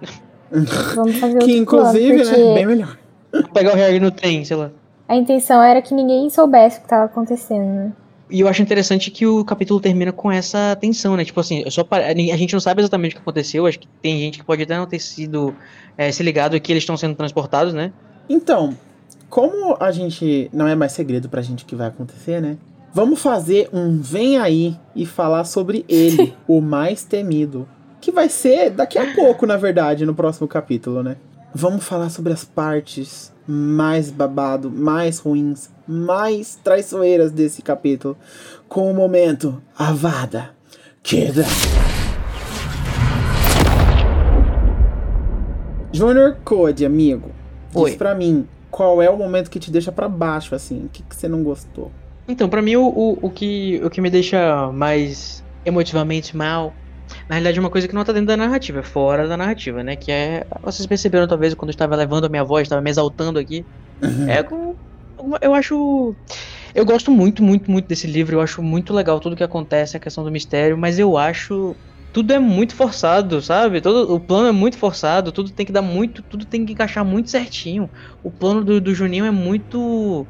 vamos fazer outro que inclusive, plano, porque né, bem melhor. Vamos pegar o Harry no trem, sei lá. a intenção era que ninguém soubesse o que tava acontecendo, né? E eu acho interessante que o capítulo termina com essa tensão, né? Tipo assim, só a gente não sabe exatamente o que aconteceu. Acho que tem gente que pode até não ter sido é, se ligado que eles estão sendo transportados, né? Então, como a gente. Não é mais segredo pra gente o que vai acontecer, né? Vamos fazer um Vem aí e falar sobre ele, o mais temido. Que vai ser daqui a pouco, na verdade, no próximo capítulo, né? Vamos falar sobre as partes mais babado, mais ruins, mais traiçoeiras desse capítulo. Com o momento Avada Queda. Junior Code, amigo. Diz Oi. pra mim, qual é o momento que te deixa pra baixo, assim? O que, que você não gostou? Então, pra mim, o, o, o que, o que me deixa mais emotivamente mal, na realidade, é uma coisa que não tá dentro da narrativa, é fora da narrativa, né? Que é. Vocês perceberam, talvez, quando eu estava levando a minha voz, estava me exaltando aqui. É com. Eu acho. Eu gosto muito, muito, muito desse livro. Eu acho muito legal tudo que acontece, a questão do mistério, mas eu acho. Tudo é muito forçado, sabe? Todo, o plano é muito forçado, tudo tem que dar muito. Tudo tem que encaixar muito certinho. O plano do, do Juninho é muito.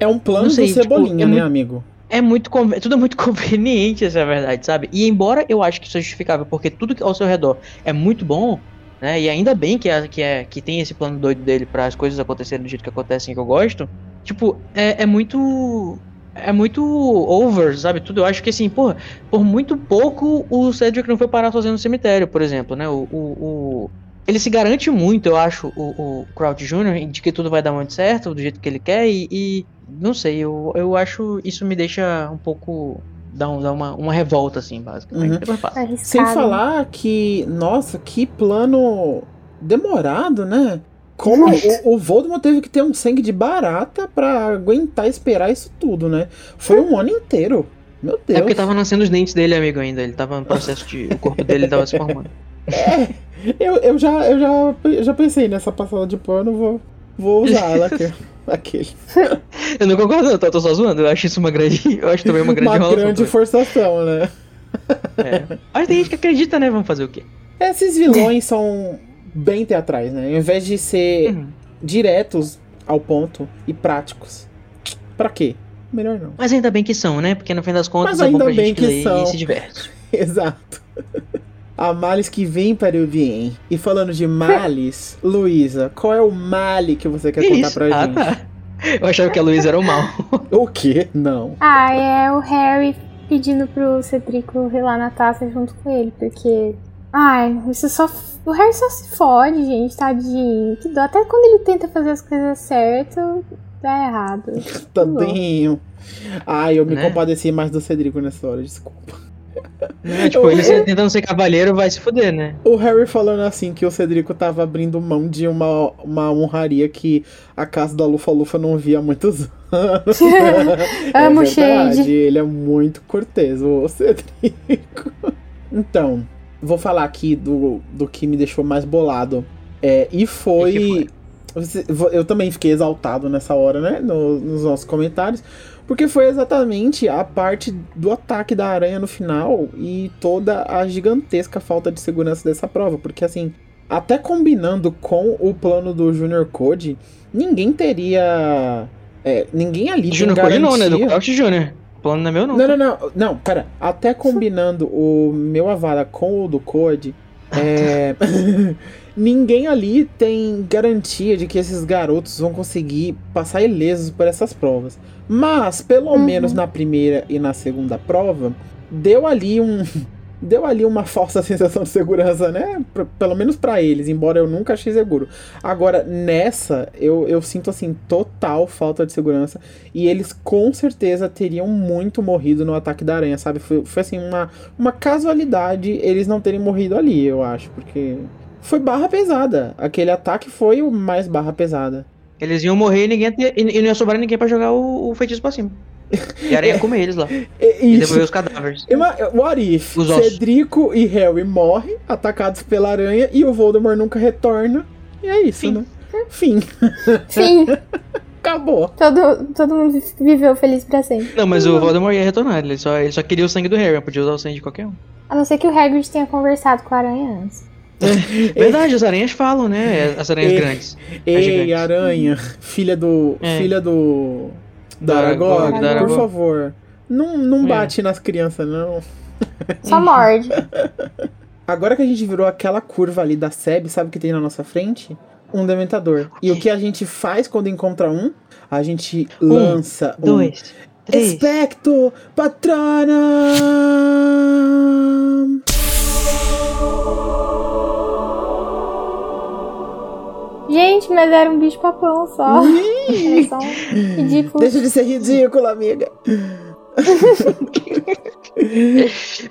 É um plano sei, do tipo, Cebolinha, é né, muito- amigo? É muito. Tudo é muito conveniente, essa é a verdade, sabe? E embora eu acho que isso é justificável, porque tudo ao seu redor é muito bom, né? E ainda bem que, é, que, é, que tem esse plano doido dele para as coisas acontecerem do jeito que acontecem que eu gosto. Tipo, é, é muito. É muito over, sabe? Tudo. Eu acho que assim, porra, por muito pouco o Cedric não foi parar sozinho no cemitério, por exemplo, né? O. o, o, ele se garante muito, eu acho, o, o Crouch Jr., de que tudo vai dar muito certo, do jeito que ele quer, e, e não sei, eu, eu acho isso me deixa um pouco. dá, um, dá uma, uma revolta, assim, basicamente. Uhum. Arriscado. Sem falar que, nossa, que plano demorado, né? Como o, o Voldemort teve que ter um sangue de barata pra aguentar esperar isso tudo, né? Foi um ano inteiro. Meu Deus. É porque tava nascendo os dentes dele, amigo, ainda. Ele tava no processo de. O corpo dele tava se formando. É, eu, eu, já, eu, já, eu já pensei nessa passada de pano, vou, vou usar ela aqui. Aquele. Eu não concordo, tá? eu tô só zoando. Eu acho isso uma grande. Eu acho também uma grande Uma grande também. forçação, né? É. Mas tem gente que acredita, né? Vamos fazer o quê? Esses vilões são bem teatrais, né? Ao invés de ser Uhum. diretos ao ponto e práticos. Pra quê? Melhor não. Mas ainda bem que são, né? Porque no fim das contas Mas é bom pra bem gente que ler são. e se diverte. Exato. Há males que vêm para o bem. E falando de males, Luísa, qual é o male que você quer Que contar isso? pra ah, gente? tá. Eu achava que a Luísa era o mal. O quê? Não. Ah, é o Harry pedindo pro Cedrico relar na taça junto com ele, porque. Ai, isso só. O Harry só se fode, gente, tadinho. Que dó. Até quando ele tenta fazer as coisas certas, dá errado. Tadinho. Ai, eu me Né? compadeci mais do Cedrico nessa hora, desculpa. Né? Tipo, ele se- tentando ser cavaleiro vai se fuder, né? O Harry falando assim que o Cedrico tava abrindo mão de uma, uma honraria que a casa da Lufa Lufa não via há muitos anos. Amo é verdade, Shade. ele é muito cortês, o Cedrico. Então, vou falar aqui do, do que me deixou mais bolado. É, e foi. Você- Eu também fiquei exaltado nessa hora, né? no- nos nossos comentários. Porque foi exatamente a parte do ataque da aranha no final e toda a gigantesca falta de segurança dessa prova. Porque assim, até combinando com o plano do Junior Code, ninguém teria. é, ninguém ali tem Júnior Cole não, né? Do Crouch Júnior. O plano não é meu, não. não, não, não, não, pera. Até combinando o meu Avara com o do Code, é, ninguém ali tem garantia de que esses garotos vão conseguir passar ilesos por essas provas. Mas, pelo Uhum. menos na primeira e na segunda prova, deu ali um. Deu ali uma falsa sensação de segurança, né? P- pelo menos pra eles, embora eu nunca achei seguro. Agora, nessa, eu, eu sinto assim, total falta de segurança. E eles com certeza teriam muito morrido no ataque da aranha, sabe? Foi, foi assim, uma, uma casualidade eles não terem morrido ali, eu acho. Porque foi barra pesada. Aquele ataque foi o mais barra pesada. Eles iam morrer e, ninguém ia e não ia sobrar ninguém pra jogar o, o feitiço pra cima. E a aranha ia comer eles lá. E, E devolver os cadáveres. Ima- What if Os ossos. Cedrico e Harry morrem, atacados pela aranha, e o Voldemort nunca retorna. E é isso, Fim. né? Fim. Sim, Acabou. todo, todo mundo viveu feliz pra sempre. Não, mas o Voldemort ia retornar. Ele só, ele só queria o sangue do Harry, podia usar o sangue de qualquer um. A não ser que o Hagrid tenha conversado com a aranha antes. Verdade, as aranhas falam, né? As aranhas Ei. grandes. Ei, aranha, filha do. É. Filha do. Da Aragog, por Aragog. favor. Não, não É. bate nas crianças, não. Só morde. Agora que a gente virou aquela curva ali da SEB, sabe o que tem na nossa frente? Um dementador. E o que a gente faz quando encontra um? A gente lança um. Dois, três. Expecto Patronum! Gente, mas era um bicho papão só. Era só um ridículo. Deixa de ser ridículo, amiga.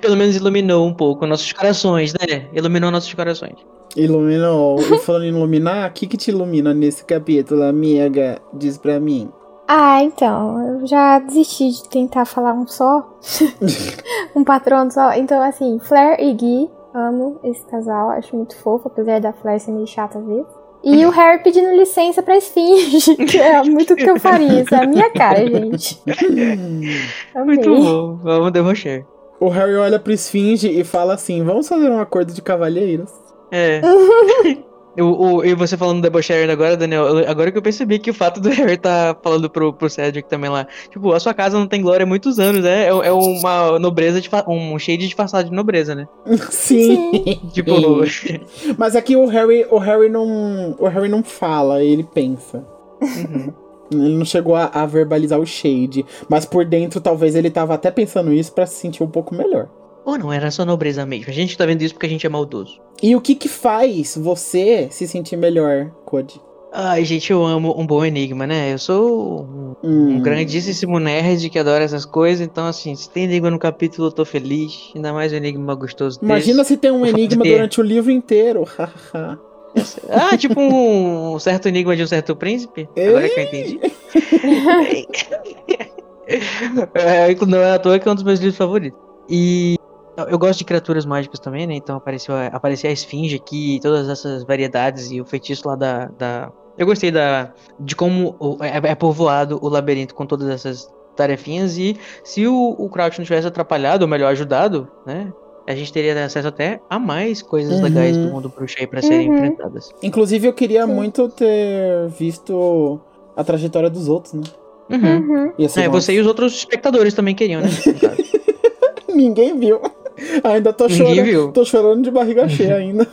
Pelo menos iluminou um pouco nossos corações, né? Iluminou nossos corações. Iluminou. E falando em iluminar, o que, que te ilumina nesse capítulo, amiga? Diz pra mim. Ah, então, eu já desisti de tentar falar um só. um patrono só. Então, assim, Flair e Gui, amo esse casal, acho muito fofo, apesar da Flair ser meio chata às vezes. E o Harry pedindo licença pra Esfinge, que é muito o que eu faria, isso é a minha cara, gente. Amei. Muito bom. Vamos debochar. O Harry olha pro Esfinge e fala assim: vamos fazer um acordo de cavalheiros. É. O, o, e você falando debochar agora, Daniel, agora que eu percebi que o fato do Harry tá falando pro, pro Cedric também lá. Tipo, a sua casa não tem glória há muitos anos, né? É, é uma nobreza, de, um shade disfarçado de nobreza, né? Sim. Tipo, Mas aqui o Harry, o Harry não, o Harry não fala, ele pensa. uhum. Ele não chegou a, a verbalizar o shade, mas por dentro talvez ele tava até pensando isso pra se sentir um pouco melhor. Ou não, era só nobreza mesmo. A gente tá vendo isso porque a gente é maldoso. E o que que faz você se sentir melhor, Code? Ai, gente, eu amo um bom enigma, né? Eu sou um, um Hum. grandíssimo nerd que adora essas coisas, então assim, se tem enigma no capítulo, eu tô feliz. Ainda mais um enigma gostoso desse. Imagina se tem um enigma durante o livro inteiro. Ah, tipo um certo enigma de um certo príncipe? Agora que eu entendi. é, não é à toa que é um dos meus livros favoritos. E eu gosto de criaturas mágicas também, né? Então apareceu, a- apareceu a esfinge aqui, todas essas variedades e o feitiço lá da. da... Eu gostei da, de como o- é, é povoado o labirinto com todas essas tarefinhas. E se o, o Crouch não tivesse atrapalhado, ou melhor, ajudado, né? A gente teria acesso até a mais coisas Uhum. legais do mundo bruxo aí pra serem Uhum. enfrentadas. Inclusive, eu queria Sim. muito ter visto a trajetória dos outros, né? Uhum. Uhum. É, você e os outros espectadores também queriam, né? Ninguém viu. Ainda tô Ninguém chorando. viu. Tô chorando de barriga cheia ainda.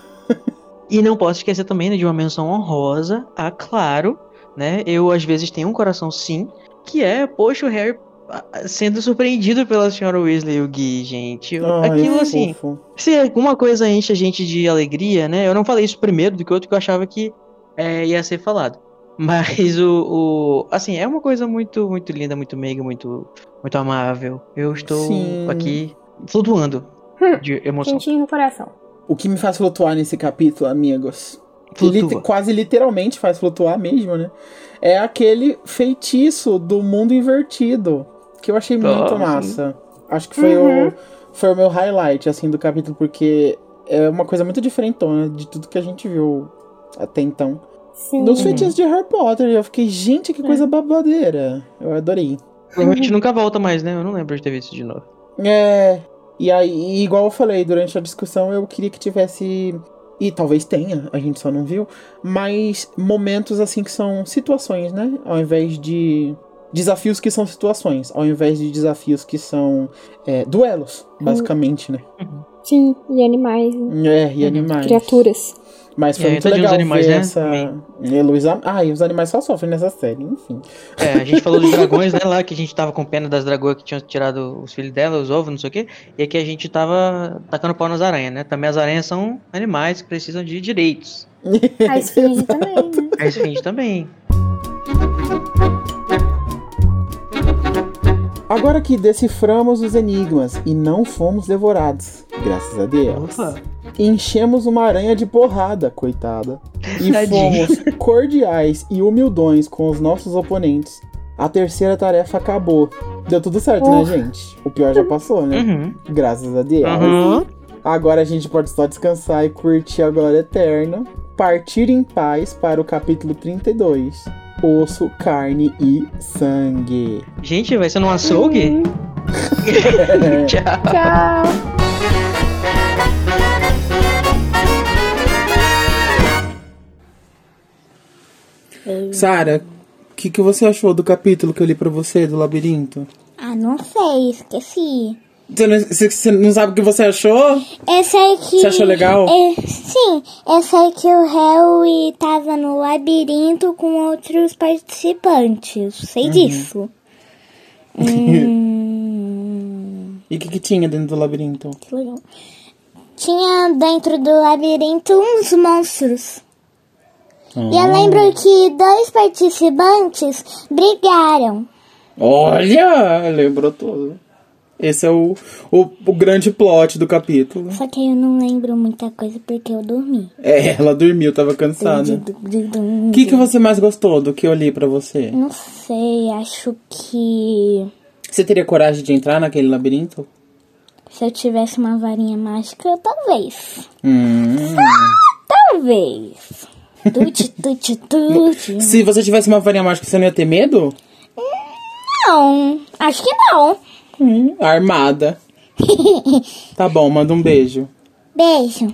E não posso esquecer também né, de uma menção honrosa a Claro, né? Eu às vezes tenho um coração sim, que é, poxa, o Harry ah, sendo surpreendido pela senhora Weasley e o Gui, gente. Ai, Aquilo assim, fofo. se alguma coisa enche a gente de alegria, né? Eu não falei isso primeiro do que outro que eu achava que é, ia ser falado. Mas o, o- Assim, é uma coisa muito, muito linda, muito meiga, muito, muito amável. Eu estou Sim. aqui flutuando Hum, de emoção. Quentinho no coração. O que me faz flutuar nesse capítulo, amigos, que lit- quase literalmente faz flutuar mesmo, né? É aquele feitiço do mundo invertido, que eu achei muito Ah, sim. massa. Acho que foi, Uhum. o, foi o meu highlight, assim, do capítulo, porque é uma coisa muito diferentona de tudo que a gente viu até então. Sim. Dos feitiços de Harry Potter, eu fiquei, gente, que coisa babadeira. Eu adorei. Provavelmente nunca volta mais, né? Eu não lembro de ter visto isso de novo. É. E aí, igual eu falei, durante a discussão eu queria que tivesse. E talvez tenha, a gente só não viu. Mas momentos assim que são situações, né? Ao invés de. Desafios que são situações, ao invés de desafios que são é, duelos, basicamente, né? Sim, e animais, né? É, e animais. criaturas. Mas foi É, muito tadinho legal animais, ver né? essa. Também. E Luísa... Ah, e os animais só sofrem nessa série, enfim. É, a gente falou dos dragões, né? Lá que a gente tava com pena das dragões que tinham tirado os filhos dela, os ovos, não sei o quê. E aqui a gente tava tacando pau nas aranhas, né? Também as aranhas são animais que precisam de direitos. A esfinge também, né? A esfinge também. Agora que deciframos os enigmas e não fomos devorados, graças a Deus. Opa. Enchemos uma aranha de porrada, coitada. E Tadinho. fomos cordiais e humildões com os nossos oponentes. A terceira tarefa acabou. Deu tudo certo, né, Oh. gente? O pior já passou, né? Uhum. Graças a Deus. Uhum. Agora a gente pode só descansar e curtir a glória eterna. Partir em paz para o capítulo 32. Osso, carne e sangue. Gente, vai ser num açougue? Tchau. Tchau. Sara, o que, que você achou do capítulo que eu li pra você, do labirinto? Ah, não sei, esqueci. Você não, você- não sabe o que você achou? Eu sei que. Você achou legal? É, sim, eu sei que o Harry tava no labirinto com outros participantes. Sei Uhum. disso. hum, E o que, que tinha dentro do labirinto? que legal. Tinha dentro do labirinto uns monstros. E eu lembro que dois participantes brigaram. Olha, lembrou tudo. Esse é o, o, o grande plot do capítulo. Só que eu não lembro muita coisa porque eu dormi. É, ela dormiu, tava cansada. O que, que você mais gostou do que eu li pra você? Não sei, acho que Você teria coragem de entrar naquele labirinto? se eu tivesse uma varinha mágica, talvez. Hum. Talvez. Tute, tute, tute. Se você tivesse uma varinha mágica, você não ia ter medo? Não, acho que não. Hum, armada. tá bom, manda um beijo. Beijo.